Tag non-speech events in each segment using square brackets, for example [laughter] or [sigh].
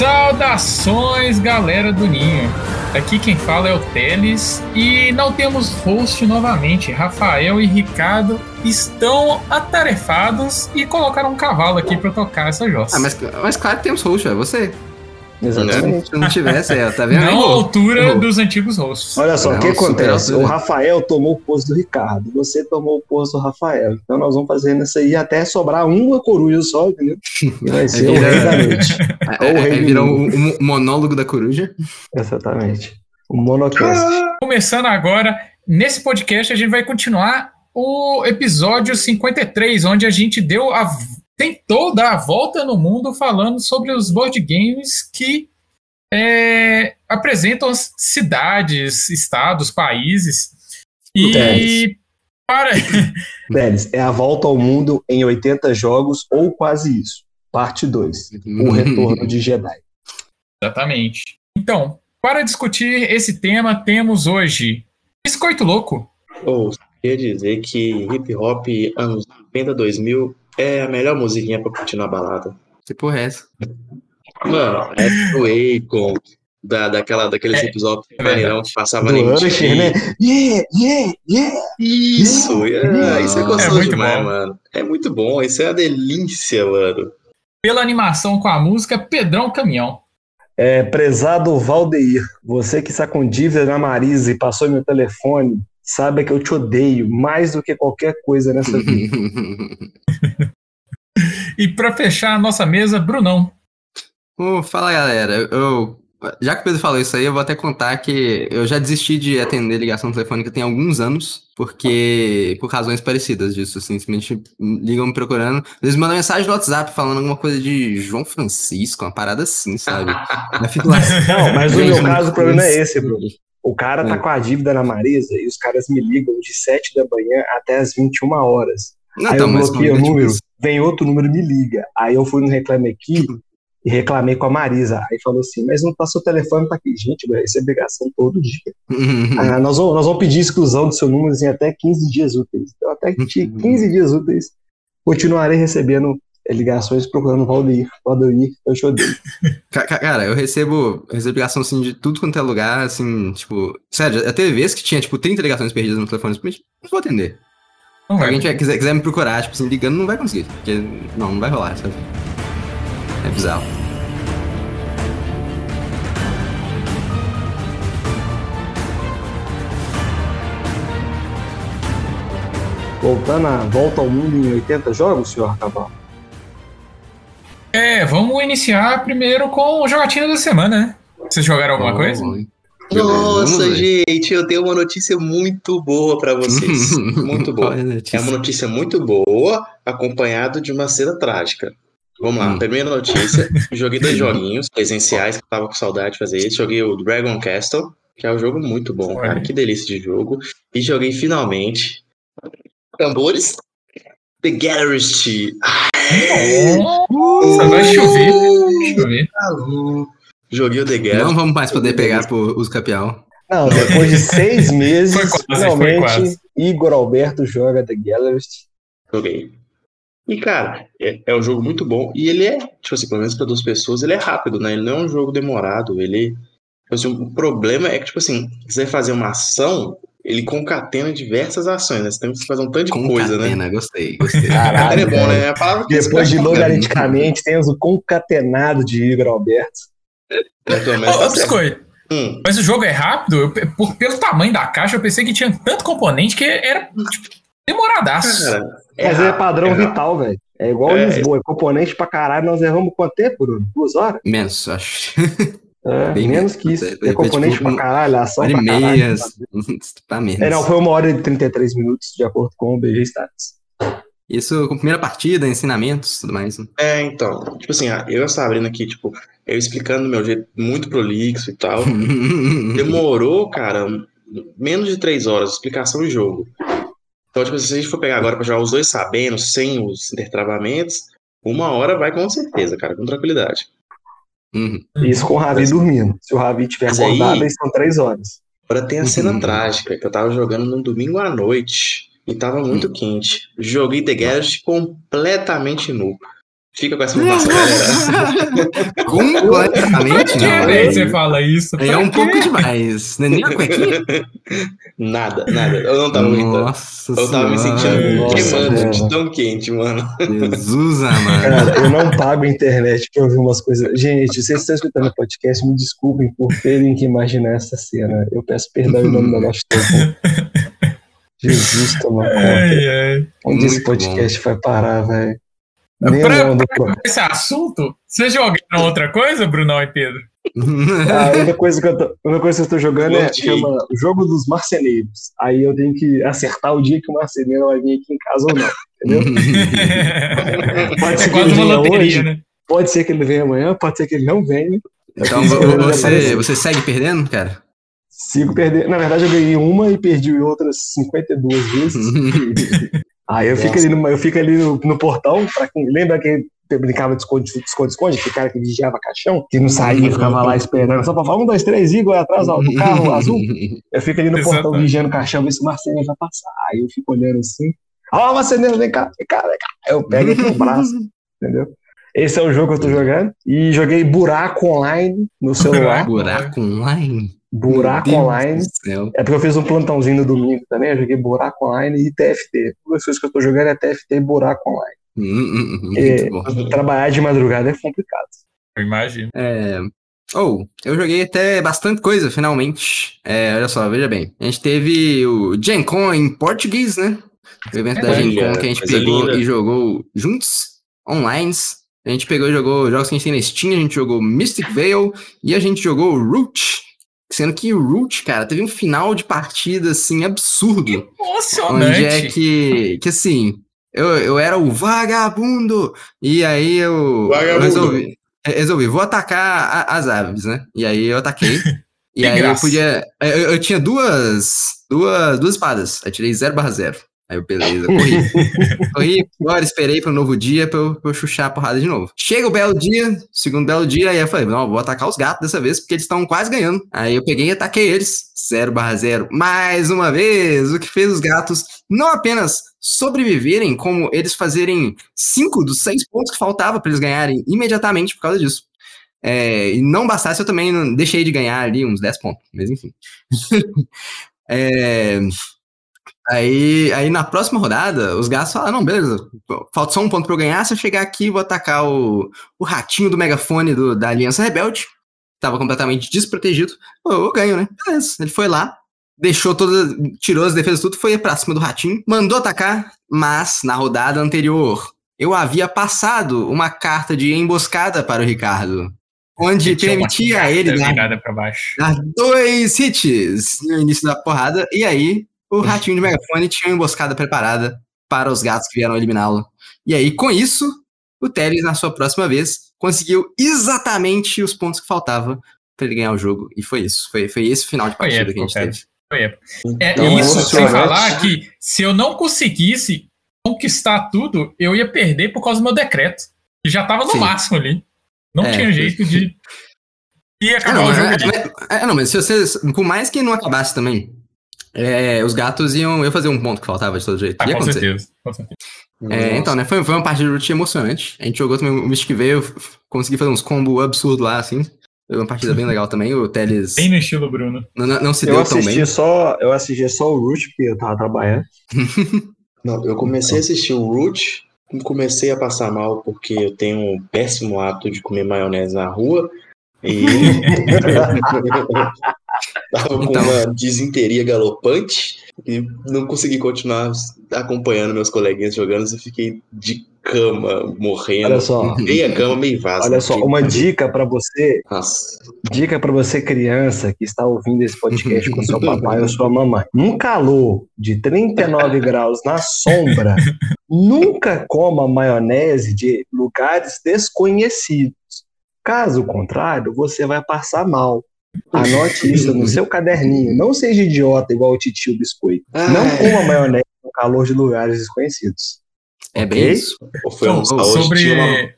Saudações, galera do Ninho. Aqui quem fala é o Teles e não temos host novamente. Rafael e Ricardo estão atarefados e colocaram um cavalo aqui para tocar essa jossa. Ah, mas, mas claro que temos host, é você. Exatamente. Se não tivesse, é, tá vendo? Não à altura Errou. dos antigos hosts. Olha só, o que acontece? O Rafael tomou o posto do Ricardo, você tomou o posto do Rafael. Então nós vamos fazer isso aí até sobrar uma coruja só, entendeu? [laughs] Vai ser o vira- rei da [laughs] noite. É, Ou o é, rei é, virou o, o monólogo da coruja. Exatamente. O monocast. Começando agora, nesse podcast a gente vai continuar o episódio 53, onde a gente deu a tentou dar a volta no mundo falando sobre os board games que é, apresentam as cidades, estados, países. E para [laughs] Deles, é a volta ao mundo em 80 jogos ou quase isso. Parte 2. O retorno de Jedi. Exatamente. Então, para discutir esse tema, temos hoje Biscoito Louco. Ou queria dizer que hip hop anos 90, 2000 é a melhor musiquinha pra curtir na balada. Que porra é essa? Mano, é do Akon, da, daquela, daqueles É, hip hop é que passava MTV. Usher, né? Yeah, yeah, yeah. Isso, é, isso é É gostoso muito demais, bom. mano. É muito bom, isso é a delícia, mano. Pela animação com a música Pedrão Caminhão. É, prezado Valdeir, você que está com dívida na Marisa e passou meu telefone, saiba que eu te odeio mais do que qualquer coisa nessa vida. [laughs] E para fechar a nossa mesa, Brunão. Ô, fala galera, eu, já que o Pedro falou isso aí, eu vou até contar que eu já desisti de atender ligação telefônica tem alguns anos, porque por razões parecidas disso, assim, simplesmente ligam me procurando, às vezes mandam mensagem no WhatsApp falando alguma coisa de João Francisco, uma parada assim, sabe? [laughs] Lá, Não, mas no meu caso o problema é esse, Francisco. O cara tá É. com a dívida na Marisa e os caras me ligam de 7 da manhã até as 21 horas. Não, Aí então, eu bloqueio o tipo número, vem outro número e me liga. Aí eu fui no Reclame Aqui e reclamei com a Marisa. Aí falou assim, mas não passou o telefone pra aqui. Gente, eu recebo ligação todo dia. [laughs] Ah, nós, vamos, nós vamos pedir exclusão do seu número em até 15 dias úteis. Então, até que 15 dias úteis, continuarei recebendo ligações procurando Valdeir. Valdeir, eu te odeio. [laughs] Cara, eu recebo, eu recebo ligação assim de tudo quanto é lugar, assim, tipo, sério, até vezes que tinha, tipo, 30 ligações perdidas no telefone, simplesmente não vou atender. Não Se alguém tiver- quiser, quiser me procurar, tipo assim, ligando, não vai conseguir. Porque não, não vai rolar, sabe? É bizarro. Voltando a volta ao mundo em 80 jogos, senhor Cavalo? É, vamos iniciar primeiro com o jogatina da semana, né? Vocês jogaram alguma coisa? Nossa, gente, eu tenho uma notícia muito boa pra vocês. [laughs] Muito boa. É notícia. uma notícia muito boa, acompanhado de uma cena trágica. Vamos lá, Hum. primeira notícia. [laughs] Joguei dois joguinhos presenciais, que eu tava com saudade de fazer isso. Joguei o Dragon Castle, que é um jogo muito bom, Olha. cara. Que delícia de jogo. E joguei finalmente. Tambores. The Gallerist. Nossa, vai chover. Chover. Alô. Joguei o The Gallerist. Não vamos mais poder pegar por os capial. Não, depois de seis [laughs] meses, quase, finalmente. Igor Alberto joga The Gallerist. Joguei. E, cara, é, é um jogo muito bom. E ele é, tipo assim, pelo menos para duas pessoas, ele é rápido, né? Ele não é um jogo demorado. Ele. tipo assim, o problema é que, tipo assim, você vai fazer uma ação, ele concatena diversas ações, né? Você tem que fazer um tanto de coisa, né? Concatena, gostei, gostei. Concatena é bom, né? É a palavra que Depois de logaritmicamente, temos o concatenado de Igor Alberto. Pelo menos Ô, tá. Biscoito, Hum, mas o jogo é rápido? Eu, por, pelo tamanho da caixa, eu pensei que tinha tanto componente que era tipo, demoradaço. cara, Mas é padrão é vital, velho. É igual É. Lisboa, é componente pra caralho. Nós erramos quanto tempo, Bruno? Duas horas? Menos, acho. [laughs] É, Bem menos que isso. Foi- É componente tipo pra caralho, ação Hora pra e meia, pra [laughs] menos. É, não, foi uma hora e 33 minutos, de acordo com o BG Stats. Isso com primeira partida, ensinamentos, tudo mais. né? É, então, tipo assim, eu estava abrindo aqui, tipo, eu explicando do meu jeito muito prolixo e tal. [laughs] Demorou, cara, menos de três horas, explicação de jogo. Então, tipo, se a gente for pegar agora pra jogar os dois sabendo, sem os intertravamentos, uma hora vai com certeza, cara, com tranquilidade. Uhum. Isso com o Ravi Mas- dormindo. Se o Ravi tiver Mas acordado, aí são três horas. Agora tem a cena Uhum. trágica, que eu tava jogando num domingo à noite e tava muito quente. Joguei The Garage completamente nu. Fica com essa informação. [laughs] Completamente não. vez você fala isso? É um pouco demais. Não é nem a cuequinha? Nada, nada. Eu não tava aguentando. Nossa Eu tava me sentindo queimando mano. de tão quente, mano. Jesus [laughs] amado. Cara, eu não pago a internet pra ouvir umas coisas. Gente, vocês estão escutando o podcast, me desculpem por terem que imaginar essa cena. Eu peço perdão em nome da nossa [laughs] turma. Jesus, toma conta. Ai, ai. Onde esse Muito podcast vai parar, velho? Pra- Nem a mão do pro- Esse assunto, vocês jogaram outra coisa, Brunão e Pedro? [laughs] A única coisa que eu tô, a única coisa que eu tô jogando é chama o jogo dos marceneiros. Aí eu tenho que acertar o dia que o marceneiro vai vir aqui em casa ou não. Entendeu? [laughs] Pode É ser que ele venha loteria, hoje, né? pode ser que ele venha amanhã, pode ser que ele não venha. Então você, você segue perdendo, cara? Sigo perdendo. Na verdade, eu ganhei uma e perdi outras 52 vezes. [laughs] Aí eu fico ali, no, eu fico ali no, no portão, pra quem lembra que eu brincava de esconde, esconde, esconde, aquele cara que vigiava caixão, que não saía, ficava lá esperando, só pra falar um, dois, três, Igor, atrás ó, do carro azul. Eu fico ali no portão vigiando o caixão, ver se o marceneiro vai passar. Aí eu fico olhando assim, ó, marceneiro, vem cá, vem cá, vem cá. Aí eu pego ele no braço, [laughs] entendeu? Esse é o jogo que eu tô jogando. E joguei Buraco Online no celular. Buraco online. Buraco Online. É porque eu fiz um plantãozinho no domingo também, eu joguei Buraco Online e TFT. Duas coisas que eu tô jogando é TFT e Buraco Online. Hum, hum, hum, É. Trabalhar de madrugada é complicado. Eu imagino. É... Oh, eu joguei até bastante coisa, finalmente. É, olha só, veja bem. A gente teve o Gen Con em português, né? O evento da Olha, Gen Con que a gente pegou linda. e jogou juntos, online. A gente pegou e jogou jogos que a gente tem na Steam, a gente jogou Mystic Veil e a gente jogou Root. Sendo que o Root, cara, teve um final de partida, assim, absurdo. Emocionante. Onde é que, que assim, eu, eu era o vagabundo, e aí eu, Vagabundo. resolvi, eu resolvi, vou atacar a- as aves, né? E aí eu ataquei. [laughs] e aí graça. eu podia. Eu, eu tinha duas, duas, duas espadas. Eu tirei 0 barra 0. Aí eu, beleza, corri. [laughs] corri, agora esperei para um novo dia pra eu, pra eu chuchar a porrada de novo. Chega o belo dia, segundo belo dia, aí eu falei, não, vou atacar os gatos dessa vez, porque eles estão quase ganhando. Aí eu peguei e ataquei eles, 0 barra 0. Mais uma vez, o que fez os gatos não apenas sobreviverem, como eles fazerem 5 dos 6 pontos que faltava para eles ganharem imediatamente por causa disso. É, e não bastasse, eu também não deixei de ganhar ali uns 10 pontos, mas enfim. [laughs] É, Aí, aí na próxima rodada, os gatos falaram: não, beleza, falta só um ponto pra eu ganhar. Se eu chegar aqui, vou atacar o, o ratinho do megafone do- da Aliança Rebelde. Tava completamente desprotegido. Pô, eu ganho, né? Beleza. Ele foi lá, deixou todas. Tirou as defesas tudo, foi pra cima do ratinho, mandou atacar, mas na rodada anterior eu havia passado uma carta de emboscada para o Ricardo. Onde permitia a ele dar dar dois hits no início da porrada, e aí o ratinho de megafone tinha uma emboscada preparada para os gatos que vieram eliminá-lo. E aí, com isso, o Teles, na sua próxima vez, conseguiu exatamente os pontos que faltava para ele ganhar o jogo. E foi isso. Foi, foi esse final de Foi partida que a gente cara. teve. Foi. É, Então, e isso sem falar que se eu não conseguisse conquistar tudo, eu ia perder por causa do meu decreto. Que já tava no Sim. máximo ali. Não É, tinha jeito de. Ia É, acabar não, o jogo é, é, é, não, mas se você. Por mais que não acabasse também, é, os gatos iam, iam fazer um ponto que faltava de todo jeito. Ah, com acontecer. certeza. Com certeza. É, então, né? Foi, foi uma partida de root emocionante. A gente jogou também o Mystic f- consegui fazer uns combos absurdos lá, assim. Foi uma partida bem legal também. O Teles Bem no estilo Bruno. não, não- não se Eu deu tão bem. só, eu assisti só o Root, porque eu tava trabalhando. [laughs] Não, eu comecei a assistir o Root, comecei a passar mal porque eu tenho um péssimo hábito de comer maionese na rua. E [laughs] tava com Então. uma desinteria galopante e não consegui continuar acompanhando meus coleguinhas jogando e fiquei de cama, morrendo. Olha só, Meia cama, meio vaso. olha só, uma dica pra você, Nossa. dica para você criança que está ouvindo esse podcast com seu papai ou sua mamãe. [laughs] Num calor de 39 graus na sombra, nunca coma maionese de lugares desconhecidos. Caso contrário, você vai passar mal. Anote isso no seu caderninho. Não seja idiota igual o titio biscoito. Não Ai. coma maionese no calor de lugares desconhecidos. É bem Ok? isso. Eu fui Então, almoçar hoje, sobre. tinha uma...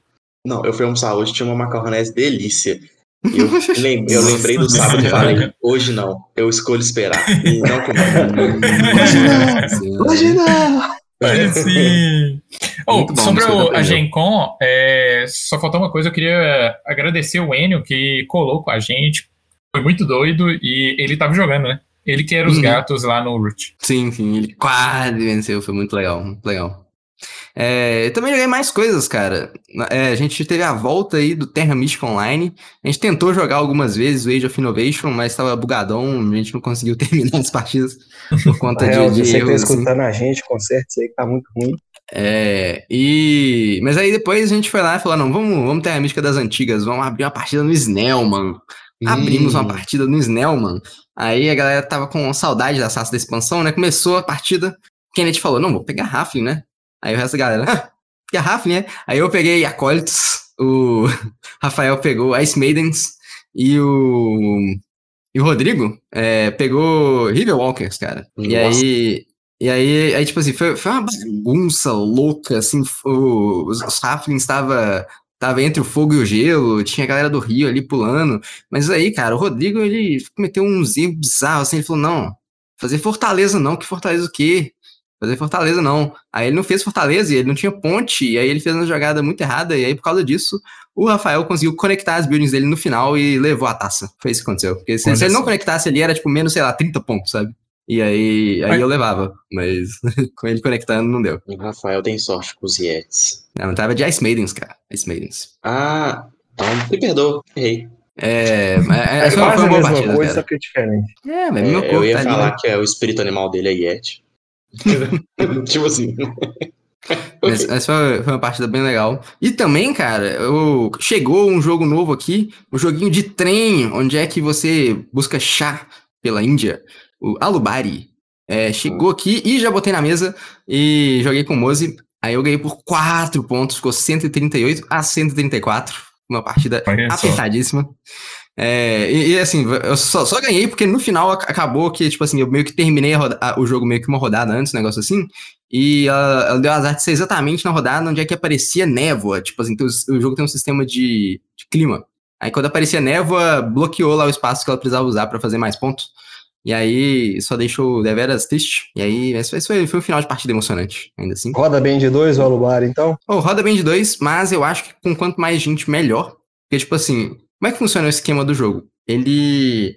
Não, eu fui almoçar hoje, tinha uma macarronese delícia. Eu, [laughs] lem- eu lembrei do sábado e falei, hoje não, eu escolho esperar. E não comer. Hoje não! Sim. oh, sobre o, a Gen Con, é, só faltou uma coisa, eu queria agradecer o Enio que colou com a gente. Foi muito doido e ele tava jogando, né? Ele que era os uhum. gatos lá no Root. Sim, sim, ele quase venceu, foi muito legal, muito legal. É, eu também joguei mais coisas, cara. É, a gente teve a volta aí do Terra Mystica Online. A gente tentou jogar algumas vezes o Age of Innovation, mas estava bugadão, a gente não conseguiu [laughs] terminar as partidas por conta [laughs] é, de, de Você tá assim. escutando assim. a gente, conserta isso aí que tá muito ruim. É, e... Mas aí depois a gente foi lá e falou, não, vamos, vamos Terra Mística das Antigas, vamos abrir uma partida no Snellman. Abrimos uma partida no Snellman. Aí a galera tava com saudade da Sassa da expansão, né? Começou a partida, Kenneth falou, não, vou pegar Raflin, né? Aí o resto da galera, ah, garrafa, né? Aí eu peguei Acólitos, o [laughs] Rafael pegou Ice Maidens e o. E o Rodrigo é, pegou River Walkers, cara. Nossa. E aí. E aí, aí, tipo assim, foi, foi uma bagunça louca, assim, o, os, os Halflings tava, tava entre o fogo e o gelo, tinha a galera do Rio ali pulando, mas aí, cara, o Rodrigo, ele cometeu uns erros bizarros, assim, ele falou, não, fazer Fortaleza não, que Fortaleza o quê? Fazer Fortaleza não. Aí ele não fez Fortaleza e ele não tinha ponte, e aí ele fez uma jogada muito errada, e aí por causa disso, o Rafael conseguiu conectar as buildings dele no final e levou a taça. Foi isso que aconteceu. Porque se, se ele não conectasse ali, era tipo menos, sei lá, 30 pontos, sabe? E aí, aí eu levava, mas [laughs] com ele conectando não deu. O Rafael tem sorte com os Yetis. Não, eu tava de Ice Maidens, cara. Ice Maidens. Ah, então me perdoa, errei. É, é, é, foi uma boa partida. Coisa, só que é diferente. É, mas é, meu corpo Eu ia tá falar ali, que é o espírito animal dele é Yeti. [laughs] tipo assim. [laughs] Mas, essa foi, foi, uma partida bem legal. E também, cara, eu, chegou um jogo novo aqui, um joguinho de trem, onde é que você busca chá pela Índia, o Alubari. É, chegou aqui e já botei na mesa e joguei com o Mozi. Aí eu ganhei por 4 pontos, ficou 138 a 134. Uma partida apertadíssima. É, e, e, assim, eu só, só, ganhei porque no final acabou que, tipo assim, eu meio que terminei roda, o jogo meio que uma rodada antes, um negócio assim, e ela, ela, deu azar de ser exatamente na rodada onde é que aparecia névoa. Tipo assim, então, o jogo tem um sistema de, de, clima. Aí quando aparecia névoa, bloqueou lá o espaço que ela precisava usar para fazer mais pontos. E aí só deixou deveras triste. E aí, esse foi, foi um final de partida emocionante, ainda assim. Roda bem de dois o Alubar, então? Oh, roda bem de dois, mas eu acho que com quanto mais gente, melhor. Porque, tipo assim, como é que funciona o esquema do jogo? Ele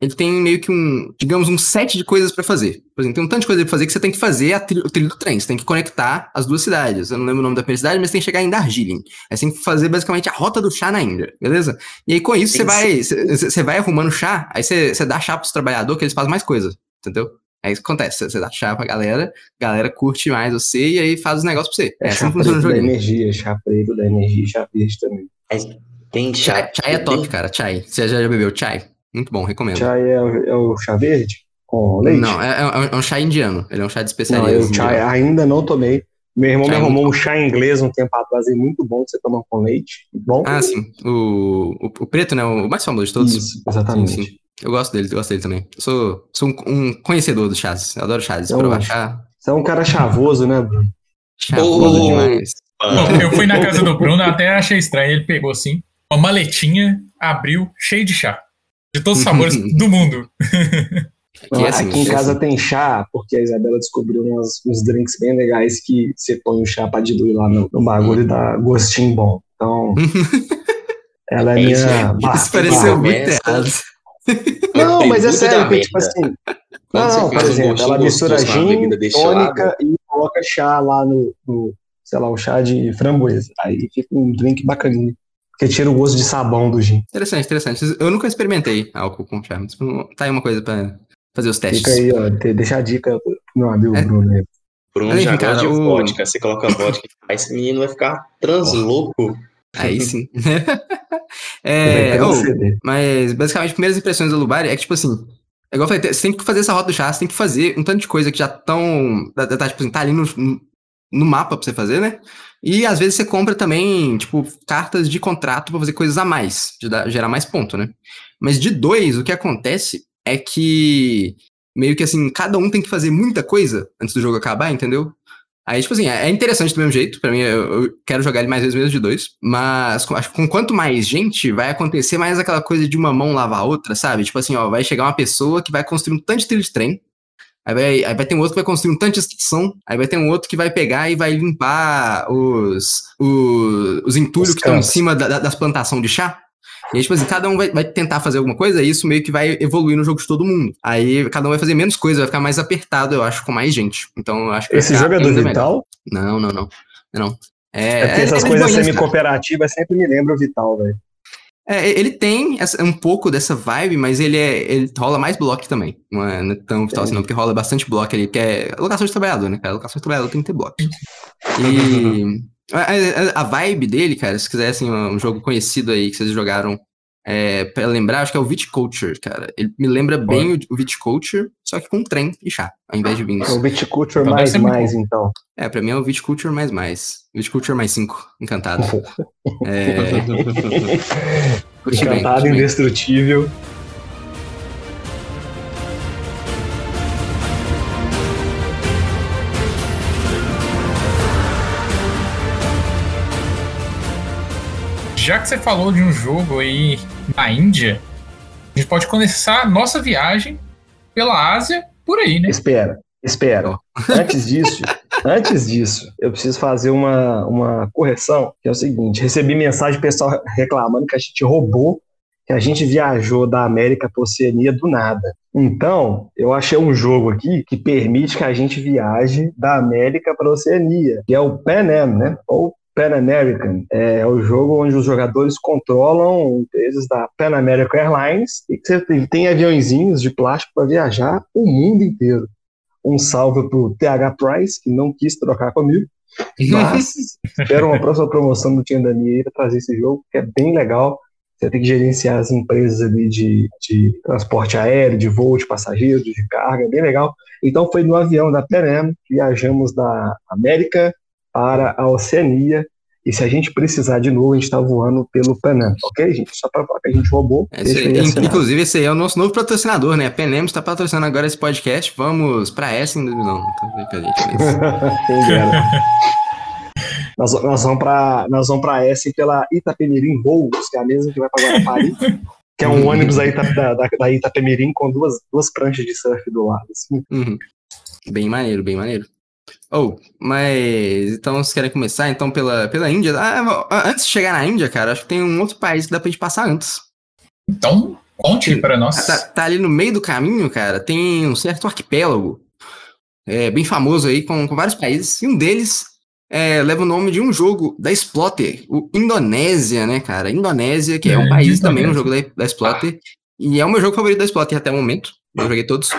ele tem meio que um, digamos, um set de coisas para fazer. Por exemplo, tem um tanto de coisa pra fazer que você tem que fazer a o trilho do trem. Você tem que conectar as duas cidades. Eu não lembro o nome da primeira cidade, mas tem que chegar em Darjeeling. Aí você tem que fazer basicamente a rota do chá na Índia, beleza? E aí com isso você vai, você vai arrumando chá, aí você, você dá chá pros trabalhadores que eles fazem mais coisas, entendeu? Aí isso que acontece, você dá chá pra galera, a galera curte mais você e aí faz os negócios pra você. É, é assim que funciona o jogo. da energia, chá preto da energia, chá verde também. É tem chai. Chai é top, cara. Chai. Você já, já bebeu chai? Muito bom, recomendo. Chai é, é o chá verde? Com leite? Não, é, é, é, um chá indiano. Ele é um chá de especialidade. Não, eu chai ainda não tomei. Meu irmão chai me arrumou um chá inglês um tempo atrás e muito bom que você toma com leite. Bom. Ah, sim. O, o, o, preto, né? O mais famoso de todos. Isso, exatamente. Sim, sim. Eu gosto dele, eu gosto dele também. Eu sou, sou um, um conhecedor dos chás. Eu adoro chás. Então, provar chá. Você é um cara chavoso, né, Bruno? Chavoso oh. demais. eu fui na casa do Bruno, até achei estranho. Ele pegou assim, uma maletinha, abriu, cheio de chá. De todos os sabores [laughs] do mundo. Não, assim, aqui em casa tem chá, porque a Isabela descobriu uns, uns drinks bem legais que você põe o chá pra diluir lá no, no bagulho e dá gostinho bom. Então, [laughs] ela é, é minha... Isso pareceu muito errado. Não, mas é sério, que, tipo assim... Não, não, por exemplo, ela mistura gin, tônica e coloca chá lá no, no, sei lá, um chá de framboesa. Aí fica um drink bacaninho. Porque tira o gosto de sabão do gin. Interessante, interessante. Eu nunca experimentei álcool com chá. Tá aí uma coisa pra fazer os testes. Fica aí, ó. Deixa a dica pro meu amigo é. Bruno. Bruno já gosta de o... vodka. Você coloca vodka. aí [laughs] esse menino vai ficar translouco. Aí sim. [laughs] [laughs] é, oh, mas basicamente, primeiras impressões do Lubari é que, tipo assim, é igual eu falei, você tem que fazer essa rota do chá, você tem que fazer um tanto de coisa que já estão. Tá, tá, tipo assim, tá ali no, no mapa pra você fazer, né? E às vezes você compra também, tipo, cartas de contrato para fazer coisas a mais, de dar, gerar mais ponto, né? Mas de dois, o que acontece é que meio que assim, cada um tem que fazer muita coisa antes do jogo acabar, entendeu? Aí, tipo assim, é interessante do mesmo jeito. Pra mim, eu, quero jogar ele mais vezes mesmo de dois. Mas acho que com quanto mais gente, vai acontecer mais aquela coisa de uma mão lavar a outra, sabe? Tipo assim, ó, vai chegar uma pessoa que vai construir um tanto de trilho de trem. Aí vai, aí vai ter um outro que vai construir um tanto de estação. Aí vai ter um outro que vai pegar e vai limpar os, os, os entulhos os que estão em cima da, das plantações de chá. E aí, tipo assim, cada um vai, vai, tentar fazer alguma coisa e isso meio que vai evoluir no jogo de todo mundo. Aí cada um vai fazer menos coisa, vai ficar mais apertado, eu acho, com mais gente. Então eu acho que. Esse jogo é do Vital? Não, não, não. Não. É, é porque é, essas é coisas semi-cooperativas sempre me lembram o Vital, velho. É, ele tem essa, um pouco dessa vibe, mas ele é. Ele rola mais bloco também. Não é, não é tão vital assim, não, porque rola bastante bloco ali, que é locação de trabalhador, né, cara? Locação de trabalhador tem que ter bloco. E. [laughs] a, a, a, vibe dele, cara, se quisessem um jogo conhecido aí que vocês jogaram é, pra lembrar, acho que é o Viticulture, cara. Ele me lembra bem o, o Viticulture, só que com trem e chá, ao invés de vinhos. É o Viticulture então, mais mais, então. É, pra mim é o Viticulture mais mais. Viticulture mais 5, encantado. [laughs] é... [laughs] [laughs] encantado, bem, indestrutível. Já que você falou de um jogo aí na Índia, a gente pode começar a nossa viagem pela Ásia por aí, né? Espera, espera. [laughs] Antes disso, antes disso, eu preciso fazer uma, uma correção, que é o seguinte: recebi mensagem pessoal reclamando que a gente roubou, que a gente viajou da América para a Oceania do nada. Então, eu achei um jogo aqui que permite que a gente viaje da América para a Oceania, que é o Pan Am, né? Ou Pan American. É o jogo onde os jogadores controlam empresas da Pan American Airlines e que você tem, tem aviãozinhos de plástico para viajar o mundo inteiro. Um salve pro TH Price, que não quis trocar comigo. [laughs] Mas espero uma próxima promoção do Tinha Dani para trazer esse jogo, que é bem legal. Você tem que gerenciar as empresas ali de, de transporte aéreo, de voo de passageiros, de carga, é bem legal. Então foi no avião da Pan Am, viajamos da América para a Oceania. E se a gente precisar de novo, a gente está voando pelo Panam, ok, gente? Só para falar que a gente roubou. É, esse, inclusive, esse aí é o nosso novo patrocinador, né? A Penem está patrocinando agora esse podcast. Vamos para essa ainda. Não, não tô a gente. Mas... [laughs] [laughs] nós, nós vamos para nós vamos para essa pela Itapemirim Voos, que é a mesma que vai para Guarapari. [laughs] que é um ônibus aí da, da, da Itapemirim com duas, duas pranchas de surf do lado. Assim. Uhum. Bem maneiro, bem maneiro. Oh, mas então vocês querem começar então pela, pela Índia? Ah, antes de chegar na Índia, cara, acho que tem um outro país que dá pra gente passar antes. Então, conte para nós. Tá, tá, ali no meio do caminho, cara, tem um certo arquipélago é, bem famoso aí com, com vários países, e um deles é, leva o nome de um jogo da Splotter, o Indonésia, né, cara? Indonésia, que é, é um país também, um jogo da, da Splotter, e é o meu jogo favorito da Splotter até o momento, eu joguei todos.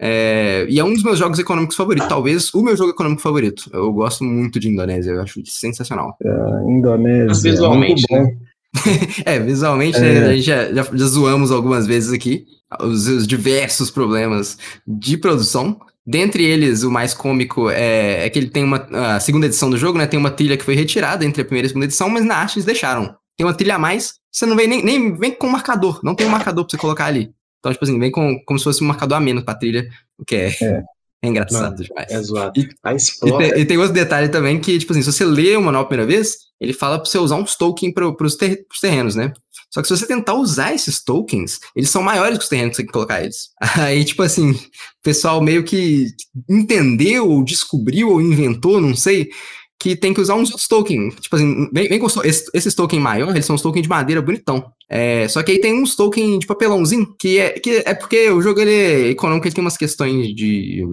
É, e é um dos meus jogos econômicos favoritos, talvez o meu jogo econômico favorito. Eu gosto muito de Indonésia, eu acho sensacional. É, Indonésia. visualmente, né? [laughs] é, visualmente, né, é. a gente já, já, já, zoamos algumas vezes aqui os, os, diversos problemas de produção. Dentre eles, o mais cômico é, é, que ele tem uma. A segunda edição do jogo, né? Tem uma trilha que foi retirada entre a primeira e a segunda edição, mas na arte eles deixaram. Tem uma trilha a mais, você não vem nem, nem vem com marcador, não tem um marcador pra você colocar ali. Então, tipo assim, vem com, como se fosse um marcador a menos pra trilha, o que é, é. é engraçado Não, demais. É zoado. E, a explora... e, tem, e, tem, outro detalhe também que, tipo assim, se você lê o manual a primeira vez, ele fala pra você usar uns tokens pro, pros, ter, pros terrenos, né? Só que se você tentar usar esses tokens, eles são maiores que os terrenos que você tem que colocar eles. [laughs] Aí, tipo assim, o pessoal meio que entendeu, ou descobriu, ou inventou, não sei, que tem que usar uns outros tokens. Tipo assim, vem, vem com esses, esses tokens maiores, eles são os tokens de madeira bonitão. É, só que aí tem uns tokens de papelãozinho, que é, que é porque o jogo ele é econômico, ele tem umas questões de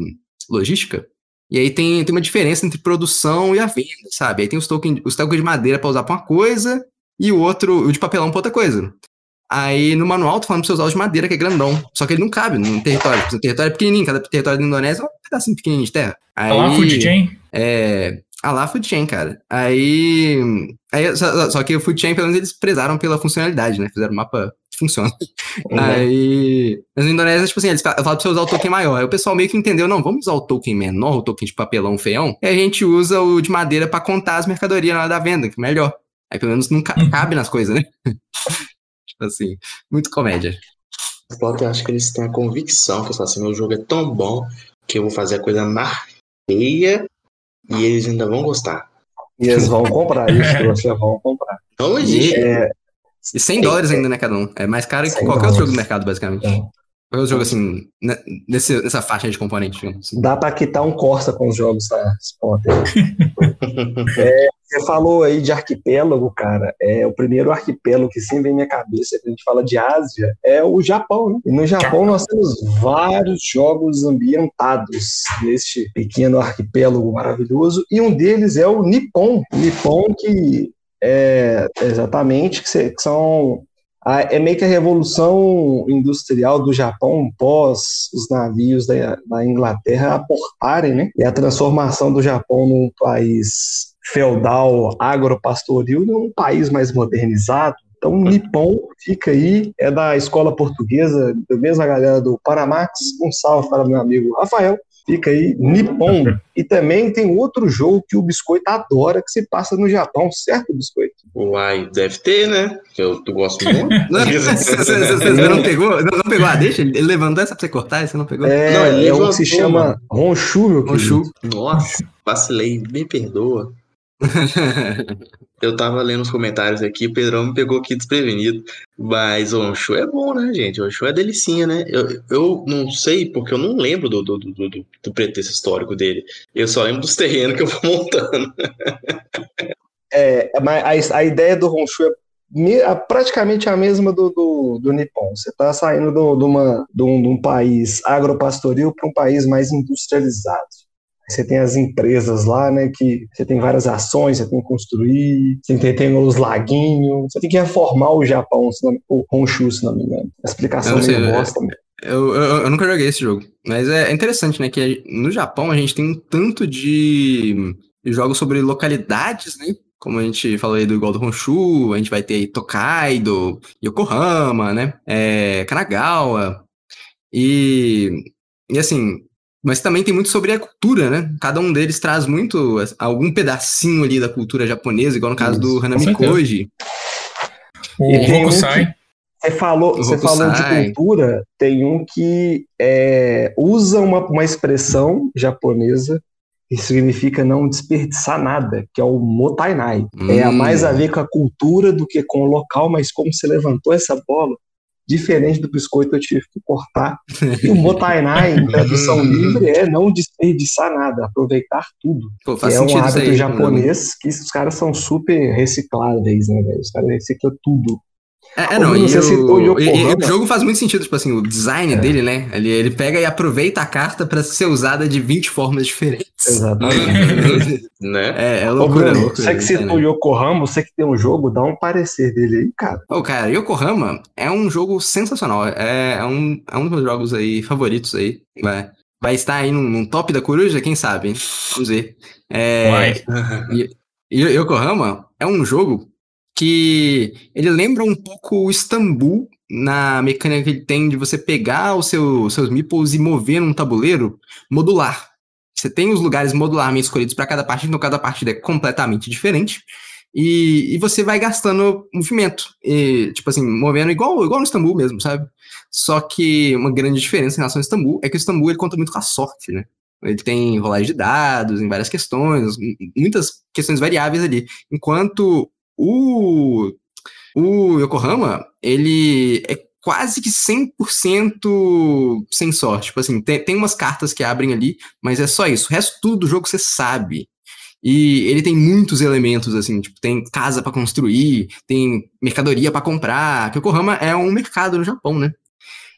logística. E aí tem, tem uma diferença entre produção e a venda, sabe? Aí tem os tokens, os tokens de madeira para usar pra uma coisa e o outro, o de papelão pra outra coisa. Aí no manual tô falando pra você usar o de madeira, que é grandão. Só que ele não cabe no território. O território é pequenininho, cada território da Indonésia é um pedacinho pequenininho de terra. Aí, Olá, Food Chain. É, a lá Food Chain, cara. Aí. aí só, só, que o Food Chain, pelo menos, eles prezaram pela funcionalidade, né? Fizeram um mapa que funciona. [laughs] Uhum. Aí. Mas na Indonésia, tipo assim, eles falam pra você usar o token maior. Aí o pessoal meio que entendeu, não, vamos usar o token menor, o token de papelão feião. E a gente usa o de madeira para contar as mercadorias na hora da venda, que é melhor. Aí pelo menos não uhum. cabe nas coisas, né? [laughs] tipo assim, muito comédia. Eu acho que eles têm a convicção que assim, meu jogo é tão bom que eu vou fazer a coisa mais feia e eles ainda vão gostar. E eles vão comprar isso, [laughs] vocês vão comprar. Não existe. É, e 100 dólares ainda, né, cada um. É mais caro que qualquer outro jogo do mercado, basicamente. É. Qual é o jogo, assim, né, nesse, nessa faixa de componente? Assim? Dá para quitar um Corsa com os jogos, tá? [laughs] é, você falou aí de arquipélago, cara. É o primeiro arquipélago que sempre vem na minha cabeça quando a gente fala de Ásia é o Japão, né? E no Japão nós temos vários jogos ambientados neste pequeno arquipélago maravilhoso e um deles é o Nippon. Nippon que é exatamente que são é meio que a revolução industrial do Japão pós os navios da, da Inglaterra aportarem, né? E a transformação do Japão num país feudal agropastoril num país mais modernizado. Então, o Nippon fica aí, é da escola portuguesa, da mesma galera do Paramax. Um salve para meu amigo Rafael. Fica aí, Nippon. E também tem outro jogo que o Biscoito adora, que se passa no Japão, certo, Biscoito? Uai, deve ter, né? Que eu, tu gosta muito. [laughs] você não pegou? Não, não pegou a deixa? Ele levantou essa pra você cortar e você não pegou? É, não, ele é um que se chama Ronshu, meu Ronshu. Nossa, vacilei, me perdoa. [laughs] eu tava lendo os comentários aqui, o Pedrão me pegou aqui desprevenido. Mas o Onshu é bom, né, gente? O Onshu é delicinha, né? Eu, eu não sei, porque eu não lembro do, do, do, do, do pretexto histórico dele. Eu só lembro dos terrenos que eu vou montando. [laughs] é, mas a, a ideia do Honshu é praticamente a mesma do, do, do Nippon. Você está saindo do, do uma, um, de um país agropastoril para um país mais industrializado. Você tem as empresas lá, né? Que você tem várias ações, você tem que construir, você tem, tem os laguinhos, você tem que reformar o Japão, o Honshu, se não me engano. A explicação é meio bosta. Eu, eu, eu, nunca joguei esse jogo, mas é interessante, né? Que no Japão a gente tem um tanto de jogos sobre localidades, né? Como a gente falou aí do igual do Honshu, a gente vai ter aí Tokaido, Yokohama, né? É, Kanagawa. E, e assim, mas também tem muito sobre a cultura, né? Cada um deles traz muito, algum pedacinho ali da cultura japonesa, igual no caso Isso, do Hanami Koji. O Hokusai. Você falou, você falou de cultura, tem um que é, usa uma, uma expressão japonesa que significa não desperdiçar nada, que é o motainai. Hum. É a mais a ver com a cultura do que com o local, mas como você levantou essa bola, diferente do biscoito, eu tive que cortar. [laughs] E o Motainai, em tradução livre, é não desperdiçar nada, aproveitar tudo. Pô, é um hábito aí, japonês que os caras são super recicláveis, né, velho? Os caras reciclam tudo. É, é não, e, o, e, e, o jogo faz muito sentido, tipo assim, o design é. dele, né? Ele, ele pega e aproveita a carta para ser usada de 20 formas diferentes. Exatamente. [laughs] né? É, é loucura, Ô, loucura. Você que citou o Yokohama, você que tem um jogo, dá um parecer dele aí, cara. Ô, cara, Yokohama é um jogo sensacional. É, é, um, é um dos meus jogos aí favoritos aí. Vai, vai estar aí num, num top da coruja, quem sabe, hein? Vamos ver. É, e, Yokohama é um jogo que ele lembra um pouco o Istambul na mecânica que ele tem de você pegar os seu, seus meeples e mover num tabuleiro modular. Você tem os lugares modularmente escolhidos para cada partida, então cada partida é completamente diferente. E, e você vai gastando movimento. E, tipo assim, movendo igual, igual no Istambul mesmo, sabe? Só que uma grande diferença em relação ao Istambul é que o Istambul ele conta muito com a sorte, né? Ele tem rolagem de dados em várias questões, muitas questões variáveis ali. Enquanto o, o Yokohama, ele é quase que 100% sem sorte. Tipo assim, tem, tem umas cartas que abrem ali, mas é só isso. O resto tudo do jogo você sabe. E ele tem muitos elementos, assim, tipo, tem casa para construir, tem mercadoria para comprar. Yokohama é um mercado no Japão, né?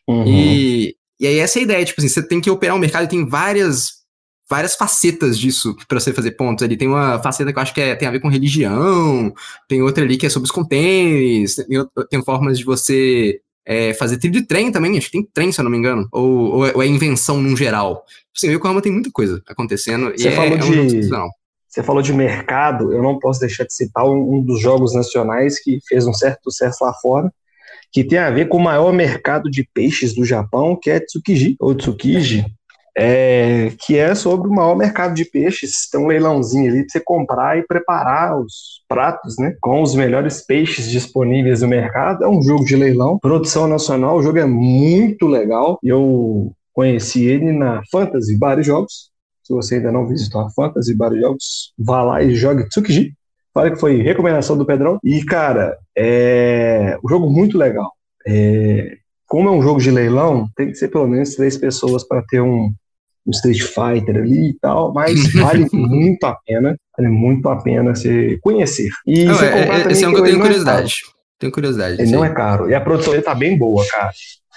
Uhum. E, e aí essa é a ideia, tipo assim, você tem que operar um mercado e tem várias várias facetas disso para você fazer pontos ali. Tem uma faceta que eu acho que é, tem a ver com religião, tem outra ali que é sobre os containers, tem, tem formas de você é, fazer trilho de trem também, acho que tem trem, se eu não me engano, ou, ou, é, ou é invenção num geral. Assim, o Yokohama tem muita coisa acontecendo você e falou é, de, é um Você falou de mercado, eu não posso deixar de citar um, um dos jogos nacionais que fez um certo sucesso lá fora, que tem a ver com o maior mercado de peixes do Japão, que é Tsukiji, ou Tsukiji, é, que é sobre o maior mercado de peixes. Tem um leilãozinho ali para você comprar e preparar os pratos, né? Com os melhores peixes disponíveis no mercado. É um jogo de leilão, produção nacional. O jogo é muito legal. Eu conheci ele na Fantasy Bar Jogos. Se você ainda não visitou a Fantasy Bar Jogos, vá lá e jogue Tsukiji. Fala que foi recomendação do Pedrão. E, cara, é um jogo muito legal. É, como é um jogo de leilão, tem que ser pelo menos três pessoas para ter um, um Street Fighter ali e tal, mas [laughs] vale muito a pena, vale muito a pena você conhecer. E Não, você é, é, esse é um que eu tenho é curiosidade. Tenho curiosidade. Ele não é caro. E a produção dele tá bem boa, cara.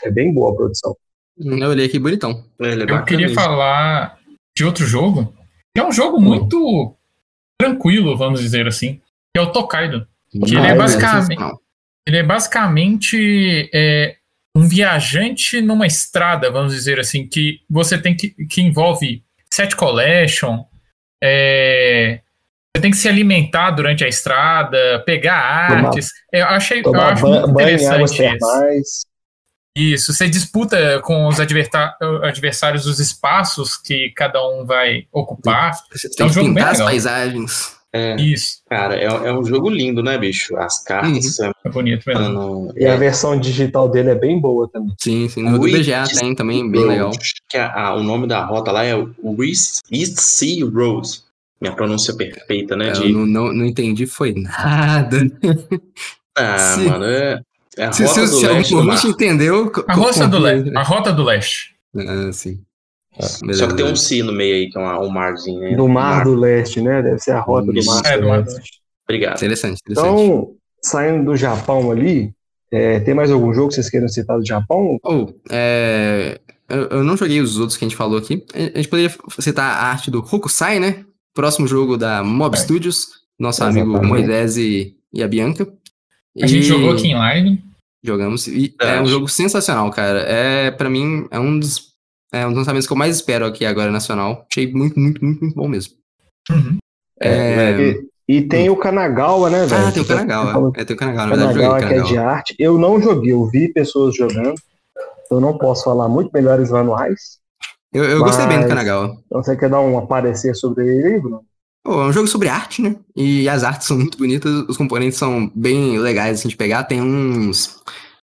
É bem boa a produção. Eu olhei aqui bonitão. Ele é Eu queria isso. falar de outro jogo, que é um jogo muito tranquilo, vamos dizer assim, que é o Tokaido. Que ele é Tokaido, basicamente, ele é basicamente é, um viajante numa estrada, vamos dizer assim, que você tem que, que envolve set collection, é, você tem que se alimentar durante a estrada, pegar Tomar- artes. Eu achei, eu acho muito interessante isso. termais. Isso, você disputa com os adversários os espaços que cada um vai ocupar. Você É tem um que pintar as paisagens. É, Isso, cara, é, é um jogo lindo, né, bicho? As cartas, é bonito mesmo. mano. E a versão digital dele é bem boa também. Sim, sim. No BGA tem também, bem legal. Que a- a- o nome da rota lá é East, East Sea Road. Minha pronúncia perfeita, né? Eu De... não, não, não entendi, foi nada. Ah, [laughs] se- mano, é, é a Se, rota se, do se leste algum entendeu. A Rota do, conclui, Le né? a Rota do Leste. Ah, sim. Só que tem um C no meio aí, que é uma- um marzinho, né? Do Mar do Leste, né? Deve ser a rota do. Mar É, do do Mar do Leste. Leste. Obrigado. Interessante, interessante. Então, saindo do Japão ali, é, tem mais algum jogo que vocês queiram citar do Japão? Ou, é, eu, eu não joguei os outros que a gente falou aqui. A gente poderia citar a arte do Hokusai, né? Próximo jogo da Mob É. Studios, nosso Exatamente. amigo Moisés e, e a Bianca. A gente E jogou aqui em live. Jogamos. E é um Verdade. jogo sensacional, cara. É, pra mim, é um dos, é um dos lançamentos que eu mais espero aqui agora nacional. Achei muito, muito, muito, muito bom mesmo. Uhum. É, E, e tem o Kanagawa, né, velho? Ah, tem o tá Kanagawa. É, tem o Kanagawa, na verdade, Kanagawa, que é de arte. Eu não joguei, eu vi pessoas jogando. Eu não posso falar muito melhores manuais. Eu, eu gostei bem do Mas- Kanagawa. Então você quer dar um aparecer sobre ele aí, Bruno? Pô, é um jogo sobre arte, né? E as artes são muito bonitas, os componentes são bem legais assim, de pegar. Tem uns.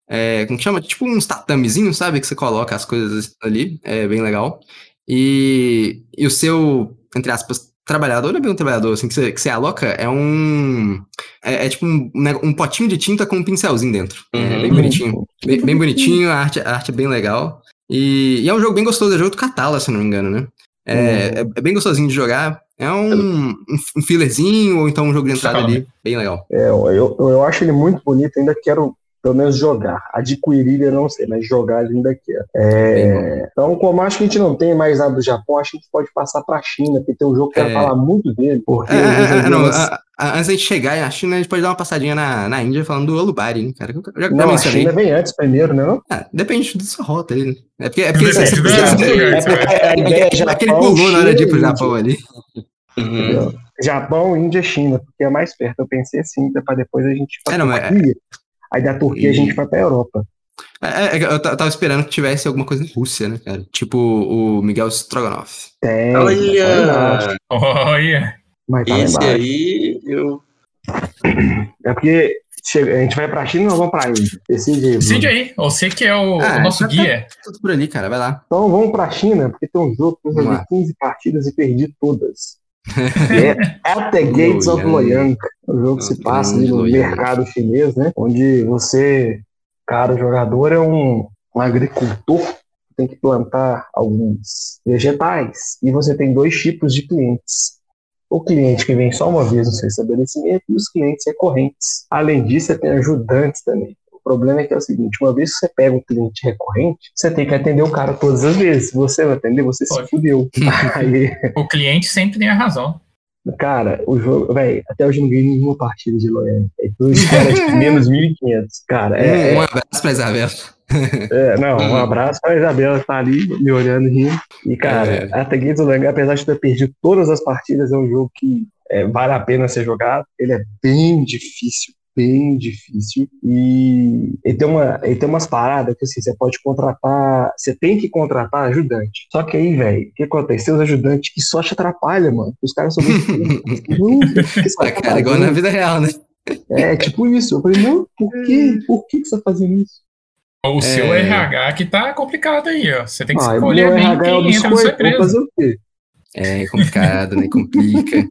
É, como que chama? Tipo uns tatamezinhos, sabe? Que você coloca as coisas ali. É bem legal. E, e o seu, entre aspas, trabalhador, não é bem um trabalhador, assim, que você, que você aloca, é um. É, é tipo um, né, um potinho de tinta com um pincelzinho dentro. É Uhum. bem bonitinho. Bem, bem bonitinho, a arte, a arte é bem legal. E, e é um jogo bem gostoso, é jogo do Catala, se não me engano, né? É, é, é bem gostosinho de jogar. É um, um, fillerzinho, ou então um jogo de entrada Fala, ali, bem legal. É, eu, eu, eu acho ele muito bonito, ainda quero pelo menos jogar. Adquirir eu não sei, mas jogar ainda quero. É, então, como acho que a gente não tem mais nada do Japão, acho que a gente pode passar pra China, porque tem um jogo que eu quero É. falar muito dele, porque É, é, é, não, umas- a- a- antes da gente chegar na China, a gente pode dar uma passadinha na, na Índia falando do Olubari, né, cara? Eu já, já Não, a. China vem antes primeiro, né? Não? Ah, depende da sua rota aí, né? É porque, é porque Depende você- É porque a é é Japão, aquele pulou na hora de ir pro Japão ali. Uhum. Japão, Índia, China, porque é mais perto. Eu pensei assim, para depois a gente É, não, Turquia. Aí da Turquia a gente vai pra Europa. É, é, eu ta- tava esperando que tivesse alguma coisa em Rússia, né, cara? Tipo o Miguel Strogonoff. Tem. mas tá Olha! Olha. Mas tá Esse aí, eu. É porque chega- a gente vai pra China e nós vamos pra Índia. Decide aí. Decide aí. Você que é o, Ah, o nosso tá- tá- guia. Tudo por ali, cara, vai lá. Então vamos pra China, porque tem um jogo que eu joguei Vamos lá. 15 partidas e perdi todas. É At the [laughs] Gates of Loyang. Um jogo que se passa ali no mercado chinês, né? Onde você, cara, o jogador é um, um agricultor tem que plantar alguns vegetais. E você tem dois tipos de clientes. O cliente que vem só uma vez no seu estabelecimento e os clientes recorrentes. Além disso, você tem ajudantes também. O problema é que é o seguinte: uma vez que você pega um cliente recorrente, você tem que atender o cara todas as vezes. Se você não atender, você Pode. se fudeu. [laughs] Aí, O cliente sempre tem a razão. cara, o jogo, velho, até hoje eu não ganhei nenhuma partida de Loyang. É dois caras de [laughs] menos 1.500. Cara, é, um, um abraço pra Isabela. [laughs] é, não, um abraço pra Isabela que tá ali me olhando rindo. E, cara, É. Of Loyang, apesar de ter perdido todas as partidas, é um jogo que é, vale a pena ser jogado. Ele é bem difícil, bem difícil. E ele tem, uma, ele tem umas paradas que assim, você pode contratar, você tem que contratar ajudante. Só que aí, velho, o que acontece? Os ajudantes que só te atrapalham, mano. Os caras são muito. [laughs] Ah, tá cara, igual na vida real, né? É tipo isso. Eu falei, não, por quê? Por que que você tá fazendo isso? O seu É. RH que tá complicado aí, ó. Você tem que Ah, escolher bem RH é quem entra na sua empresa. fazer o quê? É complicado, né? Complica.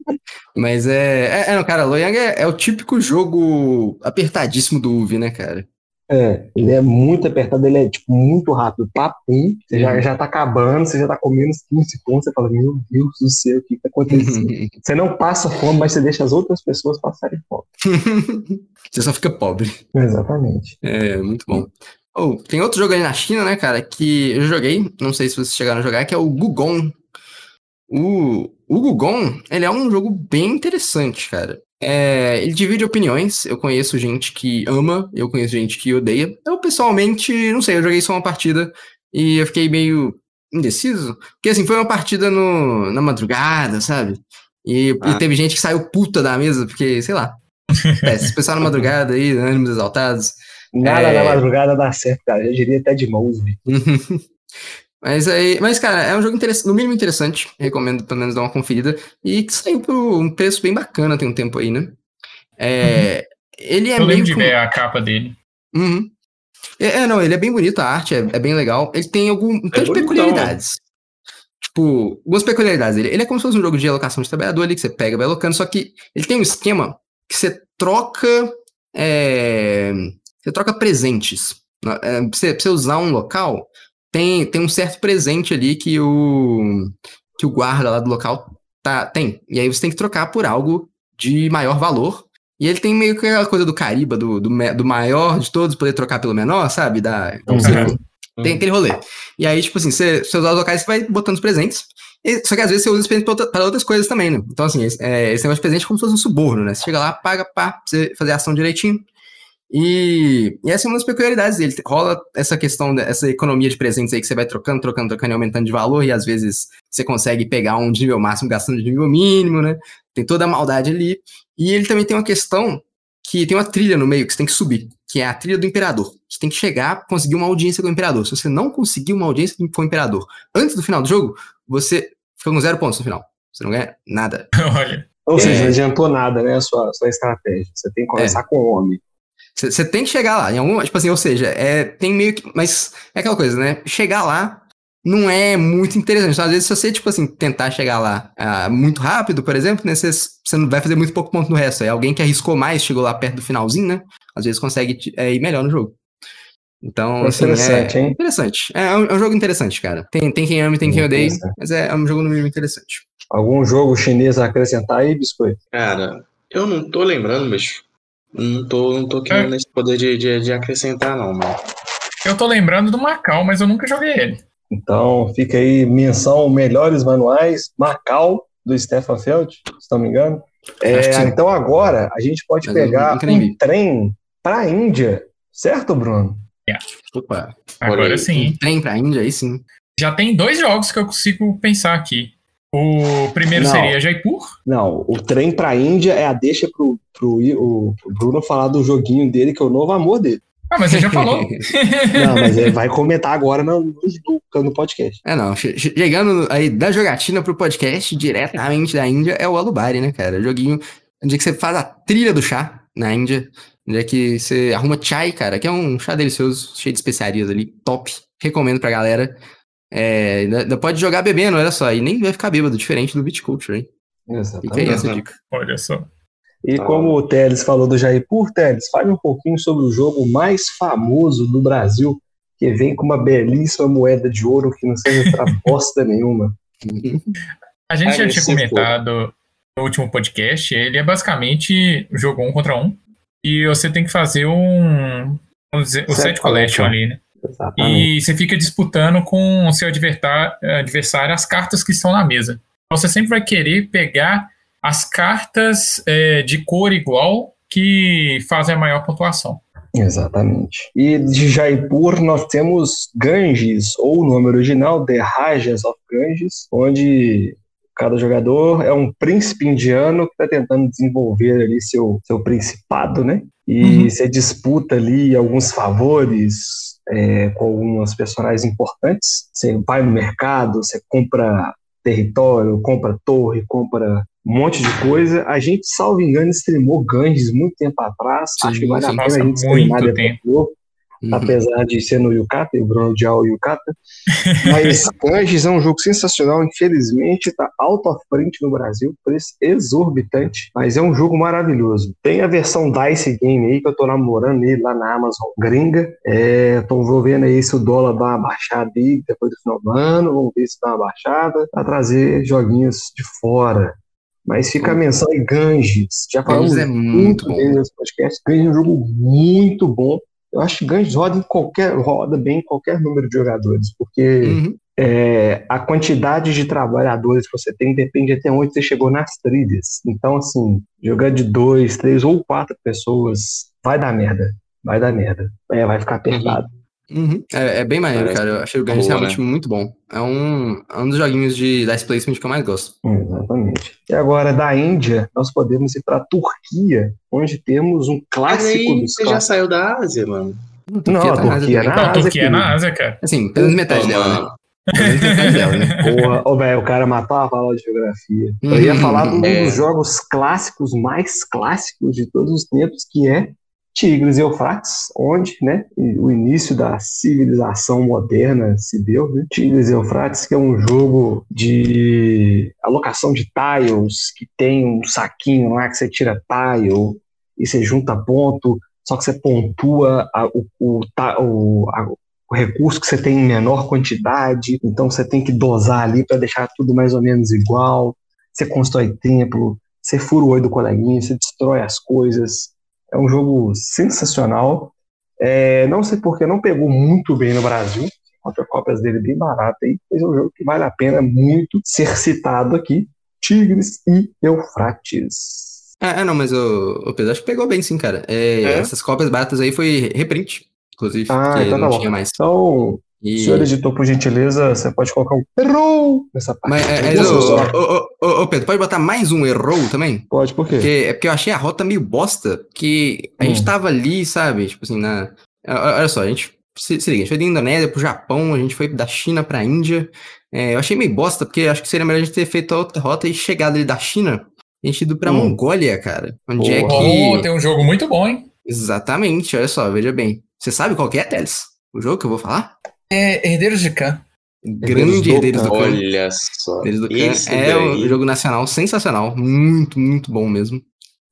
Mas é. É, é, não, cara, Loyang é, é o típico jogo apertadíssimo do UV, né, cara? É, ele é muito apertado, ele é tipo muito rápido. Papum, você já, já tá acabando, você já tá comendo 15 segundos, você fala, meu Deus do céu, o que tá acontecendo? [laughs] você não passa fome, mas você deixa as outras pessoas passarem fome. [laughs] você só fica pobre. Exatamente. É, muito bom. Oh, tem outro jogo ali na China, né, cara, que eu joguei, não sei se vocês chegaram a jogar, que é o Gugon. O, o Gugon, ele é um jogo bem interessante, cara. É, ele divide opiniões. Eu conheço gente que ama, eu conheço gente que odeia. Eu, pessoalmente, não sei, eu joguei só uma partida e eu fiquei meio indeciso. Porque, assim, foi uma partida no, na madrugada, sabe? E, ah. e teve gente que saiu puta da mesa, porque, sei lá. É, se pensar na madrugada aí, ânimos exaltados. Nada é... na madrugada dá certo, cara. Eu diria até de mouse. [laughs] Mas aí, mas cara, é um jogo no mínimo interessante. Recomendo pelo menos dar uma conferida e que saiu por um preço bem bacana tem um tempo aí, né? É, uhum. ele é Eu lembro de ver a capa dele. Uhum. É, é, não, ele é bem bonito, a arte é, é bem legal. Ele tem algum um é tanto de peculiaridades. Tipo, algumas peculiaridades dele. Ele é como se fosse um jogo de alocação de trabalhador ali, que você pega, vai alocando, só que ele tem um esquema que você troca. É, você troca presentes. É, pra você, pra você usar um local, tem, tem um certo presente ali que o, que o guarda lá do local tá, tem. E aí você tem que trocar por algo de maior valor. E ele tem meio que aquela coisa do cariba, do, do, do maior de todos, poder trocar pelo menor, sabe? Da, então, uhum. Tem aquele rolê. E aí, tipo assim, você, os locais, você vai botando os presentes. E, só que às vezes você usa os presentes para outras coisas também, né? Então, assim, é, esse negócio de presente é como se fosse um suborno, né? Você chega lá, paga, pá, pra você fazer a ação direitinho. E, e, essa é uma das peculiaridades dele. Rola essa questão, essa economia de presentes aí que você vai trocando, trocando, trocando e aumentando de valor, e às vezes você consegue pegar um nível máximo gastando de nível mínimo, né? Tem toda a maldade ali. E ele também tem uma questão que tem uma trilha no meio que você tem que subir, que é a trilha do imperador. Você tem que chegar, conseguir uma audiência com o imperador. Se você não conseguir uma audiência com o imperador antes do final do jogo, você fica com zero pontos no final. Você não ganha nada. [laughs] Olha. Ou seja, é... não adiantou nada, né, a sua, a sua estratégia. Você tem que começar é. com o homem. Você tem que chegar lá, em algum, tipo assim, ou seja, é, tem meio que, mas é aquela coisa, né? Chegar lá não é muito interessante. Então, às vezes, se você, tipo assim, tentar chegar lá uh, muito rápido, por exemplo, né, você, você não vai fazer muito pouco ponto no resto. É alguém que arriscou mais, chegou lá perto do finalzinho, né? Às vezes consegue é, ir melhor no jogo. Então, é assim, interessante, é hein? interessante. É, é, um, é, um, jogo interessante, cara. Tem, tem quem ama e tem quem odeia, mas é, é um jogo no mínimo interessante. Algum jogo chinês a acrescentar aí, Biscoito? Cara, eu não tô lembrando, bicho. Não tô, não tô querendo é. esse poder de, de, de, acrescentar, não, mano. Eu tô lembrando do Macau, mas eu nunca joguei ele. Então, fica aí menção Melhores Manuais, Macau, do Stefan Feld, se não me engano. É, então agora a gente pode mas pegar um trem para a Índia, certo, Bruno? Yeah. Opa, agora aí. sim. Um trem para a Índia, aí sim. Já tem dois jogos que eu consigo pensar aqui. O primeiro não, seria Jaipur? Não, o trem pra Índia é a deixa pro, pro, o, pro Bruno falar do joguinho dele, que é o novo amor dele. Ah, mas ele já falou. [laughs] não, mas ele vai comentar agora no, no, no podcast. É, não. Chegando aí da jogatina pro podcast, diretamente da Índia, é o Alubari, né, cara? Joguinho onde é que você faz a trilha do chá na Índia, onde é que você arruma chai, cara, que é um chá delicioso, cheio de especiarias ali, top. Recomendo pra galera. É, ainda pode jogar bebendo, olha só, e nem vai ficar bêbado, diferente do Beat Culture, hein? Exatamente. Fica aí essa dica. Olha só. E como o Teles falou do Jaipur, Teles, fale um pouquinho sobre o jogo mais famoso do Brasil, que vem com uma belíssima moeda de ouro que não serve pra [laughs] bosta nenhuma. A gente já tinha comentado no último podcast, ele é basicamente jogo um contra um, e você tem que fazer um, vamos dizer, o set, set collection ali, né? Exatamente. E você fica disputando com o seu adversário as cartas que estão na mesa. Então você sempre vai querer pegar as cartas é, de cor igual que fazem a maior pontuação. Exatamente. E de Jaipur nós temos Ganges, ou o nome original, The Rajas of Ganges, onde cada jogador é um príncipe indiano que está tentando desenvolver ali seu, seu principado, né? E uhum. você disputa ali alguns favores, é, com algumas personagens importantes. Você vai no mercado, você compra território, compra torre, compra um monte de coisa. A gente, salvo engano, streamou Ganges muito tempo atrás. Sim, Acho que vale a pena a gente streamar depois. Uhum. Apesar de ser no Yukata, e o Bruno de o Yukata. [laughs] Mas Ganges é um jogo sensacional, infelizmente está alto à frente no Brasil, preço exorbitante, mas é um jogo maravilhoso. Tem a versão DICE Game aí, que eu estou namorando ele lá na Amazon gringa. É, vendo aí se o dólar dá uma baixada aí depois do final do ano, vamos ver se dá uma baixada, para trazer joguinhos de fora. Mas fica a menção em Ganges. Já falamos Ganges é muito, muito bem nesse podcast. Ganges é um jogo muito bom. Eu acho que Ganges roda em qualquer roda bem em qualquer número de jogadores, porque uhum. é, a quantidade de trabalhadores que você tem depende até onde você chegou nas trilhas. Então, assim, jogar de dois, três ou quatro pessoas vai dar merda. Vai dar merda. É, vai ficar apertado. Uhum. Uhum. É, é, bem maneiro, Parece cara. Eu achei o Ganges realmente né? muito bom. É um, é um dos joguinhos de Dice Placement que eu mais gosto. Exatamente. E agora, da Índia, nós podemos ir para a Turquia, onde temos um clássico aí, dos Você já saiu da Ásia, mano? Não, Turquia não, a tá Turquia é na Ásia. Não, Turquia é na Ásia, cara. Assim, pelo menos metade dela, né? Dela, né? [laughs] Porra, oh, velho, o cara matou a aula de geografia. Eu ia falar de um é. dos jogos clássicos, mais clássicos de todos os tempos, que é Tigres e Eufrates, onde né, o início da civilização moderna se deu. Né? Tigres e Eufrates, que é um jogo de alocação de tiles, que tem um saquinho lá que você tira tile e você junta ponto, só que você pontua a, o, o, o, a, o recurso que você tem em menor quantidade, então você tem que dosar ali para deixar tudo mais ou menos igual. Você constrói templo, você fura o olho do coleguinha, você destrói as coisas é um jogo sensacional. É, não sei porque não pegou muito bem no Brasil. Encontra cópias dele bem barata aí, mas é um jogo que vale a pena muito ser citado aqui. Tigres e Eufrates. É, é não, mas o, o Pedro acho que pegou bem sim, cara. É, é? Essas cópias baratas aí foi reprint, inclusive. Ah, então tá bom. Mais. Então, e... Senhor editor, por gentileza, você pode colocar um errou nessa parte. Mas, é, é, ô, ô, ô, Pedro, pode botar mais um errou também? Pode, por quê? Porque, é porque eu achei a rota meio bosta, que a hum. gente tava ali, sabe, tipo assim, na... Olha só, a gente, se, se liga, a gente foi da Indonésia pro Japão, a gente foi da China pra Índia. É, eu achei meio bosta, porque acho que seria melhor a gente ter feito a outra rota e chegado ali da China, a gente ido pra hum. Mongólia, cara. Onde é que... Oh, tem um jogo muito bom, hein? Exatamente, olha só, veja bem. Você sabe qual que é, Teles? O jogo que eu vou falar? É Herdeiros de Khan. Grande Herdeiros do Khan. Olha só. Herdeiros do Khan é daí... um jogo nacional sensacional. Muito, muito bom mesmo.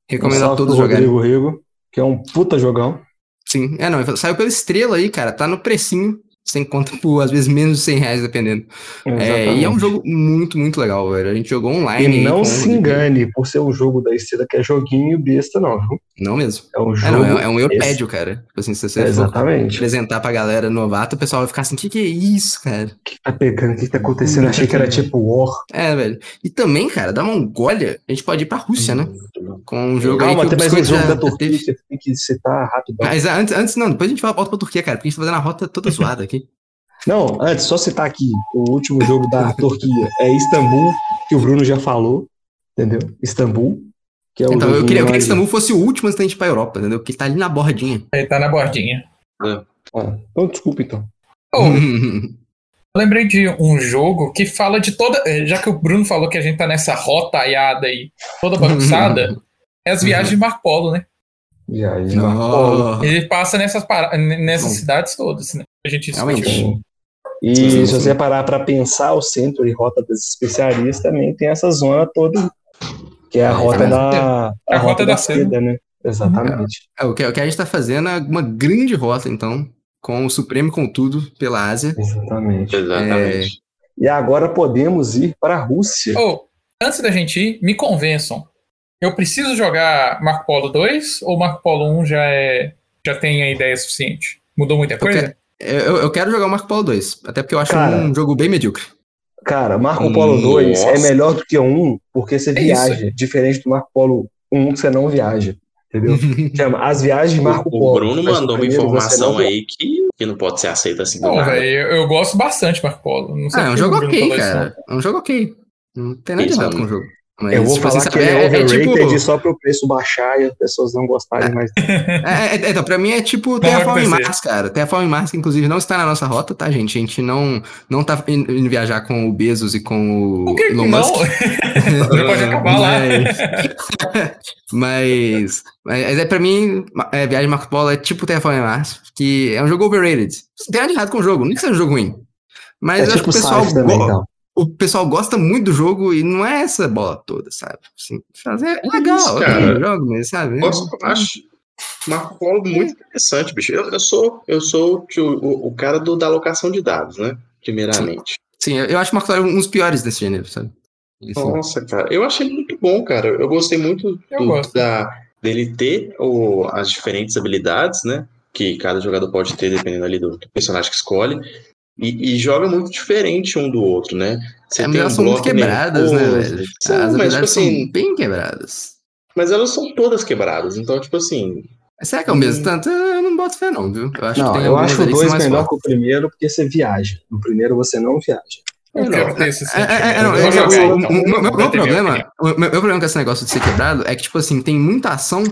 Recomendo a todos jogarem. Rodrigo Rigo, que é um puta jogão. Sim, é não, saiu pela estrela aí, cara, tá no precinho sem conta [laughs] por às vezes menos de 100 reais, dependendo. É, e é um jogo muito, muito legal, velho. A gente jogou online. E não se engane por ser um jogo da estrela que é joguinho besta, não, viu? Não mesmo. É um jogo. É, não, é, é um europédio, cara. Tipo assim, se você é, exatamente. apresentar pra galera novata, o pessoal vai ficar assim: o que, que é isso, cara? O que tá pegando? O que, que tá acontecendo? Achei que era tipo War. É, velho. E também, cara, da Mongólia, a gente pode ir pra Rússia, né? Com um jogo Calma, aí que tem mais um jogo da Turquia, você tem que citar rápido. Mas antes, antes, não, depois a gente volta pra Turquia, cara, porque a gente tá fazendo a rota toda [laughs] zoada aqui. Não, antes, só citar aqui, o último jogo da [laughs] Turquia é Istambul, que o Bruno já falou, entendeu? Istambul. Que é o então, eu queria, eu queria que Istambul fosse o último antes da gente ir pra Europa, entendeu? Porque tá ali na bordinha. Ele tá na bordinha. É. Ah, então, desculpa, então. Oh, [laughs] eu lembrei de um jogo que fala de toda. Eh, já que o Bruno falou que a gente tá nessa rotaiada aí, toda bagunçada, é as viagens de Marco Polo, né? Viagem de Marco Polo. Ele passa nessas, nessas cidades todas, né? A gente discutiu. E sim, sim. se você parar para pensar, o centro e rota das especiarias também tem essa zona toda, que é a rota da, a, a rota, rota da, da seda, né? Exatamente. É, é, o, que, o que a gente está fazendo é uma grande rota, então, com o Supremo com tudo pela Ásia. Exatamente. Exatamente. É... E agora podemos ir para a Rússia. Oh, antes da gente ir, me convençam. Eu preciso jogar Marco Polo 2 ou Marco Polo 1 já, é, já tem a ideia suficiente? Mudou muita coisa? Eu, eu, quero jogar o Marco Polo 2, até porque eu acho cara, um jogo bem medíocre. Cara, Marco Polo 2 é melhor do que o 1 porque você é viaja, isso. diferente do Marco Polo 1 que você não viaja. Entendeu? [laughs] Chama As Viagens de Marco Polo. O Bruno mandou uma informação aí que, que não pode ser aceita assim. Não, velho, eu, eu, gosto bastante de Marco Polo. Não sei ah, é um jogo ok, cara. É um jogo ok. Não tem nada de errado com o jogo. Mas, eu vou tipo, falar assim, que é, é, overrated é, tipo... só pro preço baixar e as pessoas não gostarem mais. [laughs] É, é, então, pra mim é tipo Terraform Mars, cara. Terraform Mars, inclusive, não está na nossa rota, tá, gente? A gente não, não tá indo viajar com o Bezos e com o, o que Elon não? [laughs] Musk. pode acabar lá. Mas, mas é pra mim, é, Viagem Marco Polo é tipo Terraform Mars, que é um jogo overrated. Não tem nada errado com o jogo, não que seja um jogo ruim. Mas é tipo o pessoal também, então o pessoal gosta muito do jogo e não é essa bola toda, sabe? Assim, fazer é legal, Isso, cara. jogo, mas sabe? Gosto, é, acho Marco Polo muito interessante, bicho. Eu, eu sou, eu sou o, o, o cara do, da alocação de dados, né? Primeiramente. Sim, Sim eu acho o Marco Polo um dos piores desse gênero, sabe? Nossa, cara, eu achei muito bom, cara. Eu gostei muito do, da, dele ter o, as diferentes habilidades, né? Que cada jogador pode ter, dependendo ali do, do personagem que escolhe. E, e, joga muito diferente um do outro, né? Você é, tem elas um são muito quebradas, né, velho? Sim, As mas, tipo assim, bem quebradas. Mas elas são todas quebradas, então, tipo assim. Será que é o mesmo hum. tanto? Eu não boto fé, não, viu? Eu acho não, que tem eu acho o dois melhor forte. que o primeiro, porque você viaja. No primeiro você não viaja. Não, é, é, não, o meu problema, o meu problema com esse negócio de ser quebrado é que, tipo assim, tem muita ação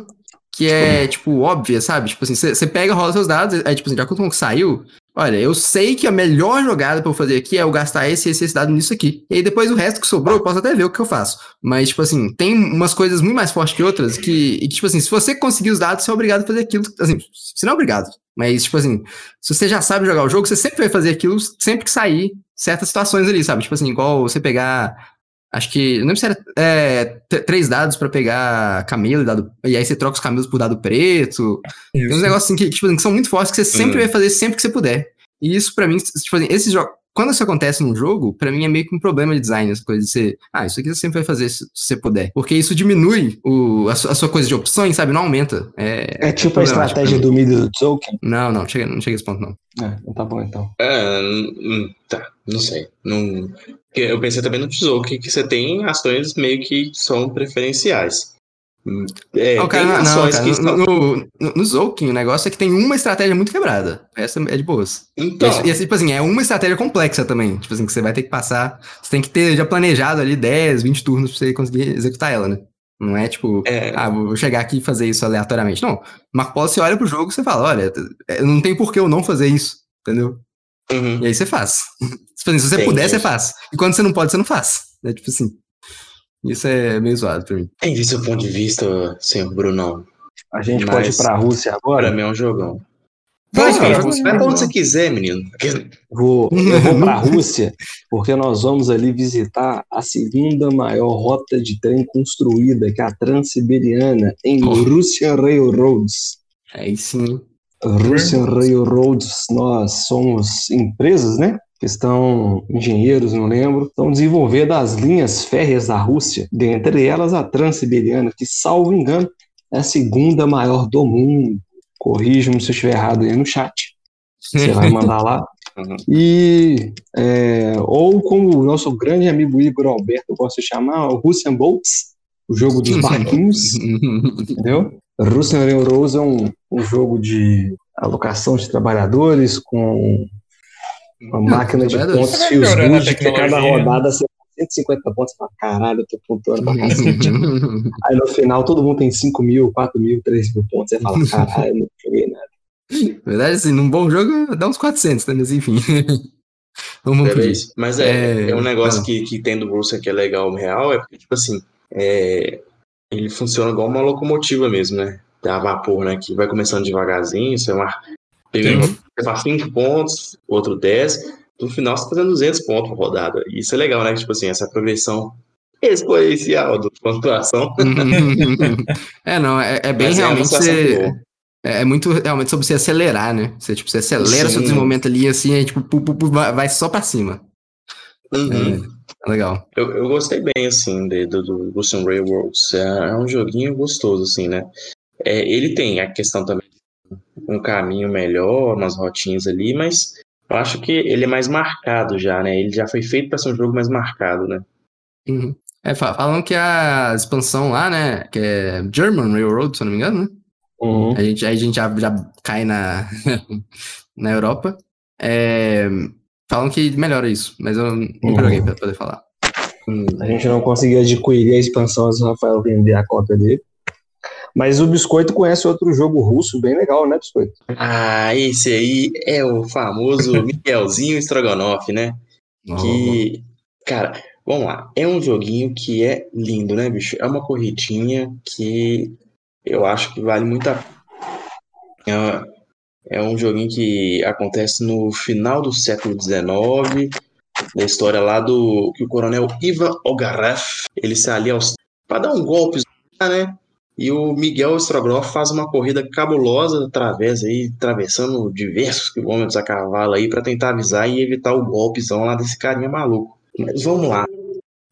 que é, tipo, óbvia, sabe? Tipo assim, você pega, rola seus dados, aí, tipo assim, de acordo com o que saiu, Olha, eu sei que a melhor jogada para eu fazer aqui é eu gastar esse esse, esse dado nisso aqui. E aí depois o resto que sobrou, eu posso até ver o que eu faço. Mas, tipo assim, tem umas coisas muito mais fortes que outras que, e, tipo assim, se você conseguir os dados, você é obrigado a fazer aquilo. Assim, você não é obrigado. Mas, tipo assim, se você já sabe jogar o jogo, você sempre vai fazer aquilo sempre que sair certas situações ali, sabe? Tipo assim, igual você pegar. Acho que. Não lembro se era é, três dados para pegar camelo e dado. E aí você troca os camelos por dado preto. Isso. Tem uns negócios assim que, tipo, que são muito fortes que você sempre uhum. vai fazer sempre que você puder. E isso, para mim, tipo assim, esses jogos. Quando isso acontece num jogo, para mim é meio que um problema de design, essa coisa de ser, ah, isso aqui você sempre vai fazer se você puder. Porque isso diminui o, a, sua, a sua coisa de opções, sabe? Não aumenta. É, é tipo a estratégia do middle token? Não, não, chega, não chega a esse ponto, não. É, tá bom então. É, tá, não sei. Não, eu pensei também no Tzolk'in que você tem ações meio que são preferenciais. É, não, cara, não, cara, estão... no, no, no Zolkin, o negócio é que tem uma estratégia muito quebrada. Essa é de boas. Então. E, tipo assim, é uma estratégia complexa também. Tipo assim, que você vai ter que passar. Você tem que ter já planejado ali 10, 20 turnos pra você conseguir executar ela, né? Não é tipo, é... ah, vou chegar aqui e fazer isso aleatoriamente. Não. Marco Polo, você olha pro jogo e você fala, olha, não tem por que eu não fazer isso, entendeu? Uhum. E aí você faz. [laughs] Tipo assim, se você puder, você faz. E quando você não pode, você não faz. É tipo assim. Isso é meio zoado pra mim. Entendi seu ponto de vista, senhor Brunão. A gente Mas pode ir pra Rússia agora? Pra mim é um jogão. Vai, cara, vai pra onde você quiser, menino. Vou, eu vou pra Rússia, porque nós vamos ali visitar a segunda maior rota de trem construída, que é a Transiberiana, em oh. Russian Railroads. Aí sim. Russian Railroads, nós somos empresas, né? Que estão engenheiros, não lembro, estão desenvolvendo as linhas férreas da Rússia, dentre elas a Transiberiana, que, salvo engano, é a segunda maior do mundo. Corrija-me se eu estiver errado aí no chat. Você vai [laughs] mandar lá. Uhum. E, é, ou como o nosso grande amigo Igor Alberto gosta de chamar, o Russian Boats, o jogo dos [laughs] barquinhos, entendeu? Russian Railroads é um, um jogo de alocação de trabalhadores com uma máquina de pontos fios good, que cada rodada você 150 pontos, fala, caralho, eu tô pontuando pra [laughs] cacete. Aí no final todo mundo tem 5 mil, 4 mil, 3 mil pontos, você fala, caralho, não joguei nada. Na verdade, assim, num bom jogo dá uns 400, né? Mas enfim. [laughs] Vamos é Mas é, é, é um negócio que, que tem do Bruce que é legal, real, é porque, tipo assim, é, ele funciona igual uma locomotiva mesmo, né? A vapor, né? Que vai começando devagarzinho, você é uma, Primeiro você faz 5 pontos, outro 10. No final você tá fazendo 200 pontos por rodada. E isso é legal, né? Tipo assim, essa progressão exponencial da pontuação. [laughs] é, não, é, é bem Mas é realmente. É, é, muito realmente sobre você acelerar, né? Você, tipo, você acelera Sim. seu desenvolvimento ali, assim, aí, tipo, pu, pu, pu, vai só pra cima. Uhum. É, é, legal. Eu, eu gostei bem, assim, de, do, do Russian Railroads. É, é um joguinho gostoso, assim, né? É, ele tem a questão também um caminho melhor, umas rotinhas ali, mas eu acho que ele é mais marcado já, né? Ele já foi feito para ser um jogo mais marcado, né? Uhum. É, falam que a expansão lá, né? Que é German Railroad, se eu não me engano, né? Uhum. A gente, aí a gente já, já cai na, [laughs] na Europa. É, falam que melhora isso, mas eu nunca uhum. joguei pra poder falar. Hum. A gente não conseguiu adquirir a expansão antes do Rafael vender a conta dele. Mas o Biscoito conhece outro jogo russo bem legal, né, Biscoito? Ah, esse aí é o famoso [laughs] Miguelzinho Strogonoff, né? Que, cara, vamos lá. É um joguinho que é lindo, né, bicho? É uma corridinha que eu acho que vale muito a pena. É um joguinho que acontece no final do século XIX, da história lá do que o coronel Ivan Ogarev, ele sai ali aos para dar um golpe, né? E o Miguel Strogonoff faz uma corrida cabulosa através aí, atravessando diversos quilômetros a cavalo aí para tentar avisar e evitar o golpezão lá desse carinha maluco. Mas vamos lá.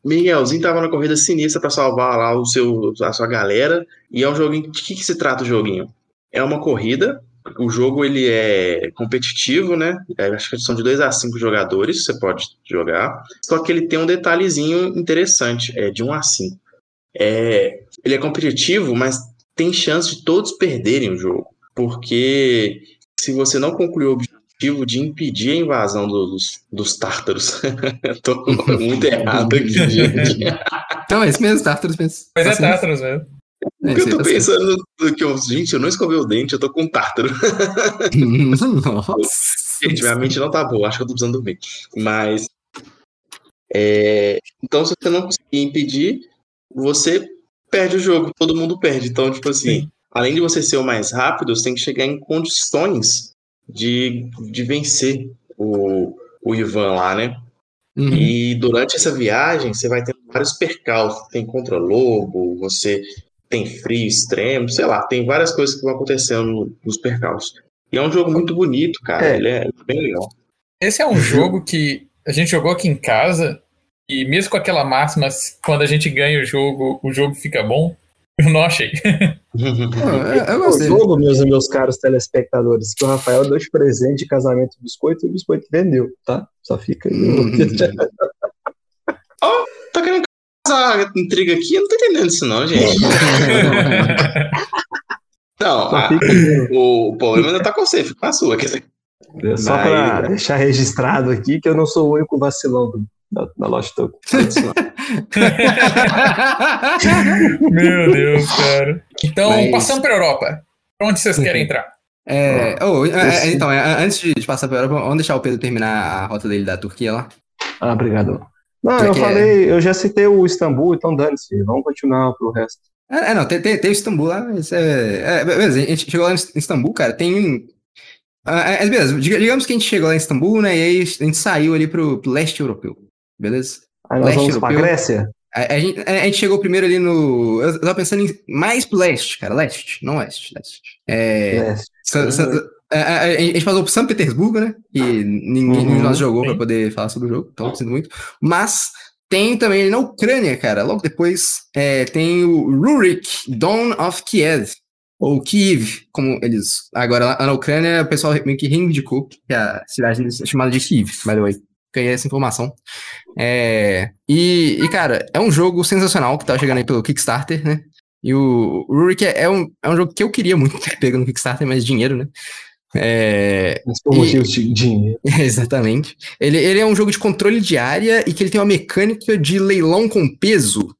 Miguelzinho tava na corrida sinistra para salvar lá o seu, a sua galera. E é um joguinho. De que, que se trata o joguinho? É uma corrida. O jogo ele é competitivo, né? É, acho que são de 2 a 5 jogadores, você pode jogar. Só que ele tem um detalhezinho interessante, é de 1 um a 5. É, ele é competitivo, mas tem chance de todos perderem o jogo. Porque se você não concluir o objetivo de impedir a invasão dos, dos tártaros. [laughs] Tô muito [laughs] errado aqui, gente. Então, é isso mesmo, tártaros mesmo. Mas é tártaros mesmo. É, eu tô tá pensando que eu, gente, eu não escovei o dente, eu tô com tártaro. Nossa. [laughs] Gente, minha mente não tá boa, acho que eu tô precisando dormir. Mas. É, então, se você não conseguir impedir, você perde o jogo, todo mundo perde. Então, tipo assim, Sim. além de você ser o mais rápido, você tem que chegar em condições de, de vencer o, o Ivan lá, né? Uhum. E durante essa viagem, você vai ter vários percalços. Tem contra-lobo, você tem frio extremo, sei lá, tem várias coisas que vão acontecendo nos percalços. E é um jogo muito bonito, cara. É. Ele é bem legal. Esse é um jogo que a gente jogou aqui em casa e mesmo com aquela máxima, quando a gente ganha o jogo, o jogo fica bom, eu não achei. [laughs] eu, eu O jogo, meus meus caros telespectadores, que o Rafael deu de presente de casamento do biscoito e o biscoito vendeu, tá? Só fica aí. [laughs] oh, tá querendo causar intriga aqui? Eu não tô entendendo isso não, gente. não, a, o, o problema ainda tá com você, fica com a sua. Quer dizer. Só para deixar registrado aqui que eu não sou o único vacilão do, da, da Lost Token. Meu Deus, cara. Então, Mas... passando para a Europa. Onde vocês querem entrar? É, oh, é, é, então, é, antes de passar para a Europa, vamos deixar o Pedro terminar a rota dele da Turquia lá. Ah, obrigado. Não, eu falei, eu já citei o Istambul, então dane-se, vamos continuar pro resto. É, não, tem, tem, tem o Istambul lá, mas é, é, beleza, a gente chegou lá em Istambul, cara, tem ah, é, beleza, digamos que a gente chegou lá em Istambul, né, e aí a gente saiu ali pro, pro leste europeu beleza? Aí nós leste vamos europeu. pra Grécia? A, a, gente, a, gente, chegou primeiro ali no. Eu tava pensando em mais pro leste, cara. Leste, não oeste. Leste. É, leste. a, a, gente passou por São Petersburgo, né? Que ninguém uhum, de nós jogou para poder falar sobre o jogo, então sinto muito. Mas tem também na Ucrânia, cara. Logo depois é, tem o Rurik Dawn of Kiev. Ou Kiev, como eles. Agora lá na Ucrânia, o pessoal meio que reivindicou que é a cidade chamada de Kiev, by the way ganhei essa informação. É, e, e, cara, é um jogo sensacional que tá chegando aí pelo Kickstarter, né? E o, o Rurik é, um, é um jogo que eu queria muito ter pego no Kickstarter, mas dinheiro, né? É, mas por motivo de dinheiro. [laughs] Exatamente. Ele, ele é um jogo de controle de área e que ele tem uma mecânica de leilão com peso.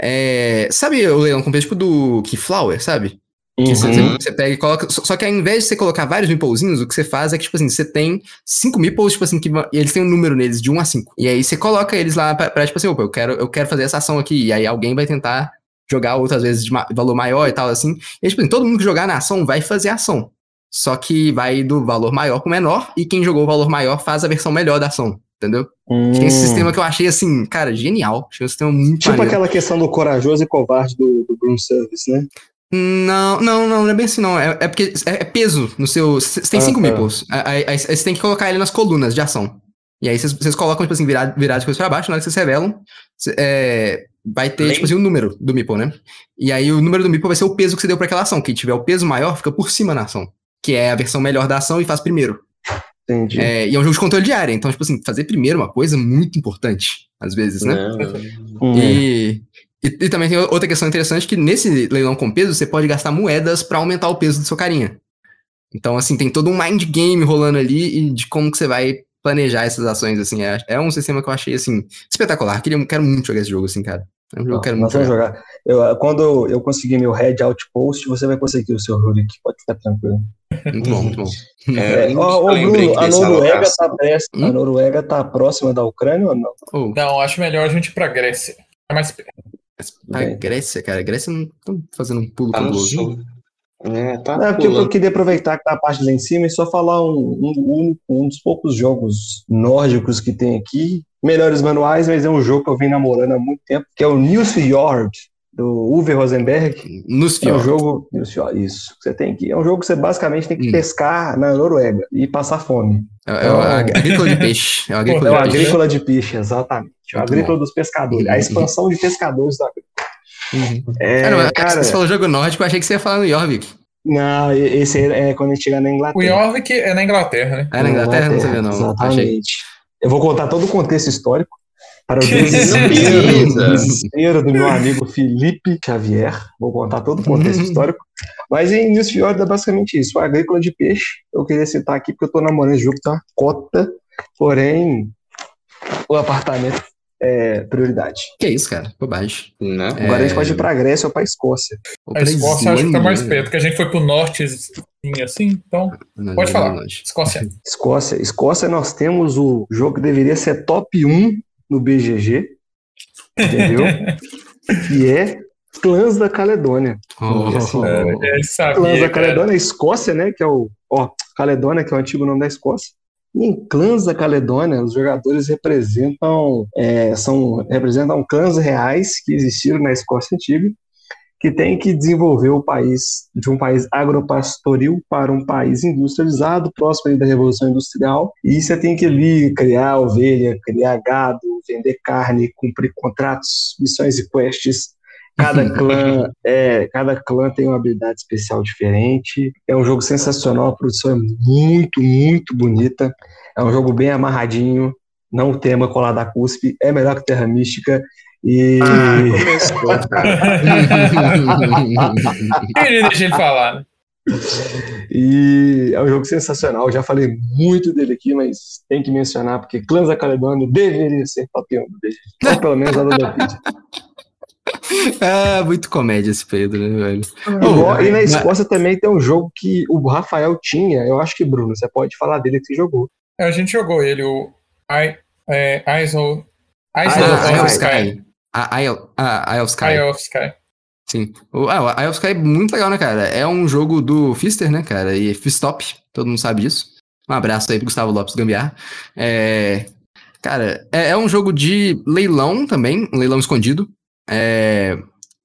É, sabe o leilão com peso tipo do Keyflower, sabe? Uhum. Você, você, pega e coloca. Só, que ao invés de você colocar vários meeplezinhos, o que você faz é que, tipo assim, você tem cinco meeples, tipo assim, que e eles têm um número neles de 1 a 5. E aí você coloca eles lá pra, pra, tipo assim, opa, eu quero, eu quero fazer essa ação aqui. E aí alguém vai tentar jogar outras vezes de valor maior e tal, assim. E aí, tipo assim, todo mundo que jogar na ação vai fazer a ação. Só que vai do valor maior pro menor, e quem jogou o valor maior faz a versão melhor da ação entendeu? Hum. Tem esse sistema que eu achei assim, cara, genial. Achei um sistema muito Tipo maneiro. aquela questão do corajoso e covarde do, do Broom Service, né? Não, não, não, não é bem assim, não. É, é porque é, é peso no seu. Você tem 5 ah, tá. meeples. Aí, aí, você tem que colocar ele nas colunas de ação. E aí vocês colocam, tipo assim, virado, virado de coisa pra baixo, na hora que vocês revelam, é, vai ter, tipo assim, o número do meeple, né? E aí o número do meeple vai ser o peso que você deu pra aquela ação. Quem tiver o peso maior fica por cima na ação. Que é a versão melhor da ação e faz primeiro. Entendi. É, e é um jogo de controle de área. Então, tipo assim, fazer primeiro é uma coisa muito importante, às vezes, né? E, e, e, também tem outra questão interessante que nesse leilão com peso você pode gastar moedas para aumentar o peso do seu carinha. Então, assim, tem todo um mind game rolando ali e de como que você vai planejar essas ações, assim. É, é um sistema que eu achei, assim, espetacular. Queria, quero muito jogar esse jogo, assim, cara. É um jogo que eu quero muito jogar. jogar. Eu, quando eu conseguir meu Red Outpost, você vai conseguir o seu Rurik, pode ficar tranquilo. Muito bom, muito bom. É, eu ó, Bruno, a Noruega, tá pressa- a Hum? Noruega tá próxima da Ucrânia ou não? Oh, Não, acho melhor a gente ir pra Grécia. É mais perto. A Grécia, cara. A Grécia não estão fazendo um pulo Tá fabuloso. sul. É, tá Não, porque eu queria aproveitar que tá a parte lá em cima e só falar um, um, um- um dos poucos jogos nórdicos que tem aqui. Melhores manuais, mas é um jogo que eu venho namorando há muito tempo, que é o Nilsfjord, do Uwe Rosenberg. Nos É um jogo. Nilsfjord, Isso, que você tem que. É um jogo que você basicamente tem que Hum. pescar na Noruega e passar fome. É, é o ag- agrícola de peixe. É o [laughs] É agrícola o de peixe. agrícola de peixe, exatamente. É o Muito agrícola dos pescadores. Uhum. A expansão de pescadores do agrícola. Uhum. É, Ah, não, é cara, você falou jogo nórdico, eu achei que você ia falar no Jorvik. não, esse é quando a gente chegar na O Inglaterra. Jorvik é na Inglaterra, né? Ah, na Inglaterra? Não sabia, não. Achei. Exatamente. Eu vou contar todo o contexto histórico para o desespero, do meu amigo Felipe Xavier. Vou contar todo o contexto Uhum. histórico. Mas em News Fjord é basicamente isso. O agrícola de peixe, eu queria citar aqui porque eu estou namorando esse jogo, tá uma cota, porém o apartamento é prioridade. Que isso, cara? Bobagem. Né? É. Agora a gente pode ir para a Grécia ou para a Escócia. Ou A pra Escócia acho que tá mais Islândia. perto, porque a gente foi pro norte assim, então Não, Pode não, falar. não, não. Escócia. Escócia. Escócia, nós temos o jogo que deveria ser top 1 no BGG, entendeu? [laughs] que é Clãs da Caledônia. Oh, Assim, É, sabia, Clãs da cara. Caledônia, Escócia, né? Que é o. Ó, Caledônia, que é o antigo nome da Escócia. E em Clãs da Caledônia, os jogadores representam, é, são, representam clãs reais que existiram na Escócia antiga, que tem que desenvolver o país de um país agropastoril para um país industrializado, próximo da Revolução Industrial. E você tem que ali criar ovelha, criar gado, vender carne, cumprir contratos, missões e quests. Cada [laughs] clã, é, cada clã tem uma habilidade especial diferente. É um jogo sensacional, a produção é muito, muito bonita. É um jogo bem amarradinho, não o tema colar da cuspe, é melhor que Terra Mística. E Ah, começou. [laughs] Ele deixa ele falar, né? E é um jogo sensacional. Eu já falei muito dele aqui, mas tem que mencionar, porque Clãs da Caledônia deveria ser 1 do BG. Ou pelo menos a Ludopedia. [laughs] ah, [laughs] muito comédia esse Pedro, né, velho? Igual- e na mas- Escócia também tem um jogo que o Rafael tinha. Eu acho que, Bruno, você pode falar dele que você jogou. A gente jogou ele, o I, é, of, of Ah, of Sky. Sky. A Eye of- ah, Eye of Sky. Eye of Sky. Sim. O, ah, o Eye of Sky é muito legal, né, cara? É um jogo do Fister, né, cara? E Fistop, todo mundo sabe disso. Um abraço aí pro Gustavo Lopes Gambiar. É, cara, é, é um jogo de leilão também, um leilão escondido. É,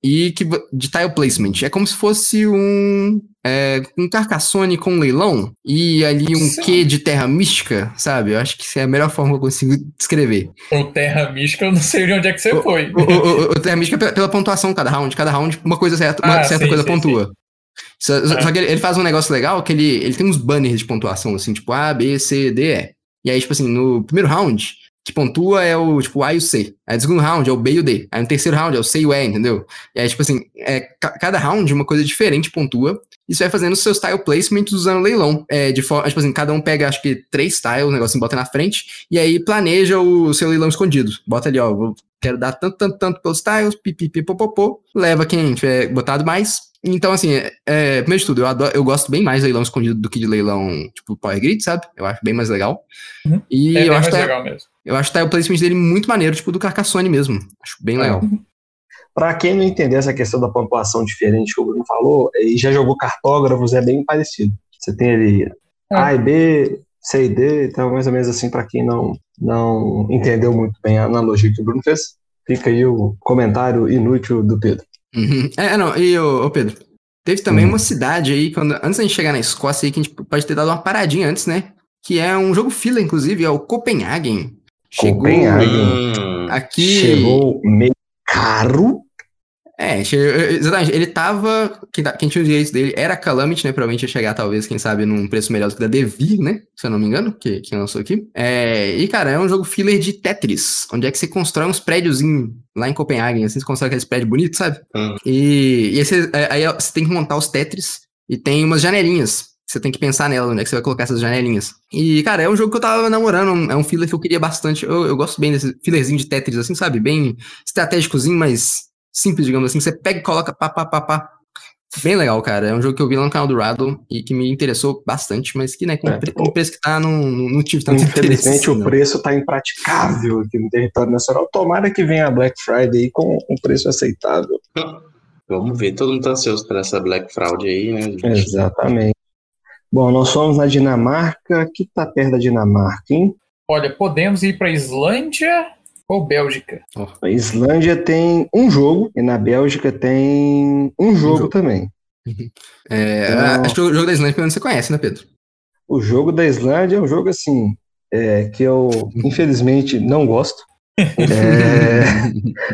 e que, de tile placement. É como se fosse um, é, um Carcassonne com leilão e ali um Sim. quê de terra mística, sabe? Eu acho que é a melhor forma que eu consigo descrever. O Terra Mística, eu não sei de onde é que você foi. O, o, o, o Terra Mística é pela, pontuação cada round. Cada round, uma coisa certa, uma Ah, certa sim, coisa sim, pontua. Só, só Ah. que ele, ele faz um negócio legal que ele, ele tem uns banners de pontuação, assim, tipo A, B, C, D, E. E aí, tipo assim, no primeiro round, que pontua é o, tipo, A e o C. Aí no segundo round é o B e o D. Aí no terceiro round é o C e o E, entendeu? E aí, tipo assim, é, ca- cada round uma coisa diferente pontua. Você vai fazendo seus tile placements usando leilão. É, de forma, tipo assim, cada um pega, acho que, três tiles, o negócio bota na frente. E aí planeja o seu leilão escondido. Bota ali, ó, vou, quero dar tanto, tanto, tanto pelos tiles, pipipipopopô. Leva quem tiver botado mais. Então, assim, é, é, primeiro de tudo, eu, adoro, eu gosto bem mais de leilão escondido do que de leilão, tipo, Power Grid, sabe? Eu acho bem mais legal. Uhum. E é eu acho, mais que legal mesmo. Eu acho que tá o placement dele muito maneiro, tipo, do Carcassonne mesmo. Acho bem legal. Para quem não entender essa questão da pontuação diferente que o Bruno falou, e já jogou cartógrafos, é bem parecido. Você tem ali É. A e B, C e D, então mais ou menos assim, para quem não, não entendeu muito bem a analogia que o Bruno fez, fica aí o comentário inútil do Pedro. Uhum. É, não, e ô, ô, Pedro, teve também Uhum. uma cidade aí, quando, antes da gente chegar na Escócia aí, que a gente pode ter dado uma paradinha antes, né? Que é um jogo fila, inclusive, é o Copenhagen. Chegou Copenhagen. Aqui. Chegou meio caro. É, exatamente. Ele tava. Quem, tá- quem tinha os direitos dele era a Calamity, né? Provavelmente ia chegar, talvez, quem sabe, num preço melhor do que da Devir, né? Se eu não me engano, que, que lançou aqui. É, e, cara, é um jogo filler de Tetris, onde é que você constrói uns prédios lá em Copenhagen, assim, você constrói aqueles prédios bonitos, sabe? Hum. E, e aí, você, é, aí você tem que montar os Tetris e tem umas janelinhas. Você tem que pensar nela, onde é que você vai colocar essas janelinhas. E, cara, é um jogo que eu tava namorando, é um filler que eu queria bastante. Eu, eu gosto bem desse fillerzinho de Tetris, assim, sabe? Bem estratégicozinho, mas simples, digamos assim. Você pega e coloca pá, pá, pá, pá. Bem legal, cara. É um jogo que eu vi lá no canal do Rado e que me interessou bastante, mas que, né, com, é, o preço que tá, não, não tive tanto Infelizmente, interesse, o preço tá impraticável aqui no território nacional. Tomara que venha a Black Friday com um preço aceitável. Vamos ver, todo mundo tá ansioso para essa Black Fraud aí, né? Gente? Exatamente. Bom, nós somos na Dinamarca. que tá perto da Dinamarca, hein? Olha, podemos ir para Islândia ou Bélgica? A Islândia tem um jogo e na Bélgica tem um jogo, um jogo. também. [laughs] É, então, acho que o jogo da Islândia você conhece, né, Pedro? O jogo da Islândia é um jogo assim é, que eu [laughs] infelizmente não gosto. [laughs]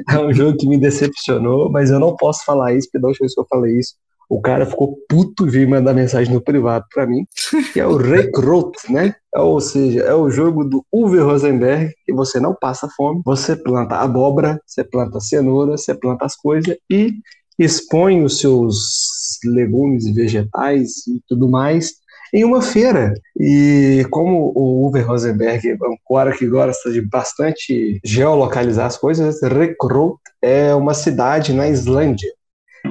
É, é, um jogo que me decepcionou, mas eu não posso falar isso, porque da última vez que eu falei isso, o cara ficou puto e veio mandar mensagem no privado para mim, que é o Recruit, né? É, ou seja, é o jogo do Uwe Rosenberg, que você não passa fome, você planta abóbora, você planta cenoura, você planta as coisas e expõe os seus legumes e vegetais e tudo mais em uma feira. E como o Uwe Rosenberg é um cara que gosta de bastante geolocalizar as coisas, Recruit é uma cidade na Islândia.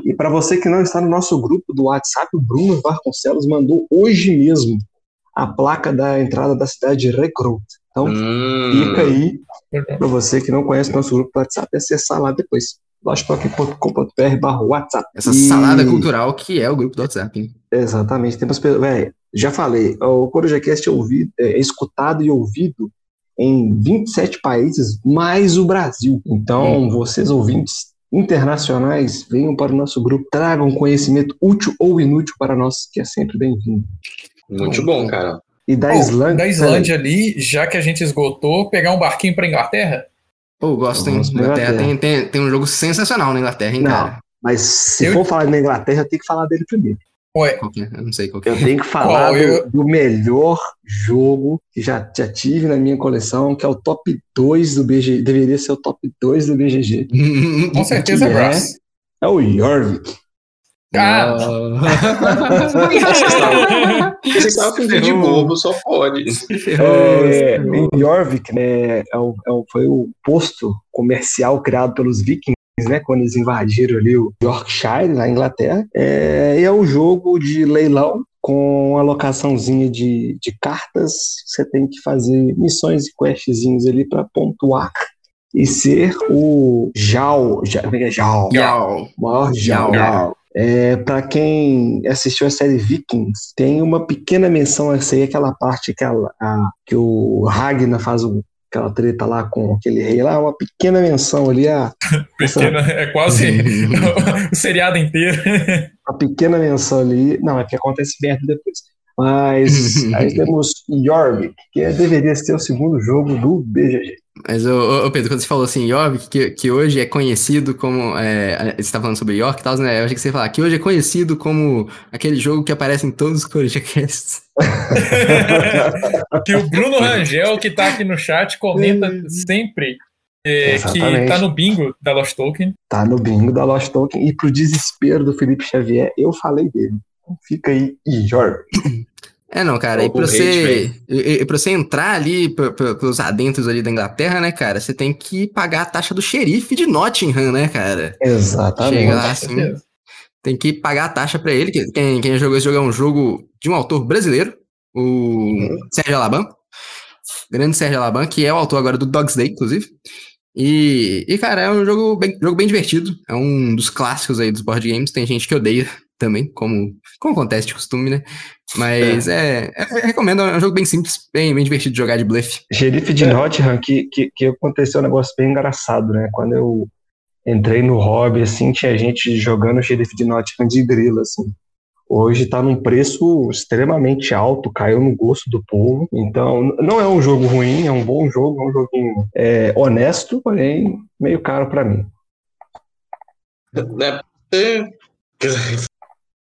E para você que não está no nosso grupo do WhatsApp, o Bruno Vasconcelos mandou hoje mesmo a placa da entrada da cidade de Recruit. Então, hum. fica aí para você que não conhece o nosso grupo do WhatsApp, acessar lá depois. logtoque.com.br barra WhatsApp. Essa e... salada cultural que é o grupo do WhatsApp. Hein? Exatamente. Temos, véio, já falei, o CorujaCast é, ouvido, é escutado e ouvido em 27 países, mais o Brasil. Então, hum. vocês ouvintes internacionais, venham para o nosso grupo, tragam conhecimento útil ou inútil para nós, que é sempre bem-vindo. Muito bom, cara. E da oh, Islândia. Da Islândia ali, já que a gente esgotou, pegar um barquinho para Inglaterra? Pô, oh, gosto, hein? Inglaterra. Tem, tem, tem um jogo sensacional na Inglaterra, hein, Não, cara? Mas se eu... for falar da Inglaterra, tem que falar dele primeiro. Ué. É? Eu não sei qual que é. Eu tenho que falar do, do, melhor jogo que já, já tive na minha coleção, que é o top 2 do BGG. Deveria ser o top 2 do BGG. [laughs] Com certeza é Brass. É, é o Jorvik. Ah! Você sabe que vídeo bobo só pode. É, Jorvik, né, é o, é o, foi o posto comercial criado pelos vikings né, quando eles invadiram ali o Yorkshire, na Inglaterra. É, e é um jogo de leilão com alocaçãozinha de, de cartas. Você tem que fazer missões e questzinhos ali para pontuar e ser o Jal. Jal. Jal. Maior Jal. Jal. É, para quem assistiu a série Vikings, tem uma pequena menção a essa aí, aquela parte que, a, a, que o Ragnar faz o aquela treta lá com aquele rei lá, uma pequena menção ali. [laughs] A, pequena, essa... é quase [laughs] [laughs] o seriado inteiro. a pequena menção ali. Não, é que acontece perto depois. Mas aí temos Jorvik, que deveria ser o segundo jogo do BGG. Mas, ô, ô, Pedro, quando você falou assim, Jorvik, que, que hoje é conhecido como. É, você tá falando sobre York e tal, né? Eu achei que você ia falar que hoje é conhecido como aquele jogo que aparece em todos os CorujaCasts. [laughs] que o Bruno Rangel, que tá aqui no chat, comenta sempre é, que tá no bingo da Lost Token. Tá no bingo da Lost Token. E pro desespero do Felipe Xavier, eu falei dele. Então fica aí, Jorvik. É, não, cara, e pra, você, e, e pra você entrar ali pelos adentros ali da Inglaterra, né, cara, você tem que pagar a taxa do xerife de Nottingham, né, cara? Exatamente. Chega lá assim, tem que pagar a taxa pra ele. Quem, quem jogou esse jogo é um jogo de um autor brasileiro, o uhum. Sérgio Alaban. Grande Sérgio Alaban, que é o autor agora do Dog's Day, inclusive. E, e, cara, é um jogo bem, jogo bem divertido. É um dos clássicos aí dos board games. Tem gente que odeia também, como, como acontece de costume, né? Mas é. É, é, recomendo, é um jogo bem simples, bem, bem divertido de jogar de blefe. Xerife de é. Nottingham, que, que, que aconteceu um negócio bem engraçado, né? Quando eu entrei no hobby, assim, tinha gente jogando Xerife de Nottingham de grila, assim. Hoje está num preço extremamente alto, caiu no gosto do povo. Então, não é um jogo ruim, é um bom jogo, é um joguinho é, honesto, porém meio caro para mim. É,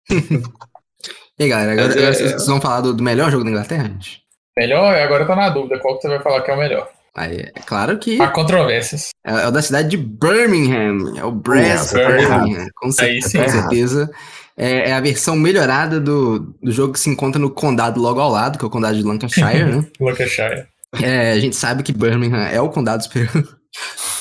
e aí, galera, agora, agora é, vocês vão falar do, do, melhor jogo da Inglaterra, gente? Melhor? Agora eu tô na dúvida. Qual que você vai falar que é o melhor? Aí, é claro que. Há controvérsias. É, é o da cidade de Birmingham. É o Brass Birmingham. Com, certeza. Com certeza. é, é, a versão melhorada do, do jogo que se encontra no condado logo ao lado, que é o condado de Lancashire, né? [laughs] Lancashire. É, a gente sabe que Birmingham é o condado superior. [laughs]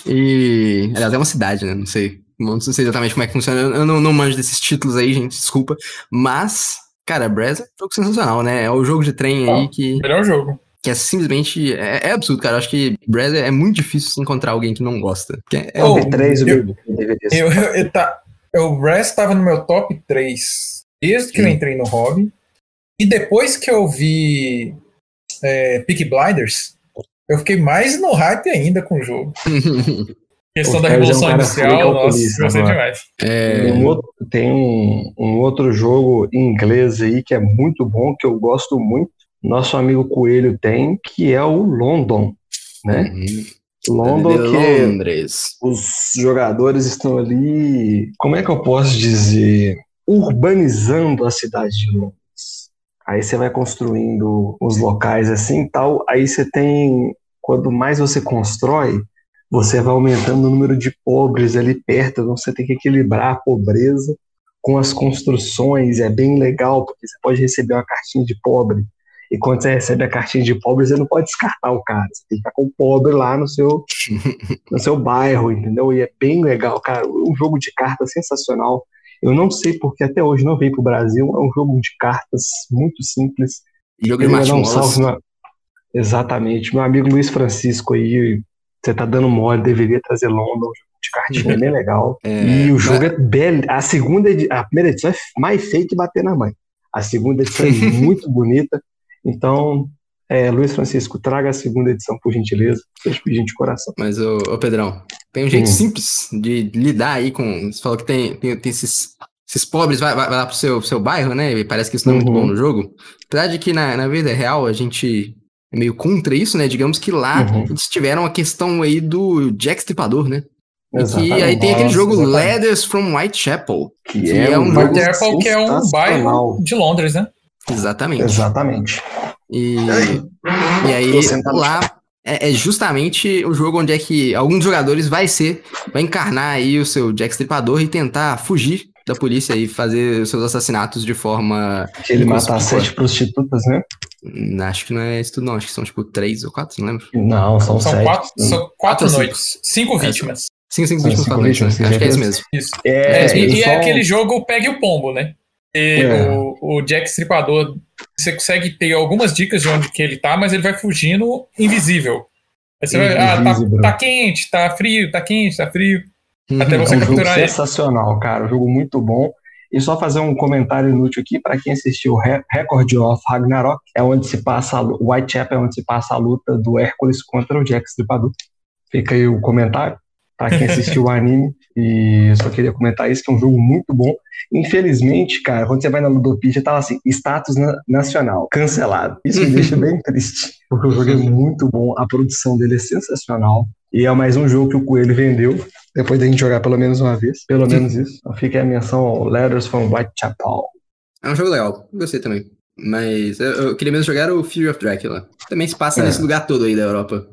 E. Aliás, é uma cidade, né? Não sei. Não sei exatamente como é que funciona. Eu não, não manjo desses títulos aí, gente, desculpa. Mas, cara, Brez é um jogo sensacional, né? É o jogo de trem aí que. Melhor jogo. Que é simplesmente. É, é absurdo, cara. Eu acho que Brez é muito difícil encontrar alguém que não gosta. É, é oh, um... três eu, eu, eu, eu, tá, o Brez estava no meu top 3 desde que Sim. eu entrei no hobby. E depois que eu vi é, Peak Blinders, eu fiquei mais no hype ainda com o jogo. [laughs] questão da Revolução é um Industrial, nossa, gostei demais. É... Um outro, tem um, um, outro jogo em inglês aí que é muito bom, que eu gosto muito. Nosso amigo Coelho tem, que é o London, né? Uhum. London que Londres. os jogadores estão ali, como é que eu posso dizer, urbanizando a cidade de Londres. Aí você vai construindo os locais assim, tal, aí você tem quanto mais você constrói, você vai aumentando o número de pobres ali perto, então você tem que equilibrar a pobreza com as construções, é bem legal, porque você pode receber uma cartinha de pobre, e quando você recebe a cartinha de pobre, você não pode descartar o cara, você tem que ficar com o pobre lá no seu, [laughs] no seu bairro, entendeu? E é bem legal, cara, um jogo de cartas sensacional, eu não sei porque até hoje não veio para o Brasil, é um jogo de cartas muito simples. Jogo de um salve, meu... Exatamente, meu amigo Luiz Francisco aí, você tá dando mole, deveria trazer London, de cartinha é bem legal. [laughs] É, e o jogo mas... é belo. A segunda, a primeira edição é mais feia que bater na mãe. A segunda edição é muito bonita. Então, é, Luiz Francisco, traga a segunda edição, por gentileza. Seja pedindo de coração. Mas, ô, ô, Pedrão, tem um jeito hum. simples de lidar aí com. Você falou que tem, tem, tem esses, esses pobres, vai, vai, lá pro seu, seu bairro, né? E parece que isso não é muito bom uhum. no jogo. Apesar de que na, na vida real a gente meio contra isso, né? Digamos que lá uhum. eles tiveram a questão aí do Jack Stripador, né? E aí tem aquele jogo Exatamente. Letters from Whitechapel. Que, que é, é, um jogo Whitechapel, que é um bairro de Londres, né? Exatamente. Exatamente. E, e aí lá é, é, justamente o jogo onde é que alguns jogadores vai ser, vai encarnar aí o seu Jack Stripador e tentar fugir da polícia e fazer os seus assassinatos de forma. Que ele mata sete prostitutas, né? Hum, acho que não é isso tudo, não. Acho que são tipo três ou quatro, não lembro. Não, são, são sete. Quatro, são quatro, noites. Cinco, cinco vítimas. Cinco, cinco vítimas, cinco vítimas, né? Acho que é isso mesmo. Isso. É, é, e, é aquele jogo pegue o pombo, né? É. O, o Jack Stripador, você consegue ter algumas dicas de onde que ele tá, mas ele vai fugindo invisível. Aí você vai, ah, tá, tá, quente, tá frio, tá quente, tá frio. Uhum, até você é um capturar jogo ele. sensacional, cara. Um jogo muito bom. E só fazer um comentário inútil aqui para quem assistiu Record of Ragnarok, é onde se passa a, Whitechapel é onde se passa a luta do Hércules contra o Jack Stripador. Fica aí o comentário para quem assistiu o anime. E eu só queria comentar isso, que é um jogo muito bom. Infelizmente, cara, quando você vai na Ludopedia, tava assim, status na nacional, cancelado. Isso me deixa bem triste, porque o jogo é muito bom, a produção dele é sensacional. E é mais um jogo que o Coelho vendeu, depois da gente jogar pelo menos uma vez. Pelo menos isso. Então fica a menção ao Letters from Whitechapel. É um jogo legal, gostei também. Mas eu, eu queria mesmo jogar o Fury of Dracula. Também se passa é. nesse lugar todo aí da Europa.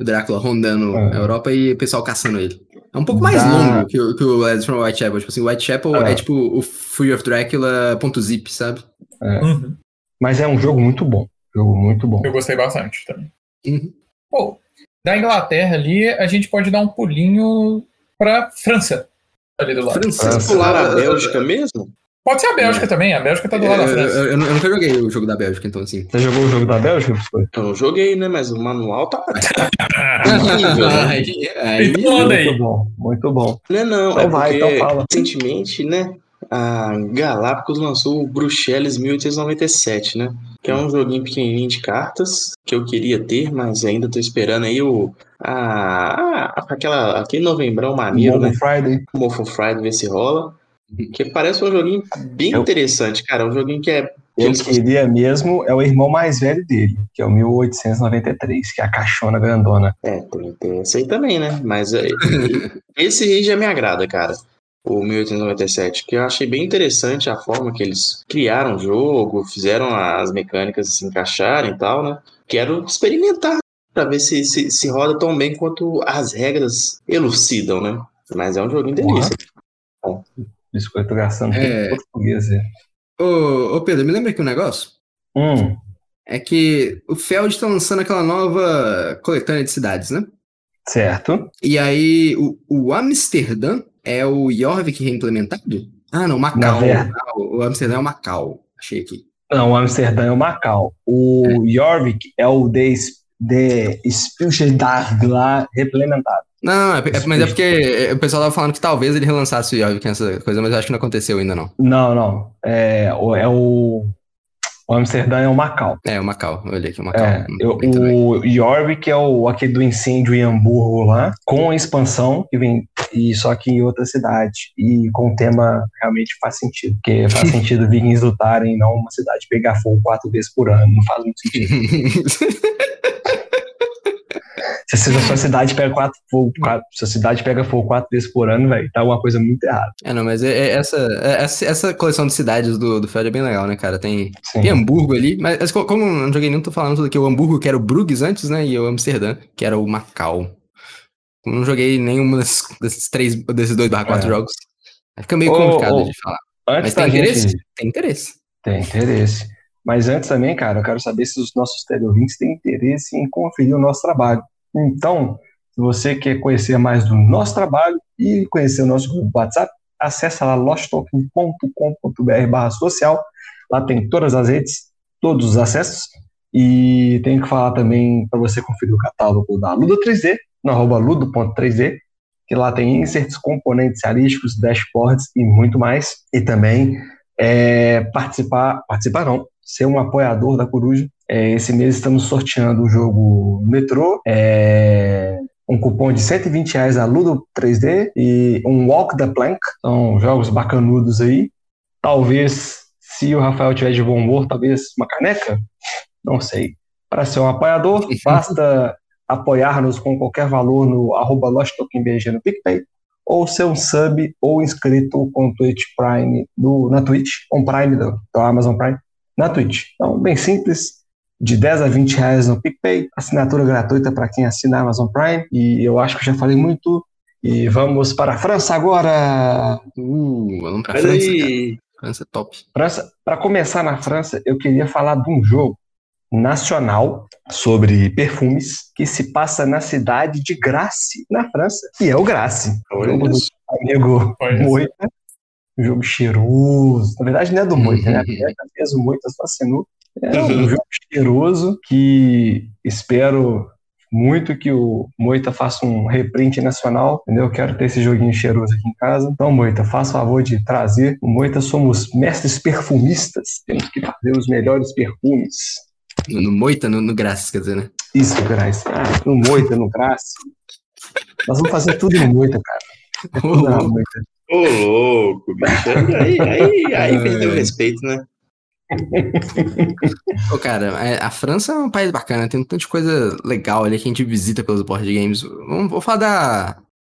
O Drácula rondando é. a Europa e o pessoal caçando ele. É um pouco mais da... longo que o, que o Letters from Whitechapel. Tipo assim, Whitechapel é. é tipo o Fury of Dracula.zip, sabe? É. Uhum. Mas é um jogo muito bom. Jogo muito bom. Eu gostei bastante também. Uhum. Pô, da Inglaterra ali, a gente pode dar um pulinho para França. Ali do lado. França. Pular a Bélgica mesmo? Pode ser a Bélgica é. também, a Bélgica tá do lado da França. Eu, eu, eu, nunca joguei o jogo da Bélgica, então assim. Você jogou o jogo da Bélgica? Eu joguei, né? Mas o manual tá. [laughs] aí, aí, então, muito bom, muito bom. Não é não, então é vai, então fala. recentemente, né? A Galápagos lançou o Bruxelas 1897, né? É um joguinho pequenininho de cartas que eu queria ter, mas ainda tô esperando aí o. A, a, aquela, aquele novembrão maneiro, Morpho né? Friday. Morpho Friday, ver se rola. Que parece um joguinho bem eu, interessante, cara. Um joguinho que é. Eu queria mesmo é o irmão mais velho dele, que é o 1893, que é a caixona grandona. É, tem, tem esse aí também, né? Mas é, esse aí já me agrada, cara. O 1897, que eu achei bem interessante a forma que eles criaram o jogo, fizeram as mecânicas se encaixarem e tal, né? Quero experimentar para ver se, se, se roda tão bem quanto as regras elucidam, né? Mas é um joguinho delícia. Bom. Biscoito gastando é... português. É. Ô, ô, Pedro, me lembra aqui um negócio? Hum. É que o Feld está lançando aquela nova coletânea de cidades, né? Certo. E aí, o, o Amsterdã é o Jorvik reimplementado? Ah, não, Macau. Ah, o Amsterdã é o Macau. Achei aqui. Não, o Amsterdã é o Macau. O é. Jorvik é o de, de Spielschlag lá reimplementado. Não, é, é, mas é porque o pessoal tava falando que talvez ele relançasse o Jorvik nessa coisa, mas eu acho que não aconteceu ainda, não. Não, não. É, é o o Amsterdã é o Macau. É, o Macau. Eu olhei aqui o Macau. É, eu, o Jorvik é o aquele do incêndio em Hamburgo lá, com a expansão que vem e só que em outra cidade e com o tema realmente faz sentido, porque faz [laughs] sentido vikings lutarem não uma cidade pegar fogo quatro vezes por ano, não faz muito sentido. [laughs] Se a sua cidade pega quatro fogo, quatro, sua cidade pega fogo quatro vezes por ano, velho, tá uma coisa muito errada. É, não, mas é, é essa, é, essa coleção de cidades do, do Feld é bem legal, né, cara? Tem, tem Hamburgo ali, mas como eu não joguei nem, tô falando tudo aqui. O Hamburgo, que era o Bruges antes, né? E o Amsterdã, que era o Macau. Não joguei nenhum desses, três, desses dois barra quatro é. jogos. Fica meio complicado de falar. Mas tem interesse? Gente... Tem interesse. Tem interesse. Mas antes também, cara, eu quero saber se os nossos teleouvintes têm interesse em conferir o nosso trabalho. Então, se você quer conhecer mais do nosso trabalho e conhecer o nosso grupo WhatsApp, acessa lá losttoken.com.br social. Lá tem todas as redes, todos os acessos. E tenho que falar também para você conferir o catálogo da Ludo 3D, no arroba ludo.3D, que lá tem inserts, componentes realísticos, dashboards e muito mais. E também é, participar, participar não, ser um apoiador da Coruja. É, esse mês estamos sorteando o jogo Metrô, é, um cupom de 120 reais a Ludo 3D e um Walk the Plank. São jogos bacanudos aí. Talvez, se o Rafael tiver de bom humor, talvez uma caneca? Não sei. Para ser um apoiador, [laughs] basta apoiar-nos com qualquer valor no arroba no PicPay ou ser um sub ou inscrito com Twitch Prime no, na Twitch, on Prime do Amazon Prime, na Twitch. Então, bem simples, de 10 a 20 reais no PicPay, assinatura gratuita para quem assina a Amazon Prime, e eu acho que já falei muito, e vamos para a França agora! Uh, vamos para a França, aí. França é top. França, para começar na França, eu queria falar de um jogo nacional sobre perfumes que se passa na cidade de Grasse, na França, e é o Grasse. Jogo do amigo Moita, um jogo cheiroso. Na verdade, não é do Moita, né? [laughs] A fez o Moita só assinou. É um jogo cheiroso que espero muito que o Moita faça um reprint nacional, entendeu? Eu quero ter esse joguinho cheiroso aqui em casa. Então, Moita, faça o favor de trazer. O Moita somos mestres perfumistas, temos que fazer os melhores perfumes. No, no Moita, no, no Graça, quer dizer, né? Isso, Graça. Ah, no Moita, no Graça. Nós vamos fazer tudo no Moita, cara. É tudo na Moita. Ô, louco, bicho. Aí, aí, aí [laughs] perdeu o respeito, né? Pô, cara, é, a França é um país bacana, tem um tanto de coisa legal ali que a gente visita pelos board games. Vamos, vou falar da,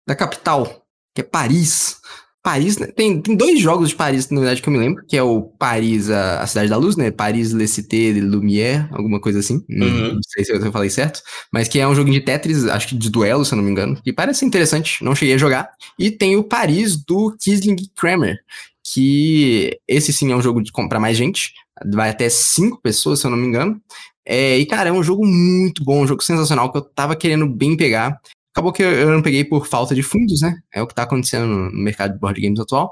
da capital, que é Paris. Paris, né? tem, tem dois jogos de Paris, na verdade, que eu me lembro, que é o Paris, a, a Cidade da Luz, né? Paris Le Cité de Lumière, alguma coisa assim. Uhum. Não sei se eu falei certo. Mas que é um jogo de Tetris, acho que de duelo, se eu não me engano. Que parece interessante, não cheguei a jogar. E tem o Paris do Kisling Kramer, que esse sim é um jogo de comprar mais gente. Vai até cinco pessoas, se eu não me engano. É, e, cara, é um jogo muito bom, um jogo sensacional que eu tava querendo bem pegar. Acabou que eu não peguei por falta de fundos, né? É o que tá acontecendo no mercado de board games atual.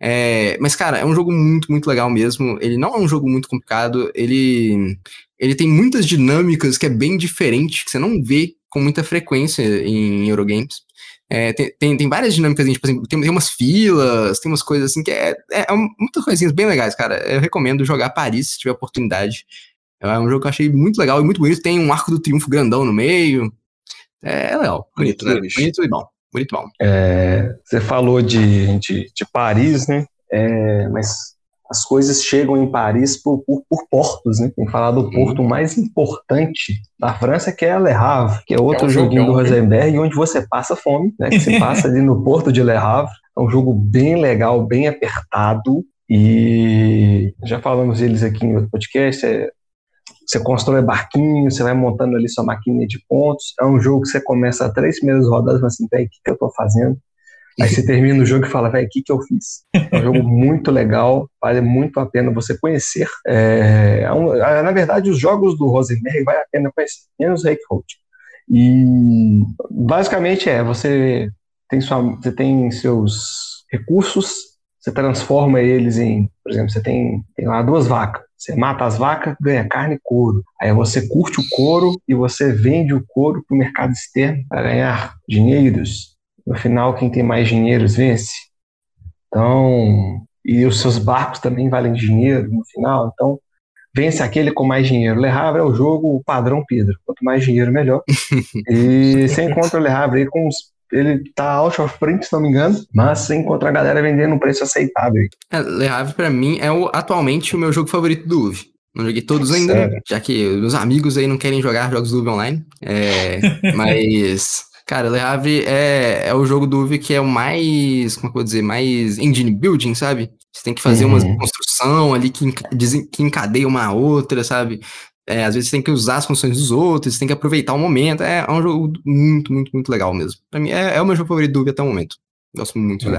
É, mas, cara, é um jogo muito, muito legal mesmo. Ele não é um jogo muito complicado. Ele, ele tem muitas dinâmicas que é bem diferente, que você não vê com muita frequência em Eurogames. É, tem, tem, tem, várias dinâmicas, tipo assim, tem, tem umas filas, tem umas coisas assim que é, é, é muitas coisinhas bem legais, cara. Eu recomendo jogar Paris se tiver oportunidade. É um jogo que eu achei muito legal e muito bonito. Tem um arco do triunfo grandão no meio. É, é legal. Bonito, bonito né, bicho? Bonito e bom. Bonito e bom. É, você falou de, de, de Paris, né? É, mas as coisas chegam em Paris por, por, por portos, né? Tem que falar do uhum. porto mais importante da França, que é Le Havre, que é outro é um joguinho do Rosenberg, onde você passa fome, né? Que você [laughs] passa ali no porto de Le Havre. É um jogo bem legal, bem apertado. E já falamos deles aqui em outro podcast. É, você constrói barquinho, você vai montando ali sua maquininha de pontos. É um jogo que você começa três primeiras rodadas, mas assim, o que, que eu estou fazendo? Aí você termina o jogo e fala, velho, o que, que eu fiz? É um jogo muito legal, vale muito a pena você conhecer. É, é um, é, na verdade, os jogos do Rosenberg vale a pena conhecer, menos Reikholt. E basicamente é, você tem, sua, você tem seus recursos, você transforma eles em, por exemplo, você tem, tem lá duas vacas. Você mata as vacas, ganha carne e couro. Aí você curte o couro e você vende o couro para o mercado externo para ganhar dinheiros. No final, quem tem mais dinheiros vence. Então, e os seus barcos também valem dinheiro no final. Então, vence aquele com mais dinheiro. Le Havre é o jogo padrão Pedro. Quanto mais dinheiro, melhor. [laughs] e você encontra o Le Havre aí com ele tá out of print, se não me engano, mas você encontra a galera vendendo um preço aceitável. É, Le Havre, pra mim, é o, atualmente o meu jogo favorito do UV. Não joguei todos ainda, né? já que meus amigos aí não querem jogar jogos do UV online. É, [laughs] mas, cara, Le Havre é, é o jogo do UV que é o mais, como é que eu vou dizer, mais engine building, sabe? Você tem que fazer uhum. uma construção ali que, que encadeia uma outra, sabe? É, às vezes você tem que usar as funções dos outros, você tem que aproveitar o momento. É, é um jogo muito, muito, muito legal mesmo. Pra mim, é, é o meu jogo favorito do Ubi até o momento. Gosto muito de.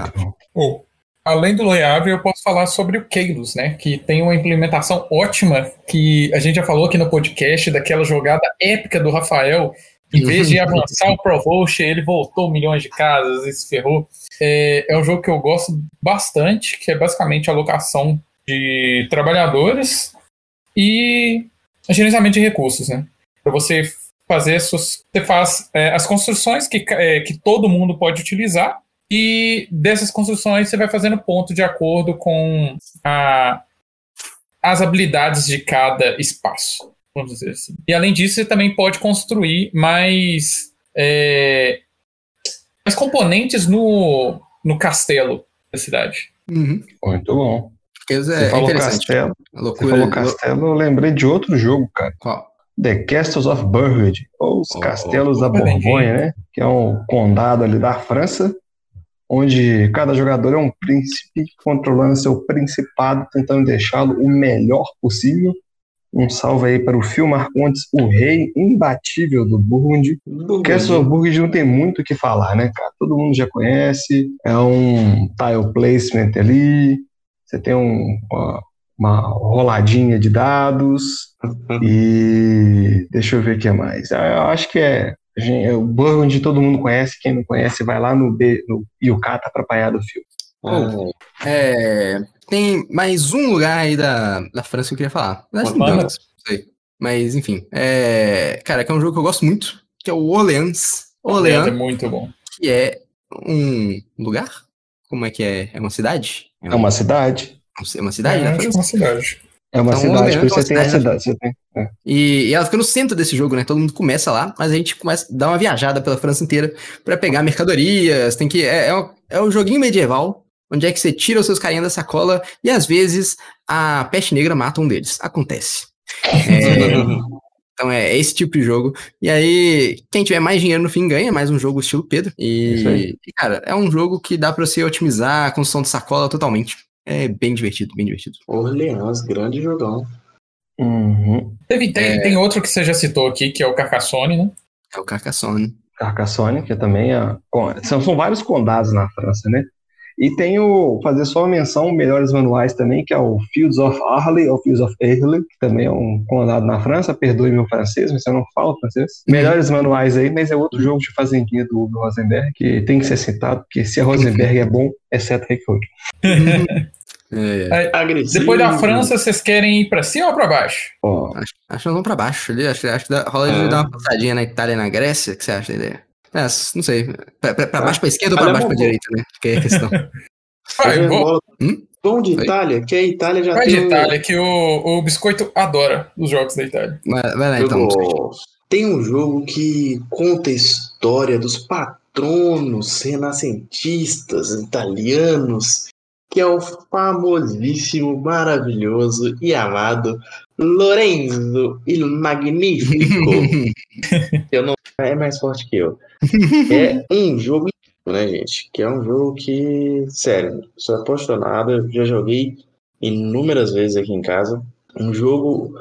Oh, além do Loyave, eu posso falar sobre o Keilos, né? Que tem uma implementação ótima, que a gente já falou aqui no podcast, daquela jogada épica do Rafael. Em vez de avançar o Provost, ele voltou milhões de casas e se ferrou. É, é um jogo que eu gosto bastante, que é basicamente a alocação de trabalhadores e gerenciamento de recursos, né? Para você fazer, você faz é, as construções que, é, que todo mundo pode utilizar e dessas construções você vai fazendo ponto de acordo com a, as habilidades de cada espaço, vamos dizer assim. E além disso, você também pode construir mais, é, mais componentes no, no castelo da cidade. Uhum. Muito bom. É, você falou Castelo. Loucura, você falou Castelo, eu lembrei de outro jogo, cara. Qual? The Castles of Burgundy, ou os oh, Castelos oh, da Borgonha, né? Que é um condado ali da França, onde cada jogador é um príncipe controlando seu principado, tentando deixá-lo o melhor possível. Um salve aí para o Phil Marcontes, o rei imbatível do Burgundy. Castles of Burgundy não tem muito o que falar, né, cara? Todo mundo já conhece. É um tile placement ali, você tem um, uma, uma, roladinha de dados e deixa eu ver o que mais. Ah, eu acho que é, é o Burgundy todo mundo conhece, quem não conhece vai lá no, B, no Yucata para apanhar do filme. Oh, é, tem mais um lugar aí da, da França que eu queria falar. Mas, não, sei. Mas enfim, é, cara, que é um jogo que eu gosto muito, que é o Orleans. Orleans é muito bom. Que é um lugar? Como é que é? É uma cidade? É, é uma cidade. É uma cidade, é, né? É uma cidade. É uma então, cidade, por você tem a cidade. Você tem, é. e, e, ela fica no centro desse jogo, né? Todo mundo começa lá, mas a gente começa a dar uma viajada pela França inteira para pegar mercadorias. Tem que. É, é, um, é um joguinho medieval, onde é que você tira os seus carinhas da sacola e às vezes a peste negra mata um deles. Acontece. É, então é esse tipo de jogo. E aí, quem tiver mais dinheiro no fim ganha mais um jogo estilo Pedro. E, e cara, é um jogo que dá para você otimizar a construção de sacola totalmente. É bem divertido, bem divertido. Orleans, grande jogão. Uhum. Teve, tem, é... tem outro que você já citou aqui, que é o Carcassonne, né? É o Carcassonne. Carcassonne, que também é. São, são vários condados na França, né? E tem o, fazer só uma menção, melhores manuais também, que é o Fields of Arley, ou Fields of Arley, que também é um condado na França, perdoe meu francês, mas eu não falo francês. Melhores manuais aí, mas é outro jogo de fazendinha do Hugo Rosenberg, que tem que ser citado, porque se a Rosenberg é bom, exceto Record. [laughs] É, é. Depois da França, vocês querem ir pra cima ou pra baixo? Oh. Acho, acho que nós vamos pra baixo ali. Acho, acho que dá, rola de é. dar uma passadinha na Itália e na Grécia. O que você acha da ideia? É, não sei. Pra, pra, pra baixo pra esquerda ou pra baixo pra direita, né? Que é a questão. [laughs] Vai, vou... hum? De Itália, que a Itália já vai tem. Vai de Itália, que o, o Biscoito adora os jogos da Itália. Vai, vai lá então. Tem um jogo que conta a história dos patronos renascentistas italianos, que é o famosíssimo, maravilhoso e amado Lorenzo il Magnífico. [laughs] eu não é mais forte que eu. [laughs] É um jogo né, gente? Que é um jogo que, sério, sou apaixonado, já joguei inúmeras vezes aqui em casa. Um jogo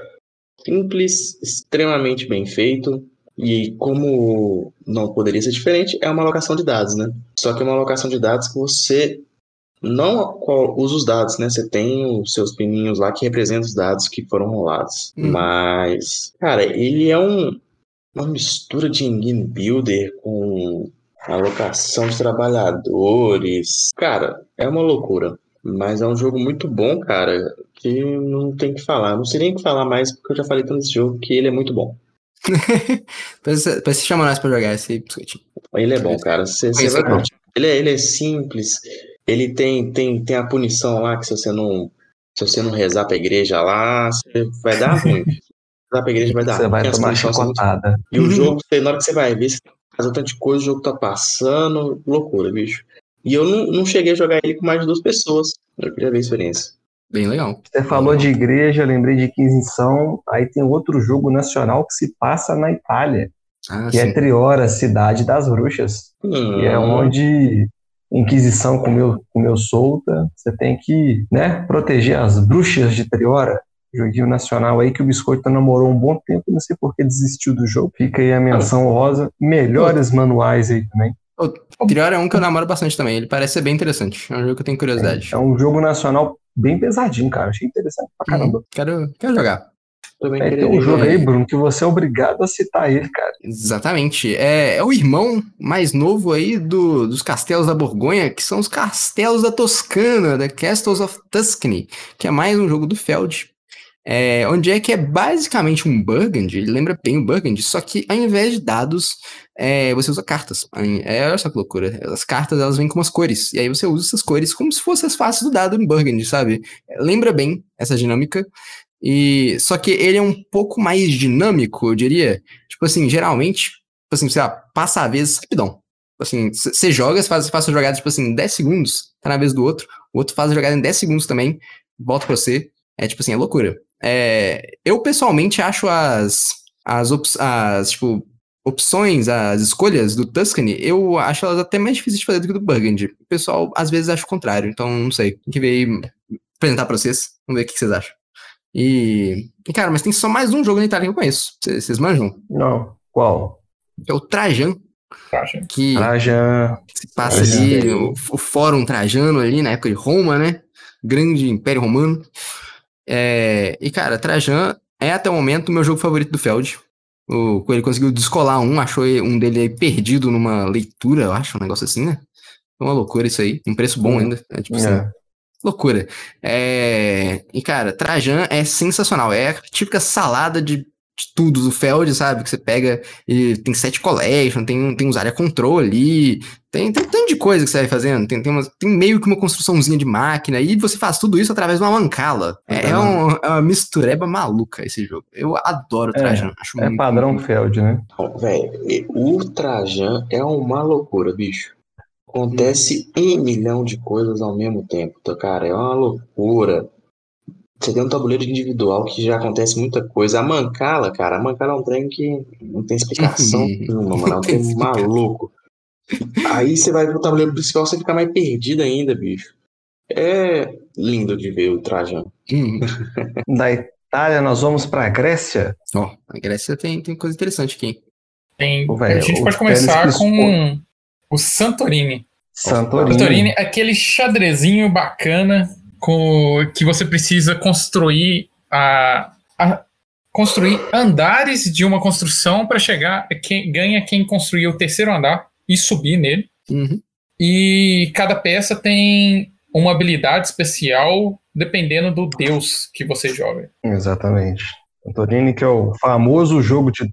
simples, extremamente bem feito. E como não poderia ser diferente, é uma alocação de dados, né? Só que é uma alocação de dados que você não usa os dados, né? Você tem os seus pininhos lá que representam os dados que foram rolados. Hum. Mas, cara, ele é um, uma mistura de engine builder com alocação de trabalhadores. Cara, é uma loucura. Mas é um jogo muito bom, cara, que não tem que falar. Não sei nem o que falar mais, porque eu já falei tanto desse jogo que ele é muito bom. [laughs] Parece se chamar nós pra jogar esse. Ele é bom, cara. Vai. Ele é, ele é simples. Ele tem, tem, tem a punição lá que se você não. Se você não rezar pra igreja lá, você vai dar ruim. [laughs] rezar pra igreja vai dar Você vai tomar chicotada. E o jogo, na hora que você vai ver, você faz um tanto de coisa, o jogo tá passando. Loucura, bicho. E eu não, não cheguei a jogar ele com mais de duas pessoas. Eu queria ver a experiência. Bem legal. Você falou de igreja, lembrei de Inquisição. Aí tem outro jogo nacional que se passa na Itália, ah, que é sim. é Triora, Cidade das Bruxas. Hum. Que é onde Inquisição comeu, comeu solta. Você tem que né, proteger as bruxas de Triora. Joguinho nacional aí que o Biscoito namorou um bom tempo, não sei por que desistiu do jogo. Fica aí a menção rosa. Melhores manuais aí também. O Triora é um que eu namoro bastante também. Ele parece ser bem interessante. É um jogo que eu tenho curiosidade. É, é um jogo nacional bem pesadinho, cara. Achei interessante pra uhum. caramba. Hum, quero, quero jogar. Também é, tem um jogo aí, Bruno, que você é obrigado a citar ele, cara. Exatamente. É, é o irmão mais novo aí do, dos castelos da Borgonha, que são os castelos da Toscana, The Castles of Tuscany, que é mais um jogo do Feld. É, onde é que é basicamente um Burgundy, ele lembra bem o Burgundy, só que ao invés de dados, é, você usa cartas. É, olha só que loucura. As cartas elas vêm com umas cores, e aí você usa essas cores como se fossem as faces do dado no Burgundy, sabe? Lembra bem essa dinâmica. E só que ele é um pouco mais dinâmico, eu diria. Tipo assim, geralmente, tipo assim, lá, passa a vez rapidão. Tipo assim, você joga, você faz, faz a jogada, tipo assim, 10 segundos, tá na vez do outro, o outro faz a jogada em 10 segundos também, volta pra você. É tipo assim, é loucura. É, eu pessoalmente acho as, as, as tipo, opções, as escolhas do Tuscany, eu acho elas até mais difíceis de fazer do que do Burgundy. O pessoal às vezes acha o contrário, então não sei. Tem que ver apresentar pra vocês. Vamos ver o que vocês acham. E, cara, mas tem só mais um jogo na Itália que eu conheço. Vocês manjam? Não. Qual? É o Trajan. Trajan. Que Trajan. se passa Trajan. ali, o, o Fórum Trajano ali, na época de Roma, né? Grande Império Romano. É, e, cara, Trajan é até o momento o meu jogo favorito do Feld. O Coelho conseguiu descolar um, achou um dele aí perdido numa leitura, eu acho, um negócio assim, né? Uma loucura isso aí. Um preço bom ainda. É tipo assim. É. Loucura. É... E, cara, Trajan é sensacional. É a típica salada de de tudo do Feld, sabe? Que você pega e tem set collection, tem, tem uns área control ali, tem, tem tanto de coisa que você vai fazendo, tem, tem, uma, tem meio que uma construçãozinha de máquina, e você faz tudo isso através de uma mancala. É, é, um, é uma mistureba maluca esse jogo. Eu adoro o é, Trajan. É, é padrão muito... Feld, né? Velho, o Trajan é uma loucura, bicho. Acontece um milhão de coisas ao mesmo tempo, cara? É uma loucura. Você tem um tabuleiro individual que já acontece muita coisa. A mancala, cara, a mancala é um trem que não tem explicação nenhuma, mano. É um [laughs] trem maluco. Aí você vai pro tabuleiro principal, você fica mais perdido ainda, bicho. É lindo de ver o Trajano. Uhum. da Itália, nós vamos pra Grécia. Ó, oh, a Grécia tem, tem coisa interessante aqui. Tem. a gente pode começar com o Santorini. Santorini. Santorini, aquele xadrezinho bacana com, que você precisa construir a, a construir andares de uma construção para chegar quem ganha quem construir o terceiro andar e subir nele. Uhum. E cada peça tem uma habilidade especial dependendo do deus que você joga. Exatamente. Santorini, que é o famoso jogo de.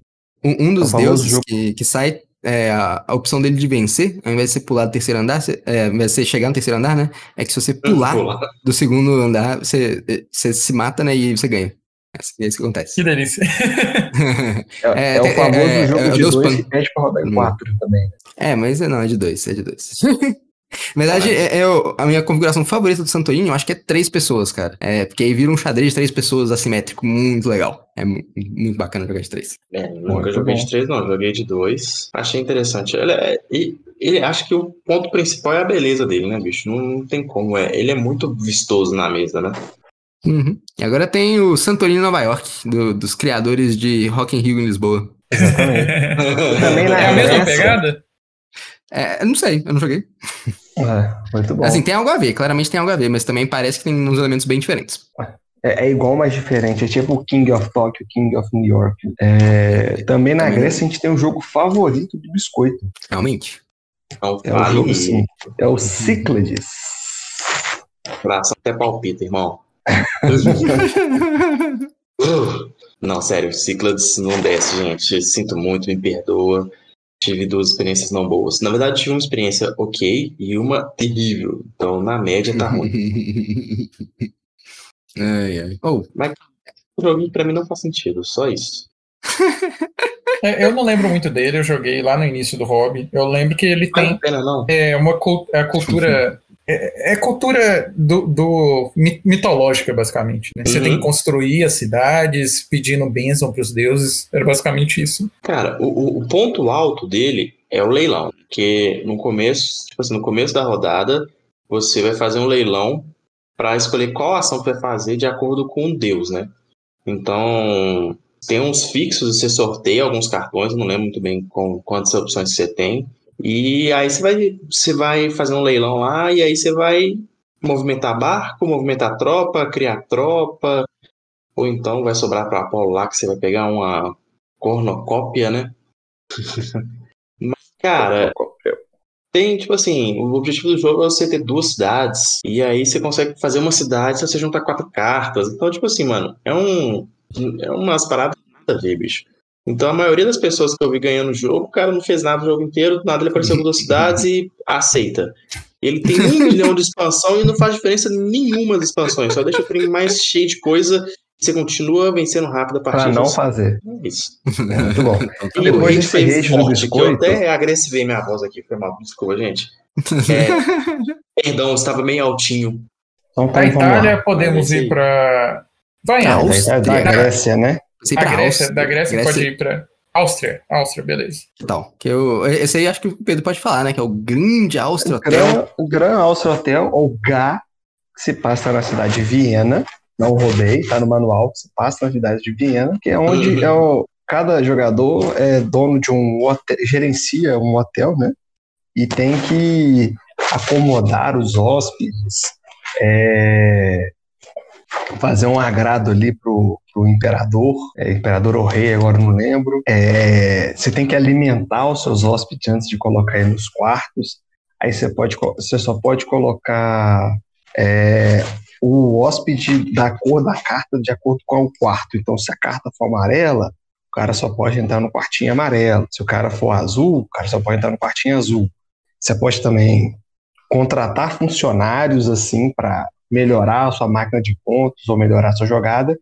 Um, um dos deuses jogo... que, que sai é, a, a, opção dele de vencer, ao invés de você pular do terceiro andar, você, é, ao invés de você chegar no terceiro andar, né? É que se você pular, pular. do segundo andar, você, você se mata, né? E você ganha. É isso que acontece. Que delícia. é, [laughs] é, o famoso é, jogo de dois, dois que pede pra rodar em hum. quatro também. É, mas não, é de dois, é de dois. [laughs] Na verdade, é, é, a minha configuração favorita do Santorini, eu acho que é três pessoas, cara. É, porque aí vira um xadrez de três pessoas assimétrico, muito legal. É muito, muito bacana jogar de três. É, nunca muito joguei bom. de três, não. Joguei de dois. Achei interessante. Ele, é, ele, ele acho que o ponto principal é a beleza dele, né, bicho? Não, não tem como. É, ele é muito vistoso na mesa, né? Uhum. E agora tem o Santorini Nova York, do, dos criadores de Rock in Rio em Lisboa. Exatamente. [laughs] Também na é a mesma pegada? É, não sei, eu não joguei. É, muito bom. Assim, tem algo a ver, claramente tem algo a ver, mas também parece que tem uns elementos bem diferentes. É, é igual, mas diferente. É tipo o King of Tokyo, King of New York. É, também na Também. Grécia a gente tem o jogo favorito do biscoito. Realmente. É o vale jogo, sim. É o Cyclades. coração até palpita, irmão. [laughs] Não, sério, Cyclades não desce, gente. Sinto muito, me perdoa. Tive duas experiências não boas. Na verdade, tive uma experiência ok e uma terrível. Então, na média, tá ruim. [laughs] ai, ai. Oh, O joguinho pra mim não faz sentido, só isso. É, eu não lembro muito dele, eu joguei lá no início do hobby. Eu lembro que ele Vale tem a pena, não? é, uma cul- a cultura. [laughs] É, é cultura do, do mi- mitológica, basicamente. Né? Você Uhum. tem que construir as cidades, pedindo bênção para os deuses. Era basicamente isso. Cara, o, o- ponto alto dele é o leilão. Porque no começo, tipo assim, no começo da rodada, você vai fazer um leilão para escolher qual ação que vai fazer de acordo com o deus, né? Então, tem uns fixos, você sorteia alguns cartões, não lembro muito bem com quantas opções você tem. E aí você vai, você vai fazer um leilão lá, e aí você vai movimentar barco, movimentar tropa, criar tropa, ou então vai sobrar para Apolo lá que você vai pegar uma cornucópia, né? [laughs] Mas, cara, tem, tipo assim, o objetivo do jogo é você ter duas cidades, e aí você consegue fazer uma cidade se você juntar quatro cartas. Então, tipo assim, mano, é um. É umas paradas nada a ver, bicho. Então, a maioria das pessoas que eu vi ganhando o jogo, o cara não fez nada o jogo inteiro, nada ele apareceu com duas cidades e aceita. Ele tem um [laughs] milhão de expansão e não faz diferença nenhuma das expansões, só deixa o trem mais cheio de coisa e você continua vencendo rápido a partir Pra não fazer. É isso. É, muito bom. E Depois o hate desse foi rage do forte, que eu até agressivei minha voz aqui, foi mal, desculpa, gente. É, [laughs] perdão, estava meio altinho. Então tá, Da então. Itália, podemos Vai, ir para. Vai, Da, Áustria. da Grécia, né? Sei A pra Grécia, Áustria. da Grécia, pode ir para. Áustria, Áustria, beleza. Então, que eu, esse aí acho que o Pedro pode falar, né? Que é o Grande Áustria O Hotel. Gran, o Gran Austria Hotel, ou GA, que se passa na cidade de Viena. Não roubei, tá no manual, se passa na cidade de Viena, que é onde Uhum. é o, cada jogador é dono de um hotel, gerencia um hotel, né? E tem que acomodar os hóspedes, é, fazer um agrado ali pro, pro imperador, é, imperador ou rei, agora não lembro. É, você tem que alimentar os seus hóspedes antes de colocar eles nos quartos. Aí você pode, você só pode colocar é, o hóspede da cor da carta de acordo com o quarto. Então, se a carta for amarela, o cara só pode entrar no quartinho amarelo. Se o cara for azul, o cara só pode entrar no quartinho azul. Você pode também contratar funcionários assim para melhorar a sua máquina de pontos ou melhorar a sua jogada.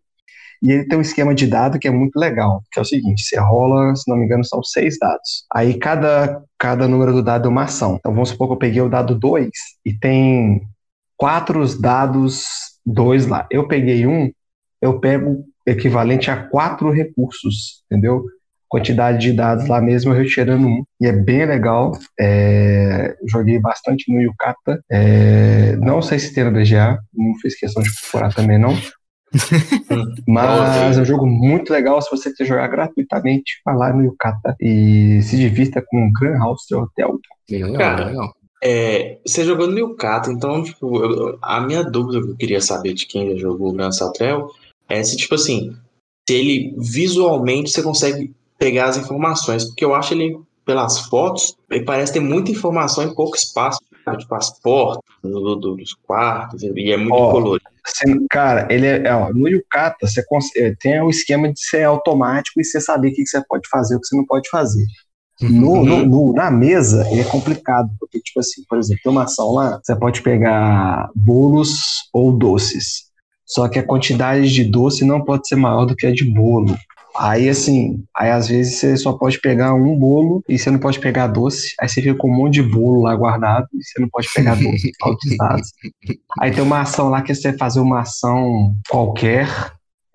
E ele tem um esquema de dado que é muito legal, que é o seguinte, você rola, se não me engano, são seis dados. Aí cada, cada número do dado é uma ação. Então vamos supor que eu peguei o dado 2 e tem quatro dados 2 lá. Eu peguei um, eu pego equivalente a quatro recursos, entendeu? Quantidade de dados lá mesmo, eu retirando um. E é bem legal. É, joguei bastante no Yukata. É, não sei se tem no BGA, não fiz questão de procurar também não. [laughs] Mas é um jogo muito legal se você quiser jogar gratuitamente. Vai lá no Yukata e se divirta com o Grand House Hotel. Legal, Cara, legal. É, você jogou no Yukata, então, tipo, eu- a minha dúvida que eu queria saber de quem já jogou o Grand Hotel é se, tipo assim, se ele visualmente você consegue pegar as informações, porque eu acho ele, pelas fotos, ele parece ter muita informação em pouco espaço, sabe? tipo, as portas do- do- dos quartos, e é muito Ó, colorido. Você- cara, ele é, ó, no Yukata você cons- é, tem o esquema de ser automático e você saber o que que você pode fazer e o que você não pode fazer. No, no- no- na mesa, ele é complicado, porque, tipo assim, por exemplo, tem uma ação lá, você pode pegar bolos ou doces. Só que a quantidade de doce não pode ser maior do que a de bolo. Aí, assim, aí às vezes você só pode pegar um bolo e você não pode pegar doce. Aí você fica com um monte de bolo lá guardado e você não pode pegar doce. [laughs] Aí tem uma ação lá que é você fazer uma ação qualquer,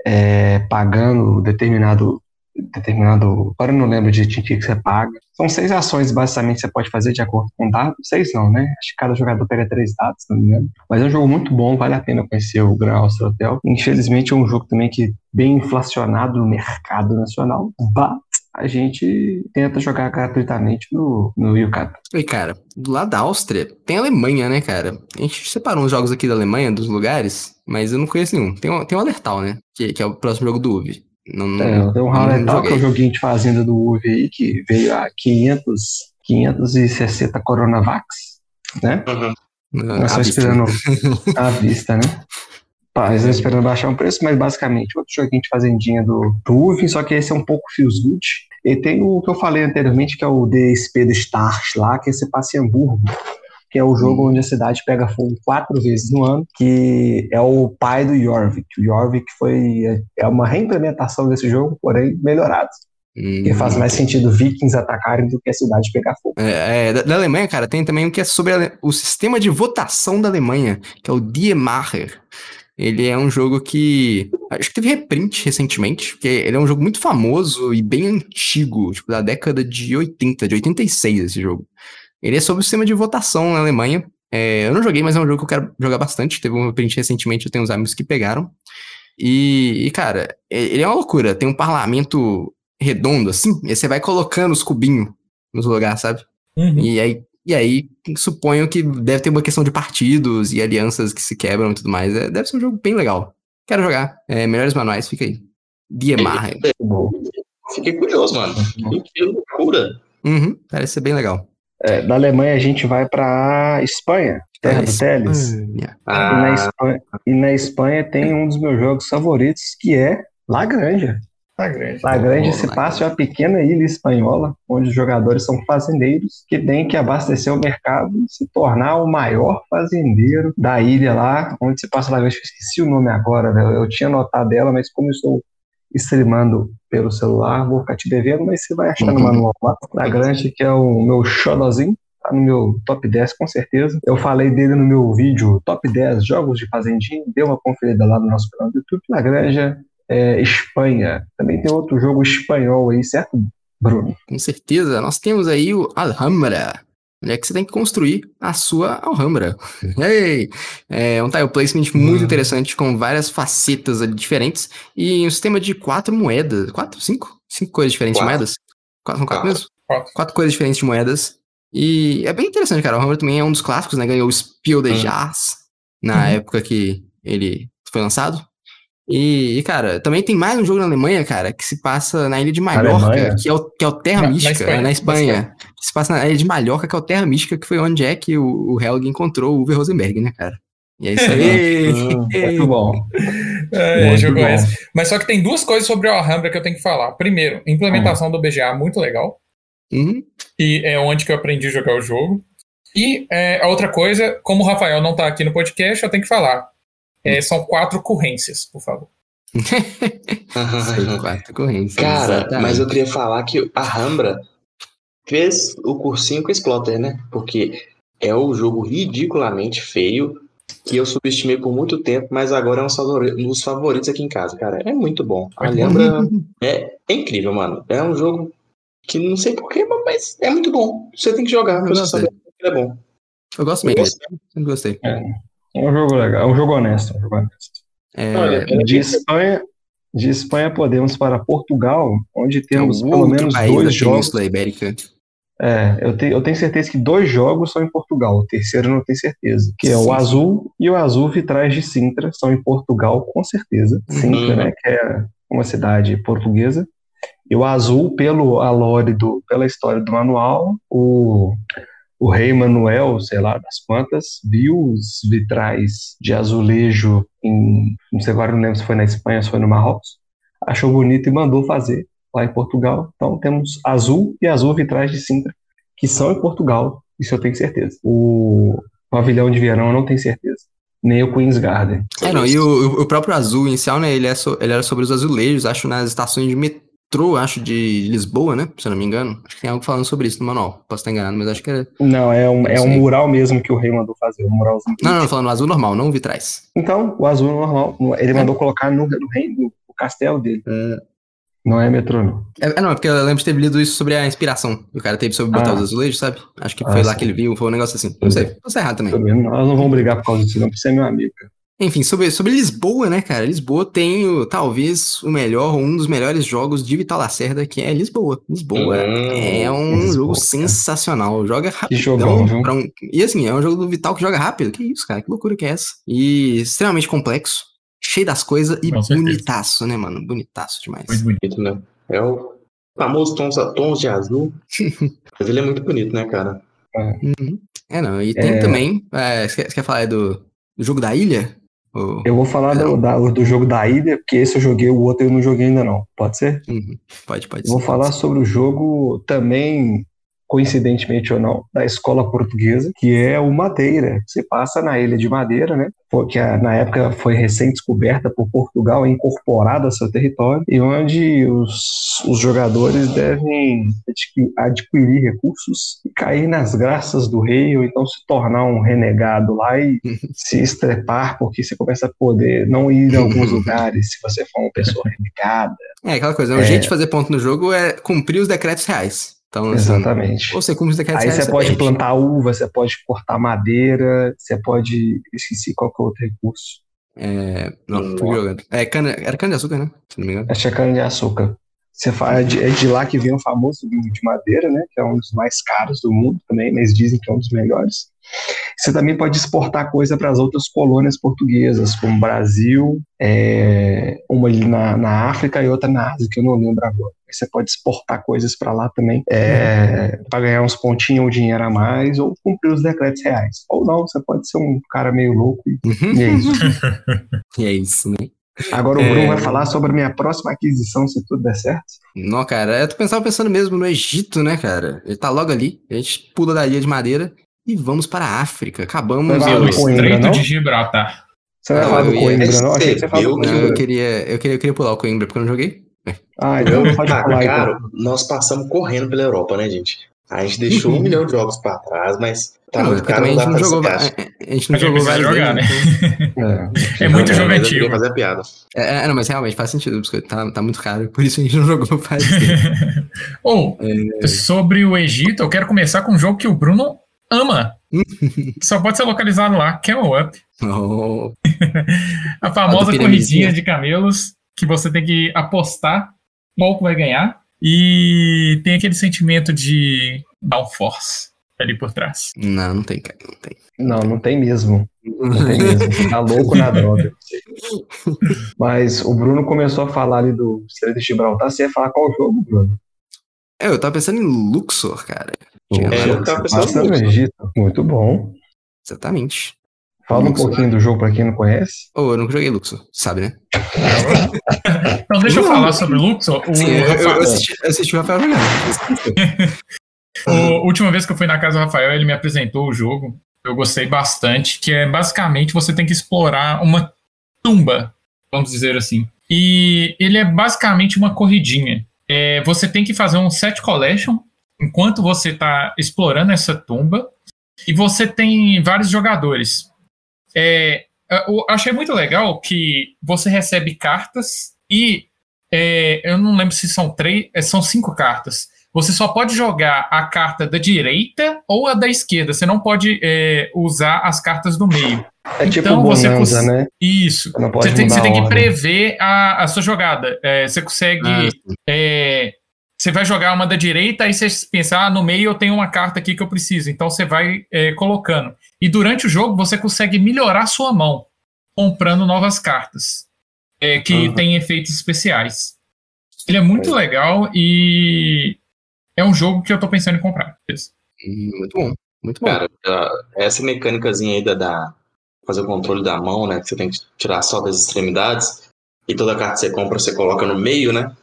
é, pagando determinado. determinado. Agora eu não lembro de que você paga. São seis ações, basicamente, que você pode fazer de acordo com dados. Seis não, né? Acho que cada jogador pega três dados, se não me engano. Mas é um jogo muito bom, vale a pena conhecer o Grand Austria Hotel. Infelizmente é um jogo também que é bem inflacionado no mercado nacional. But a gente tenta jogar gratuitamente no, no Yucata. E, cara, do lado da Áustria, tem a Alemanha, né, cara? A gente separou uns jogos aqui da Alemanha, dos lugares, mas eu não conheço nenhum. Tem, o, tem o Alertal, né? Que, que é o próximo jogo do UV. Não, não, é, tem o Alertal, que é o joguinho de fazenda do UV aí, que veio a 500, 560 Coronavax, né? Uhum. Nós estamos esperando [laughs] à vista, né? Eles estão esperando baixar um preço, mas basicamente outro joguinho de fazendinha do, do UV, só que esse é um pouco feels good. E tem o que eu falei anteriormente, que é o DSP do Stars lá, que você passa em Hamburgo, que é o jogo hum. onde a cidade pega fogo quatro vezes no ano, que é o pai do Jorvik. O Jorvik foi é uma reimplementação desse jogo, porém melhorado. Hum. Que faz mais sentido vikings atacarem do que a cidade pegar fogo. É, é, da, Alemanha, cara, tem também um que é sobre a, o sistema de votação da Alemanha, que é o Die Macher. Ele é um jogo que. Acho que teve reprint recentemente, porque ele é um jogo muito famoso e bem antigo, tipo, da década de 80, de 86 esse jogo. Ele é sobre o sistema de votação na Alemanha. É, eu não joguei, mas é um jogo que eu quero jogar bastante. Teve um reprint recentemente, eu tenho uns amigos que pegaram. E, e, cara, ele é uma loucura. Tem um parlamento redondo, assim, e você vai colocando os cubinhos nos lugares, sabe? Uhum. E aí e aí, suponho que deve ter uma questão de partidos e alianças que se quebram e tudo mais. É, deve ser um jogo bem legal. Quero jogar. É, melhores manuais, fica aí. Diemar. Fiquei curioso, mano. Que loucura. Uhum, parece ser bem legal. É, da Alemanha a gente vai pra Espanha, terra do Teles. Ah. E, na Espanha, e na Espanha tem um dos meus jogos favoritos, que é La Granja. Grande. Grande se passa em uma pequena ilha espanhola, onde os jogadores são fazendeiros que têm que abastecer o mercado e se tornar o maior fazendeiro da ilha lá, onde se passa Grande. Eu esqueci o nome agora, velho. Eu tinha notado dela, mas como eu estou streamando pelo celular, vou ficar te devendo, mas você vai achar no uhum. manual lá. Grande, que é o meu xodozinho tá no meu top 10 com certeza. Eu falei dele no meu vídeo top 10 jogos de fazendinha, dê uma conferida lá no nosso canal do YouTube. Na Granja é, Espanha. Também tem outro jogo espanhol aí, certo, Bruno? Com certeza. Nós temos aí o Alhambra. É que você tem que construir a sua Alhambra. [laughs] Hey! É um tile placement muito hum. interessante, com várias facetas diferentes e um sistema de quatro moedas. Quatro? Cinco? Cinco cores diferentes quatro. de moedas? Quatro, são quatro, quatro. mesmo? Quatro. quatro cores diferentes de moedas. E é bem interessante, cara. O Alhambra também é um dos clássicos, né? Ganhou o Spiel de hum. Jazz na uhum. época que ele foi lançado. E, e, cara, também tem mais um jogo na Alemanha, cara, que se passa na ilha de Mallorca, que é, o, que é o Terra na, Mística, na Espanha, na Espanha, na Espanha. Que se passa na ilha de Mallorca, que é o Terra Mística, que foi onde é que o, o Helg encontrou o Uwe Rosenberg, né, cara? E é isso aí. Muito bom. É, muito jogo bom. esse. Mas só que tem duas coisas sobre o Alhambra que eu tenho que falar. Primeiro, implementação uhum. do BGA, muito legal. Uhum. E é onde que eu aprendi a jogar o jogo. E é, a outra coisa, como o Rafael não tá aqui no podcast, eu tenho que falar. É, são quatro ocorrências, por favor. [laughs] quatro ocorrências. Cara, exatamente. mas eu queria falar que a Rambra fez o cursinho com o Splotter, né? Porque é o jogo ridiculamente feio que eu subestimei por muito tempo, mas agora é um dos favoritos aqui em casa, cara. É muito bom. A Lembra é, [laughs] é incrível, mano. É um jogo que não sei porquê, mas é muito bom. Você tem que jogar pra você saber que é bom. Eu gosto mesmo. Eu gostei. É. É um jogo legal, é um jogo honesto. Um jogo honesto. É, de, Espanha, de Espanha podemos para Portugal, onde temos pelo menos dois jogos. Da Ibérica. É, eu, te, eu tenho certeza que dois jogos são em Portugal, o terceiro eu não tenho certeza. Que é Sim. o Azul e o Azul Vitrais de Sintra, são em Portugal, com certeza. Uhum. Sintra, né, que é uma cidade portuguesa. E o Azul, pelo alore do, pela história do manual, o o rei Manuel, sei lá, das quantas, viu os vitrais de azulejo em, não sei agora, não lembro se foi na Espanha se foi no Marrocos, achou bonito e mandou fazer lá em Portugal. Então temos azul e azul vitrais de Sintra, que são em Portugal, isso eu tenho certeza. O pavilhão de verão eu não tenho certeza. Nem o Queen's Garden. É, não, e o, o próprio azul inicial, né, ele, é so, ele era sobre os azulejos, acho, nas estações de metrô metrô, acho, de Lisboa, né? Se eu não me engano. Acho que tem algo falando sobre isso no manual. Posso estar enganado, mas acho que é. Não, é um, é um mural mesmo que o rei mandou fazer. Um muralzinho. Não, não, falando azul normal, não vitrais. Então, o azul normal. Ele é. mandou colocar no, no rei, no, no castelo dele. É. Não é metrô, não. É, não, é porque eu lembro de ter lido isso sobre a inspiração. O cara teve sobre botar ah. os azulejos, sabe? Acho que foi ah, lá sim. que ele viu, foi um negócio assim. Não sei. Posso errado também. Nós não vamos brigar por causa disso, não, porque você é meu amigo. Enfim, sobre, sobre Lisboa, né, cara? Lisboa tem o, talvez o melhor, um dos melhores jogos de Vital Lacerda, que é Lisboa. Lisboa hum, é um Lisboa, jogo cara. sensacional. Joga rápido. Que jogão, viu? Um, e assim, é um jogo do Vital que joga rápido. Que isso, cara? Que loucura que é essa? E extremamente complexo, cheio das coisas e bonitaço, né, mano? Bonitaço demais. Muito bonito, né? É o famoso tons, tons de azul. [laughs] Mas ele é muito bonito, né, cara? É, uhum. é não. E tem é... também. É, você, quer, você quer falar do, do jogo da ilha? Eu vou falar do, da, do, jogo da ilha, porque esse eu joguei, o outro eu não joguei ainda não. Pode ser? Uhum. Pode, pode ser. Vou falar sobre o jogo também coincidentemente ou não, da escola portuguesa, que é o Madeira. Você passa na ilha de Madeira, né? Porque na época foi recém-descoberta por Portugal, incorporada ao seu território, e onde os, os jogadores devem adquirir recursos e cair nas graças do rei, ou então se tornar um renegado lá e [laughs] se estrepar, porque você começa a poder não ir a alguns lugares se você for uma pessoa renegada. É, aquela coisa, o é... jeito de fazer ponto no jogo é cumprir os decretos reais. Então, assim, Exatamente. Ou você cumpre os Aí você pode plantar uva, você pode cortar madeira, você pode. Esqueci qual que é o outro recurso. É. Não, fui jogando. É, cana, era cana-de-açúcar, né? Se não me engano. Acho que é cana-de-açúcar. Você fala, é, de, é de lá que vem o famoso vinho de madeira, né? Que é um dos mais caros do mundo também, mas dizem que é um dos melhores. Você também pode exportar coisa para as outras colônias portuguesas, como Brasil, é, uma ali na, na África e outra na Ásia, que eu não lembro agora. Você pode exportar coisas para lá também, é, para ganhar uns pontinhos ou dinheiro a mais, ou cumprir os decretos reais. Ou não, você pode ser um cara meio louco e, e é isso. [laughs] e é isso, né? Agora o Bruno é... vai falar sobre a minha próxima aquisição, se tudo der certo. Não, cara, eu pensava pensando mesmo no Egito, né, cara? Ele tá logo ali, a gente pula da ilha de madeira e vamos para a África. Acabamos o Estreito de Gibraltar. Você vai falar do Coimbra, não? Achei que você falou não, eu queria, eu, queria, eu queria pular o Coimbra, porque eu não joguei. Ah, então [laughs] pode ah, falar. Cara, então. nós passamos correndo pela Europa, né, gente? A gente deixou um [laughs] milhão de jogos pra trás, mas tá não, muito caro. A gente não jogou, a, a gente não jogou vários jogar, né? Então... É, [laughs] é muito jogo antigo. fazer piada. É, é, não, mas realmente faz sentido, porque tá, tá muito caro, por isso a gente não jogou faz Ou, oh, é... sobre o Egito, eu quero começar com um jogo que o Bruno ama. [laughs] Só pode ser localizado lá, Camel Up. Oh. a famosa corridinha de camelos que você tem que apostar qual que vai ganhar. E tem aquele sentimento de downforce ali por trás. Não, não tem, cara, não tem. Não, não tem mesmo. Não tem mesmo. Tá louco na droga. [laughs] Mas o Bruno começou a falar ali do Estreito de Gibraltar. Você ia falar qual jogo, Bruno? É, eu tava pensando em Luxor, cara. É, eu tava pensando no Egito. Muito bom. Exatamente. Fala Luxor. um pouquinho do jogo pra quem não conhece. Oh, eu nunca joguei Luxor, sabe, né? então deixa eu falar sobre Luxor. O Sim, Rafael... eu, assisti, assisti o Rafael jogar. [laughs] a última vez que eu fui na casa do Rafael, ele me apresentou o jogo. Eu gostei bastante, que é basicamente você tem que explorar uma tumba, vamos dizer assim. E ele é basicamente uma corridinha. É, você tem que fazer um set collection enquanto você está explorando essa tumba. E você tem vários jogadores. É, eu achei muito legal que você recebe cartas e é, eu não lembro se são três, é, são cinco cartas. Você só pode jogar a carta da direita ou a da esquerda. Você não pode é, usar as cartas do meio. É tipo então, bonanza, você cons... né? Isso. Você, você, tem, você tem, que prever a, a sua jogada. É, você consegue. Ah, é, você vai jogar uma da direita, aí você pensa, ah, no meio eu tenho uma carta aqui que eu preciso. Então você vai é, colocando. E durante o jogo você consegue melhorar sua mão, comprando novas cartas é, que uhum. têm efeitos especiais. Ele é muito é. legal e é um jogo que eu tô pensando em comprar. Muito bom, muito bom. Cara, essa mecânicazinha aí da, da fazer o controle da mão, né? Que você tem que tirar só das extremidades. E toda carta que você compra, você coloca no meio, né?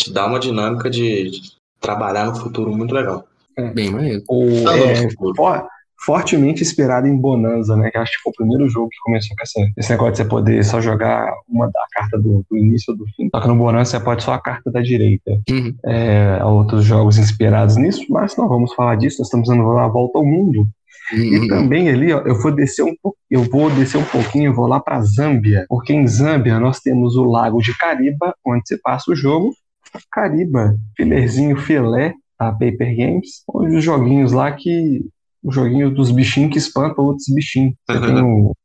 Te dá uma dinâmica de, de trabalhar no futuro muito legal. É. Bem maneiro. O, é, for, fortemente inspirado em Bonanza, né? Que acho que foi o primeiro jogo que começou com essa, esse negócio de você poder só jogar uma da carta do, do início ou do fim. Só que no Bonanza você pode só a carta da direita. Uhum. É, outros jogos inspirados nisso, mas não vamos falar disso. Nós estamos dando a volta ao mundo. E uhum. também ali, ó, eu vou descer um eu vou descer um pouquinho, vou lá para Zâmbia, porque em Zâmbia nós temos o Lago de Cariba, onde você passa o jogo. Cariba, filerzinho filé, a Paper Games, onde os joguinhos lá que os joguinhos dos bichinhos que espantam outros bichinhos. O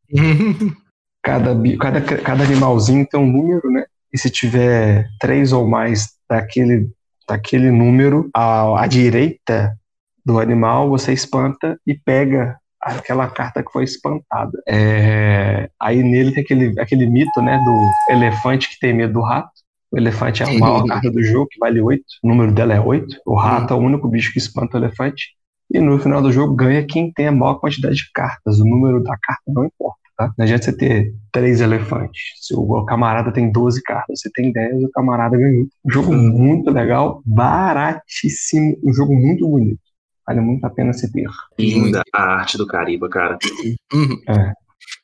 [laughs] cada, cada, cada animalzinho tem um número, né? E se tiver três ou mais daquele, daquele número, à, à direita do animal, você espanta e pega aquela carta que foi espantada. É, aí nele tem aquele, aquele mito, né, do elefante que tem medo do rato. O elefante é a maior carta do jogo, que vale 8. O número dela é 8. O rato é o único bicho que espanta o elefante. E no final do jogo ganha quem tem a maior quantidade de cartas. O número da carta não importa. Tá? Não adianta você ter três elefantes. Se o camarada tem 12 cartas, você tem 10, o camarada ganhou. Um jogo muito legal, baratíssimo, um jogo muito bonito. Vale muito a pena se ter. Linda a arte do Cariba, cara. Uhum. É.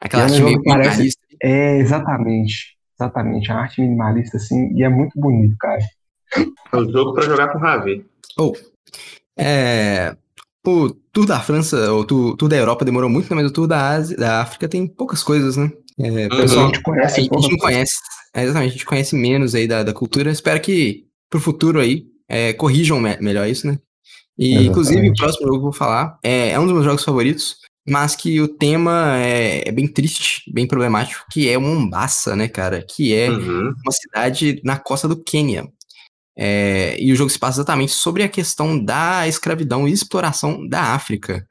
Aquela arte meio parece, É, exatamente. Exatamente. A arte minimalista, assim, e é muito bonito, cara. É um jogo para jogar com o Ravi. Oh, é, o Tour da França, o Tour, tour da Europa demorou muito, né, mas o Tour da Ásia, da África tem poucas coisas, né? É, uhum. pessoal, a gente conhece. A, a gente não conhece. É, exatamente, a gente conhece menos aí da, da cultura. Espero que pro futuro aí é, corrijam me melhor isso, né? E, exatamente. inclusive, o próximo jogo que eu vou falar é, é, um dos meus jogos favoritos, mas que o tema é, é bem triste, bem problemático, que é Mombasa, né, cara? Que é uhum. uma cidade na costa do Quênia. É, e o jogo se passa exatamente sobre a questão da escravidão e exploração da África.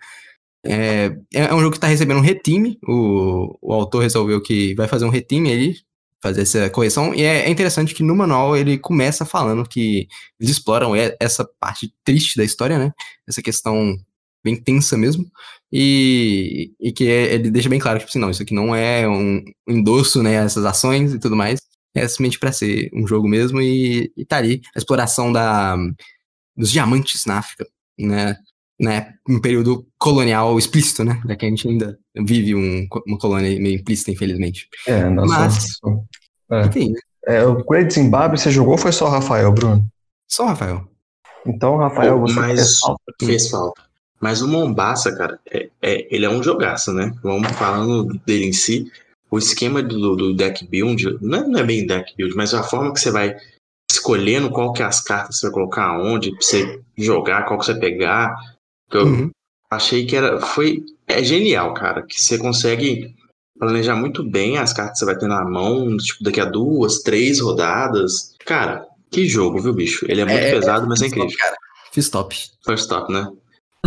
É, é um jogo que está recebendo um retime, o, o autor resolveu que vai fazer um retime ali, fazer essa correção, e é, é interessante que no manual ele começa falando que eles exploram essa parte triste da história, né? Essa questão bem tensa mesmo, e, e que é, ele deixa bem claro que, tipo assim, não, isso aqui não é um endosso, né, essas ações e tudo mais, é simplesmente para ser um jogo mesmo e, e tá ali a exploração da, dos diamantes na África, né? né, um período colonial explícito, né? Já que a gente ainda vive um, uma colônia meio implícita, infelizmente. É, nós Mas, é. Enfim, né? é, o Great Zimbabwe você jogou ou foi só o Rafael, Bruno? Só o Rafael. Então, Rafael, você Mas fez falta. Fez falta. Mas o Mombasa, cara, é, é, ele é um jogaço, né? Vamos falando dele em si o esquema do, do deck build, não é, não é, bem deck build, mas a forma que você vai escolhendo qual que é as cartas que você vai colocar onde, pra você jogar, qual que você vai pegar. Eu uhum. achei que era. Foi. É genial, cara. Que você consegue planejar muito bem as cartas que você vai ter na mão, tipo, daqui a duas, três rodadas. Cara, que jogo, viu, bicho? Ele é muito é, pesado, mas é incrível. cara. Fiz top. First top, né?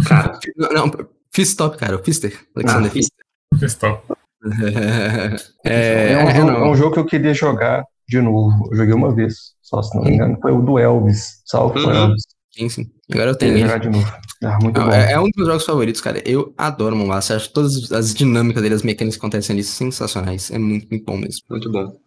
Cara. não, fiz top, cara. O Fister. Alexander ah, Fister. Fiz top. [laughs] é, é, um jogo, é, um jogo, que eu queria jogar de novo. Eu joguei uma vez, só se não me engano. Foi o do Elvis. Salve uhum. Elvis. Sim, sim. Agora eu tenho. jogar de novo. Ah, muito não, bom. É, é, um dos meus jogos favoritos, cara. Eu adoro Mombasa. Acho todas as dinâmicas dele, as mecânicas que acontecem ali sensacionais. É muito, muito bom mesmo. Muito bom.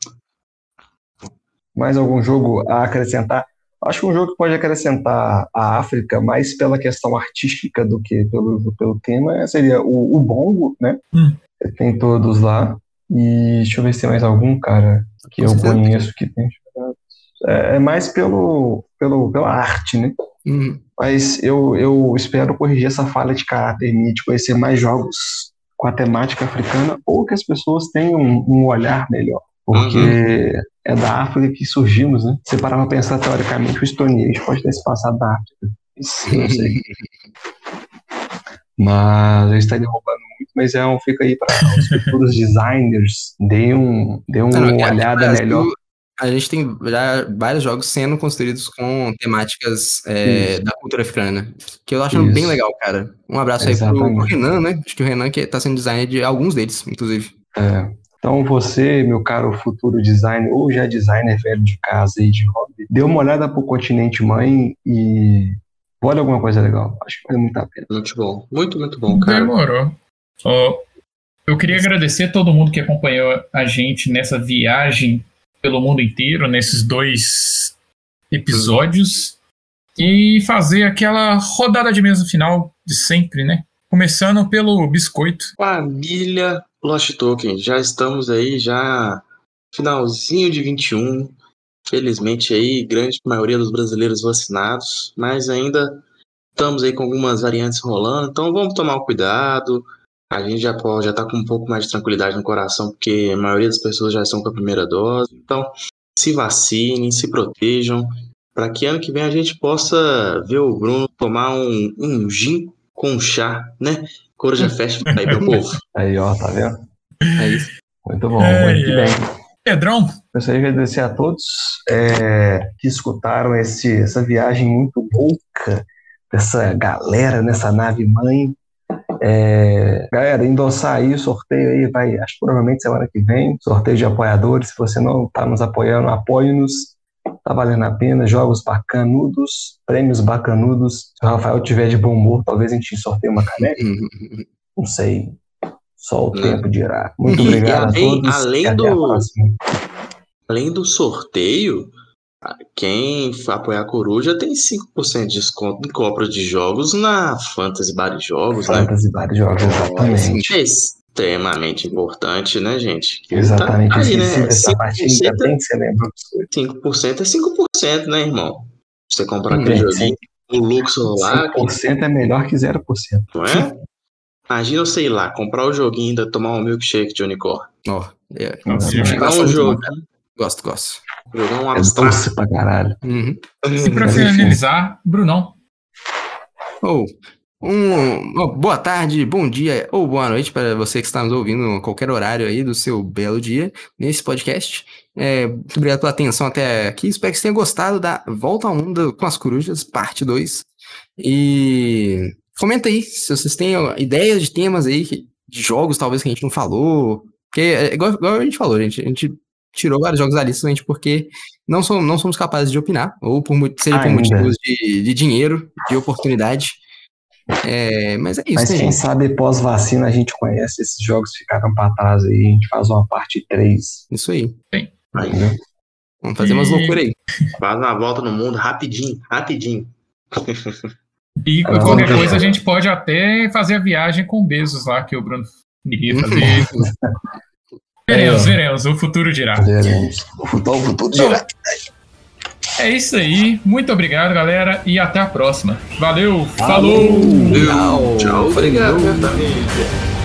Mais algum jogo a acrescentar? Acho que um jogo que pode acrescentar a África mais pela questão artística do que pelo, pelo tema seria o, o Bongo, né? Hum. Tem todos lá. E deixa eu ver se tem mais algum, cara, que eu conheço que tem. É, é mais pelo, pelo, pela arte, né? Hum. Mas eu, eu espero corrigir essa falha de caráter minha de conhecer mais jogos com a temática africana ou que as pessoas tenham um, um olhar melhor. Porque uhum. é da África que surgimos, né? Se parar pra pensar teoricamente, o Age pode ter se passado da África. Sei. [laughs] Mas eu estaria roubando muito, mas é um, fica aí para os [laughs] futuros designers, dêem um, dê uma não, é, olhada melhor. A gente tem já vários jogos sendo construídos com temáticas é, da cultura africana, que eu acho Isso. bem legal, cara. Um abraço Exatamente. aí pro Renan, né? Acho que o Renan que tá sendo designer de alguns deles, inclusive. É. Então você, meu caro futuro designer, ou já designer velho de casa e de hobby, dê uma olhada pro continente mãe e Olha alguma coisa legal. Acho que vale muito a pena. Muito bom. Muito, muito bom, cara. Demorou. Oh, eu queria agradecer a todo mundo que acompanhou a gente nessa viagem pelo mundo inteiro, nesses dois episódios. E fazer aquela rodada de mesa final de sempre, né? Começando pelo biscoito. Família Lost Token. Já estamos aí, já finalzinho de 21. Felizmente aí, grande maioria dos brasileiros vacinados, mas ainda estamos aí com algumas variantes rolando, então vamos tomar cuidado. A gente já pode, já tá com um pouco mais de tranquilidade no coração, porque a maioria das pessoas já estão com a primeira dose. Então, se vacinem, se protejam, para que ano que vem a gente possa ver o Bruno tomar um, um gin com chá, né? Coruja [laughs] Fest aí pro povo. Aí, ó, tá vendo? É isso. Muito bom, é, muito é. bem. Pedrão. Gostaria de agradecer a todos é, que escutaram esse, essa viagem muito louca dessa galera nessa nave mãe. É, galera, endossar aí o sorteio aí, vai, acho que provavelmente semana que vem, sorteio de apoiadores. Se você não está nos apoiando, apoie-nos. Tá valendo a pena, jogos bacanudos, prêmios bacanudos. Se o Rafael tiver de bom humor, talvez a gente sorteie uma caneca. [laughs] Não sei. Só o tempo dirá. Muito obrigado além, a todos. Além do, além do sorteio, quem apoiar a Coruja tem 5% de desconto em compra de jogos na Fantasy Bar Jogos, né? Fantasy Bar Jogos, exatamente. É extremamente importante, né, gente? Que exatamente. Tá aí, né? 5%, é, bem que você lembra 5% é 5%, né, irmão? Você comprar aquele joguinho, o Luxor lá... 5% que... é melhor que 0%. Não é? Imagina, eu sei lá, comprar o joguinho e ainda tomar um milkshake de unicórnio. Ó, oh, é. Jogar um jogo. Gosto, gosto. Jogar um abstrato. É doce pra caralho. Uhum. E pra finalizar, Brunão. Oh, um, boa tarde, bom dia ou boa noite para você que está nos ouvindo a qualquer horário aí do seu belo dia nesse podcast. É, muito obrigado pela atenção até aqui. Espero que você tenha gostado da Volta ao Mundo com as Corujas, parte 2. E Comenta aí se vocês têm ideias de temas aí, de jogos talvez que a gente não falou. Porque, é igual, igual a gente falou, gente, a gente tirou vários jogos da lista somente porque não somos, não somos capazes de opinar, ou por, seja por motivos de, de dinheiro, de oportunidade. É, mas é isso. Mas né, quem gente? sabe pós-vacina a gente conhece esses jogos que ficaram para trás aí, a gente faz uma parte 3. Isso aí. Bem, aí né? Vamos fazer e... umas loucuras aí. Faz uma volta no mundo rapidinho, rapidinho. E ah, qualquer coisa a gente pode até fazer a viagem com Bezos lá, que o Bruno iria fazer. veremos, é. veremos, o futuro dirá. Veremos. O futuro, o futuro dirá. É isso aí. Muito obrigado, galera, e até a próxima. Valeu, falou! Tchau, tchau. Obrigado,